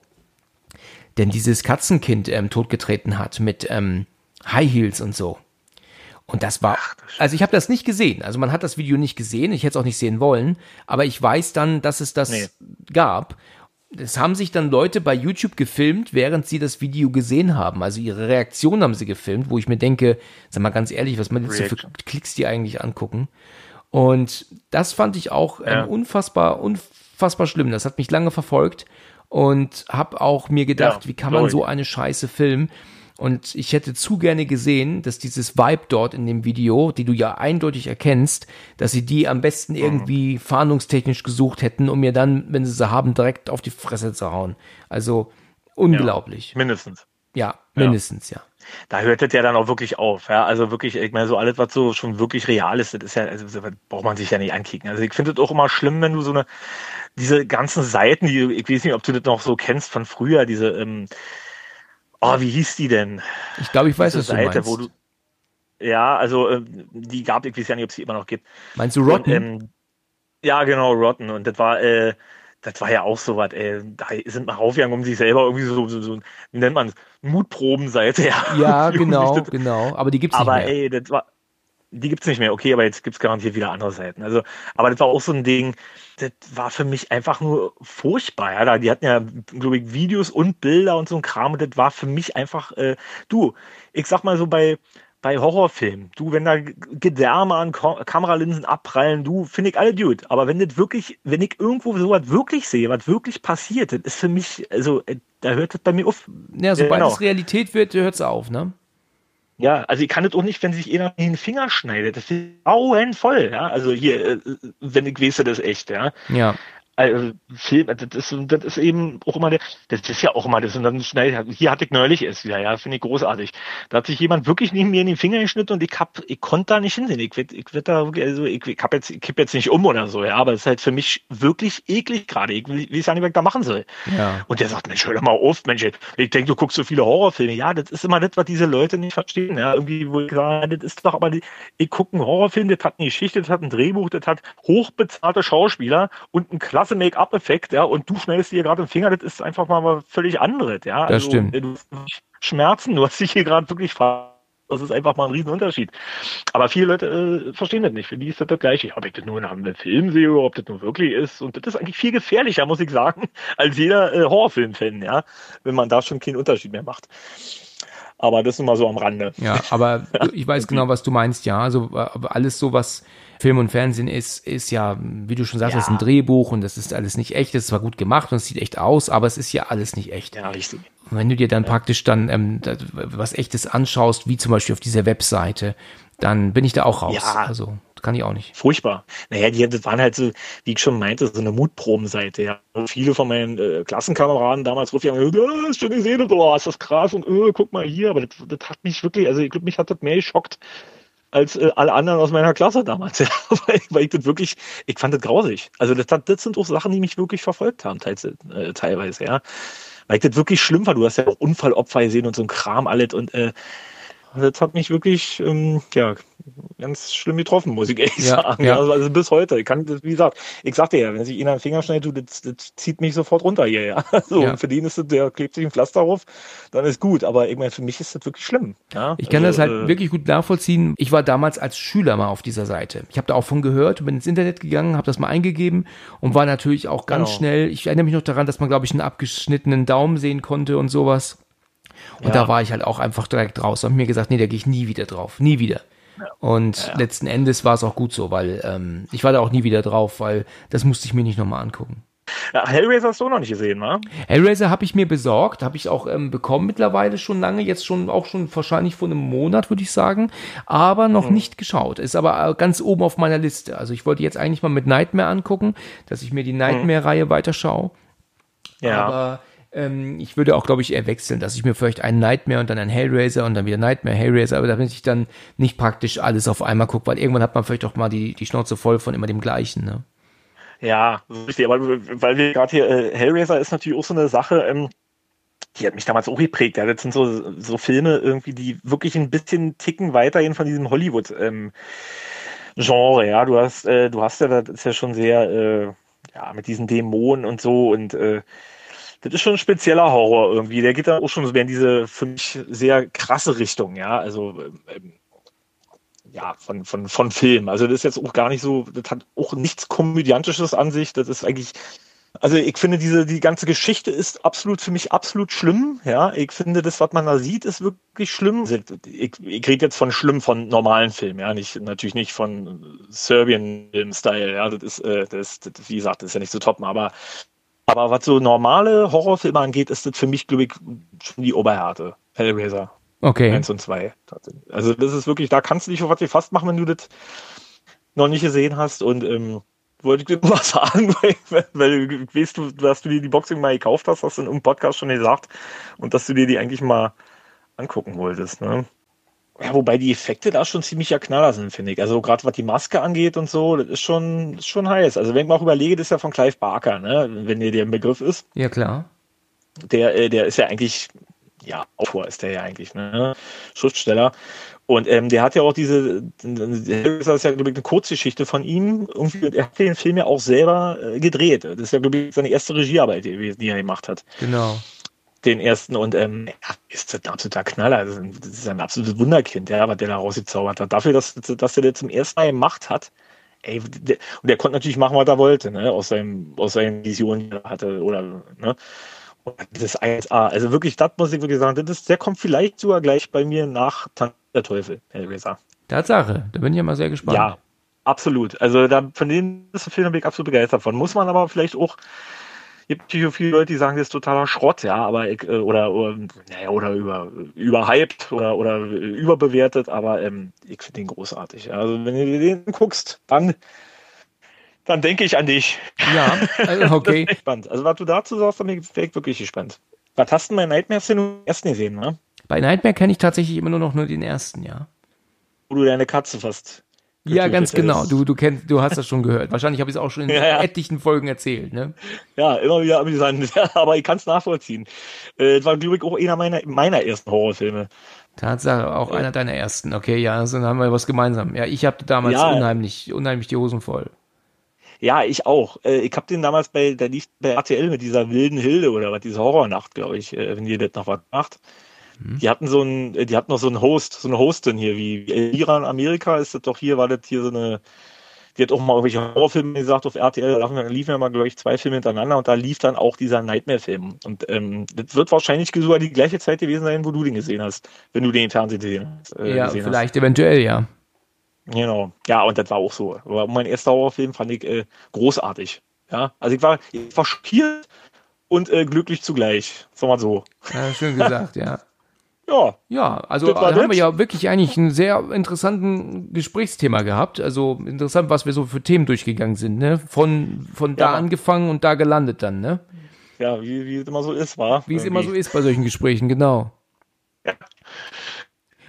denn dieses Katzenkind ähm, totgetreten hat mit ähm, High Heels und so. Und das war, also ich habe das nicht gesehen. Also man hat das Video nicht gesehen. Ich hätte es auch nicht sehen wollen. Aber ich weiß dann, dass es das nee. gab es haben sich dann Leute bei YouTube gefilmt, während sie das Video gesehen haben. Also ihre Reaktion haben sie gefilmt, wo ich mir denke, sag mal ganz ehrlich, was man jetzt so für Klicks die eigentlich angucken. Und das fand ich auch ähm, ja. ähm, unfassbar, unfassbar schlimm. Das hat mich lange verfolgt und habe auch mir gedacht, ja, wie kann man so eine Scheiße filmen? Und ich hätte zu gerne gesehen, dass dieses Vibe dort in dem Video, die du ja eindeutig erkennst, dass sie die am besten mhm. irgendwie fahndungstechnisch gesucht hätten, um mir dann, wenn sie sie haben, direkt auf die Fresse zu hauen. Also unglaublich. Ja, mindestens. Ja, mindestens, ja. ja. Da hört es ja dann auch wirklich auf. Ja? Also wirklich, ich meine, so alles, was so schon wirklich real ist, das ist ja, also, braucht man sich ja nicht ankicken. Also ich finde es auch immer schlimm, wenn du so eine, diese ganzen Seiten, die, ich weiß nicht, ob du das noch so kennst von früher, diese, ähm, Oh, wie hieß die denn? Ich glaube, ich weiß, was Seite, du meinst. Du, ja, also äh, die gab, ich weiß ja nicht, ob es sie immer noch gibt. Meinst du Rotten? Und, ähm, ja, genau, Rotten. Und das war, äh, das war ja auch so was, ey. Da sind wir raufgegangen, um sich selber irgendwie so, so, so nennt man es, Mutprobenseite, ja. Ja, [LAUGHS] genau, genau. Aber die gibt's nicht aber, mehr. Aber ey, das war, die gibt's nicht mehr. Okay, aber jetzt gibt's garantiert wieder andere Seiten. Also, aber das war auch so ein Ding, das war für mich einfach nur furchtbar. Ja, die hatten ja, glaube ich, Videos und Bilder und so ein Kram. Und das war für mich einfach, äh, du, ich sag mal so bei, bei Horrorfilmen, du, wenn da Gedärme an Ko Kameralinsen abprallen, du, finde ich alle gut. Aber wenn das wirklich, wenn ich irgendwo sowas wirklich sehe, was wirklich passiert, das ist für mich, also, äh, da hört das bei mir auf. Ja, sobald genau. es Realität wird, hört es auf, ne? Ja, also ich kann das auch nicht, wenn sich jeder den Finger schneidet. Das ist voll, ja. Also hier, äh, wenn ich weiß, das ist echt, ja. Ja also Film, das ist, das ist eben auch immer der, das ist ja auch immer das und dann schnell, hier hatte ich neulich es wieder, ja, finde ich großartig. Da hat sich jemand wirklich neben mir in den Finger geschnitten und ich hab, ich konnte da nicht hinsehen. Ich ich werd da also ich, ich hab jetzt, ich kipp jetzt nicht um oder so, ja, aber es ist halt für mich wirklich eklig gerade. Ich will, weiß ja nicht, was ich da machen soll. Ja. Und der sagt, Mensch, hör doch mal auf, Mensch, ich denke, du guckst so viele Horrorfilme. Ja, das ist immer das, was diese Leute nicht verstehen, ja, irgendwie, wo ich sage, das ist doch aber, die, ich gucke einen Horrorfilm, das hat eine Geschichte, das hat ein Drehbuch, das hat hochbezahlte Schauspieler und ein klasse Make-up-Effekt, ja, und du schneidest dir gerade den Finger, das ist einfach mal was völlig anderes, ja. Das also, stimmt. Du Schmerzen, du hast dich hier gerade wirklich das ist einfach mal ein Riesenunterschied. Aber viele Leute äh, verstehen das nicht. Für die ist das das Gleiche. Ob ich das nur in einem Film sehe oder ob das nur wirklich ist. Und das ist eigentlich viel gefährlicher, muss ich sagen, [LAUGHS] als jeder äh, Horrorfilm-Fan, ja. Wenn man da schon keinen Unterschied mehr macht. Aber das ist mal so am Rande. Ja, aber [LAUGHS] ich weiß genau, was du meinst, ja. Also alles so, was Film und Fernsehen ist, ist ja, wie du schon sagst, ja. das ist ein Drehbuch und das ist alles nicht echt. Das ist zwar gut gemacht und es sieht echt aus, aber es ist ja alles nicht echt. Ja, richtig. Und wenn du dir dann ja. praktisch dann ähm, was echtes anschaust, wie zum Beispiel auf dieser Webseite, dann bin ich da auch raus. Ja, also kann ich auch nicht. Furchtbar. Naja, die das waren halt so, wie ich schon meinte, so eine Mutprobenseite. Ja. viele von meinen äh, Klassenkameraden damals rufen, oh, hast du gesehen, oh, ist das krass und oh, guck mal hier. Aber das, das hat mich wirklich, also ich glaube, mich hat das mehr geschockt als äh, alle anderen aus meiner Klasse damals. [LAUGHS] Ja. weil, weil ich das wirklich, ich fand das grausig. Also das, das sind auch Sachen, die mich wirklich verfolgt haben, teils, äh, teilweise, ja. Weil ich das wirklich schlimm war. Du hast ja auch Unfallopfer gesehen und so ein Kram alles und äh, das hat mich wirklich, ähm, ja, ganz schlimm getroffen, muss ich ehrlich ja, sagen. Ja. Also, also, bis heute. Ich kann, wie gesagt, ich sagte ja, wenn sich ihn an den Finger schneidet, das, das zieht mich sofort runter hier, ja. [LAUGHS] So, ja. für den ist das, der klebt sich ein Pflaster auf, dann ist gut. Aber ich meine, für mich ist das wirklich schlimm. Ja? Ich kann also, das halt äh, wirklich gut nachvollziehen. Ich war damals als Schüler mal auf dieser Seite. Ich habe da auch von gehört, bin ins Internet gegangen, habe das mal eingegeben und war natürlich auch ganz genau. schnell. Ich erinnere mich noch daran, dass man, glaube ich, einen abgeschnittenen Daumen sehen konnte und sowas. Und ja. da war ich halt auch einfach direkt raus und mir gesagt, nee, da gehe ich nie wieder drauf, nie wieder. Und ja. letzten Endes war es auch gut so, weil ähm, ich war da auch nie wieder drauf, weil das musste ich mir nicht nochmal angucken. Ja, Hellraiser hast du noch nicht gesehen, wa? Hellraiser habe ich mir besorgt, habe ich auch ähm, bekommen mittlerweile schon lange, jetzt schon auch schon wahrscheinlich vor einem Monat, würde ich sagen, aber noch hm. nicht geschaut. Ist aber äh, ganz oben auf meiner Liste. Also ich wollte jetzt eigentlich mal mit Nightmare angucken, dass ich mir die Nightmare-Reihe hm. weiterschaue. Ja. Aber ähm, ich würde auch, glaube ich, eher wechseln, dass ich mir vielleicht einen Nightmare und dann einen Hellraiser und dann wieder Nightmare, Hellraiser, aber damit ich dann nicht praktisch alles auf einmal gucke, weil irgendwann hat man vielleicht auch mal die, die Schnauze voll von immer dem gleichen, ne? Ja, richtig, aber weil wir gerade hier, äh, Hellraiser ist natürlich auch so eine Sache, ähm, die hat mich damals auch geprägt. Ja, das sind so, so Filme irgendwie, die wirklich ein bisschen ticken weitergehen von diesem Hollywood ähm, Genre. Ja, du hast, äh, du hast ja, das ist ja schon sehr, äh, ja, mit diesen Dämonen und so und äh, das ist schon ein spezieller Horror irgendwie. Der geht da auch schon so in diese für mich sehr krasse Richtung, ja. Also ähm, ja, von, von, von Film. Also das ist jetzt auch gar nicht so, das hat auch nichts Komödiantisches an sich. Das ist eigentlich, also ich finde diese, die ganze Geschichte ist absolut für mich absolut schlimm. Ja, ich finde das, was man da sieht, ist wirklich schlimm. Also ich, ich rede jetzt von schlimm von normalen Filmen, ja, nicht, natürlich nicht von Serbian-Film-Style, ja, das ist, äh, das, das, wie gesagt, das ist ja nicht so top, aber aber was so normale Horrorfilme angeht, ist das für mich, glaube ich, schon die Oberhärte. Hellraiser. Okay. Eins und zwei. Also das ist wirklich, da kannst du dich auf was fast machen, wenn du das noch nicht gesehen hast. Und ähm, wollte ich dir mal [LAUGHS] sagen, weil, weil du weißt, du, dass du dir die Boxing mal gekauft hast, hast du im Podcast schon gesagt. Und dass du dir die eigentlich mal angucken wolltest. Ne? Ja, wobei die Effekte da schon ziemlich ja Knaller sind, finde ich. Also gerade was die Maske angeht und so, das ist schon, ist schon heiß. Also wenn ich mal auch überlege, das ist ja von Clive Barker, ne? wenn dir der Begriff ist. Ja, klar. Der, äh, der ist ja eigentlich, ja, Autor ist der ja eigentlich, ne? Schriftsteller. Und ähm, der hat ja auch diese, das ist ja, glaube ich, eine Kurzgeschichte von ihm. Irgendwie, er hat den Film ja auch selber äh, gedreht. Das ist ja, glaube ich, seine erste Regiearbeit die er gemacht hat. Genau den ersten und ähm, ja, ist ein absoluter Knaller. Das ist ein absolutes Wunderkind, ja, was der da rausgezaubert hat. Dafür, dass, dass er das zum ersten Mal gemacht hat, ey, der, und der konnte natürlich machen, was er wollte, ne, aus seinem, aus seinen Visionen, die er hatte, oder, ne. Und das ist 1A. Also wirklich, das muss ich wirklich sagen, das ist, der kommt vielleicht sogar gleich bei mir nach Tank der Teufel, Herr Weser. Tatsache, da bin ich ja mal sehr gespannt. Ja, absolut. Also da, von denen ist der Film bin ich absolut begeistert von. Muss man aber vielleicht auch gibt natürlich viele Leute, die sagen, das ist totaler Schrott, ja, aber ich, äh, oder, oder, naja, oder über, überhyped oder, oder überbewertet, aber ähm, ich finde den großartig. Also wenn du den guckst, dann, dann denke ich an dich. Ja, also, [LAUGHS] okay. spannend. Also was du dazu sagst, dann bin ich wirklich gespannt. Was hast du bei Nightmare den ersten gesehen, ne? Bei Nightmare kenne ich tatsächlich immer nur noch nur den ersten, ja. Wo du deine Katze fast ja, ganz genau. Du, du kennst, du hast das schon gehört. Wahrscheinlich habe ich es auch schon in [LAUGHS] ja, ja. etlichen Folgen erzählt, ne? Ja, immer wieder amüsant. [LAUGHS] aber ich kann es nachvollziehen. Äh, das war, glaube ich, auch einer meiner, meiner ersten Horrorfilme. Tatsache, auch äh. einer deiner ersten. Okay, ja, also dann haben wir was gemeinsam. Ja, ich habe damals ja. unheimlich, unheimlich die Hosen voll. Ja, ich auch. Äh, ich habe den damals bei, der lief bei RTL mit dieser wilden Hilde oder was, diese Horrornacht, glaube ich, äh, wenn ihr das noch was macht. Mhm. Die hatten so ein, die hatten noch so einen Host, so eine Hostin hier, wie Elvira in Amerika ist das doch hier, war das hier so eine, die hat auch mal irgendwelche Horrorfilme gesagt auf RTL, da liefen ja mal, glaube ich, zwei Filme hintereinander und da lief dann auch dieser Nightmare-Film. Und ähm, das wird wahrscheinlich sogar die gleiche Zeit gewesen sein, wo du den gesehen hast, wenn du den im Fernsehen gesehen, äh, ja, gesehen vielleicht eventuell, ja. Genau. Ja, und das war auch so. Aber mein erster Horrorfilm fand ich äh, großartig. Ja, also ich war, ich war schockiert und äh, glücklich zugleich. Sag mal so. Ja, schön gesagt, ja. Ja. Ja, also da haben wir ja wirklich eigentlich einen sehr interessanten Gesprächsthema gehabt. Also interessant, was wir so für Themen durchgegangen sind, ne? Von, von da ja. angefangen und da gelandet dann, ne? Ja, wie, wie es immer so ist, war. Wie es immer so ist bei solchen Gesprächen, genau. Ja.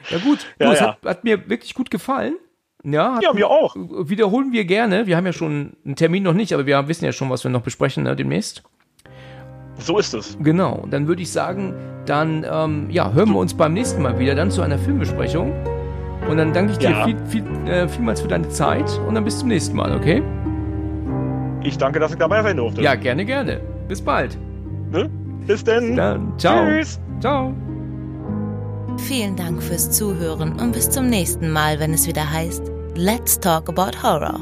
Ja, gut. Du, ja, es ja. Hat, hat, mir wirklich gut gefallen. Ja, ja, mir auch. Wiederholen wir gerne. Wir haben ja schon einen Termin noch nicht, aber wir wissen ja schon, was wir noch besprechen ne, demnächst. So ist es. Genau. Dann würde ich sagen, dann ähm, ja, hören wir uns beim nächsten Mal wieder, dann zu einer Filmbesprechung. Und dann danke ich dir ja. viel, viel, äh, vielmals für deine Zeit und dann bis zum nächsten Mal, okay? Ich danke, dass ich dabei sein durfte. Ja, gerne, gerne. Bis bald. Ne? Bis denn. Bis dann. Ciao. Tschüss. Ciao. Vielen Dank fürs Zuhören und bis zum nächsten Mal, wenn es wieder heißt Let's Talk About Horror.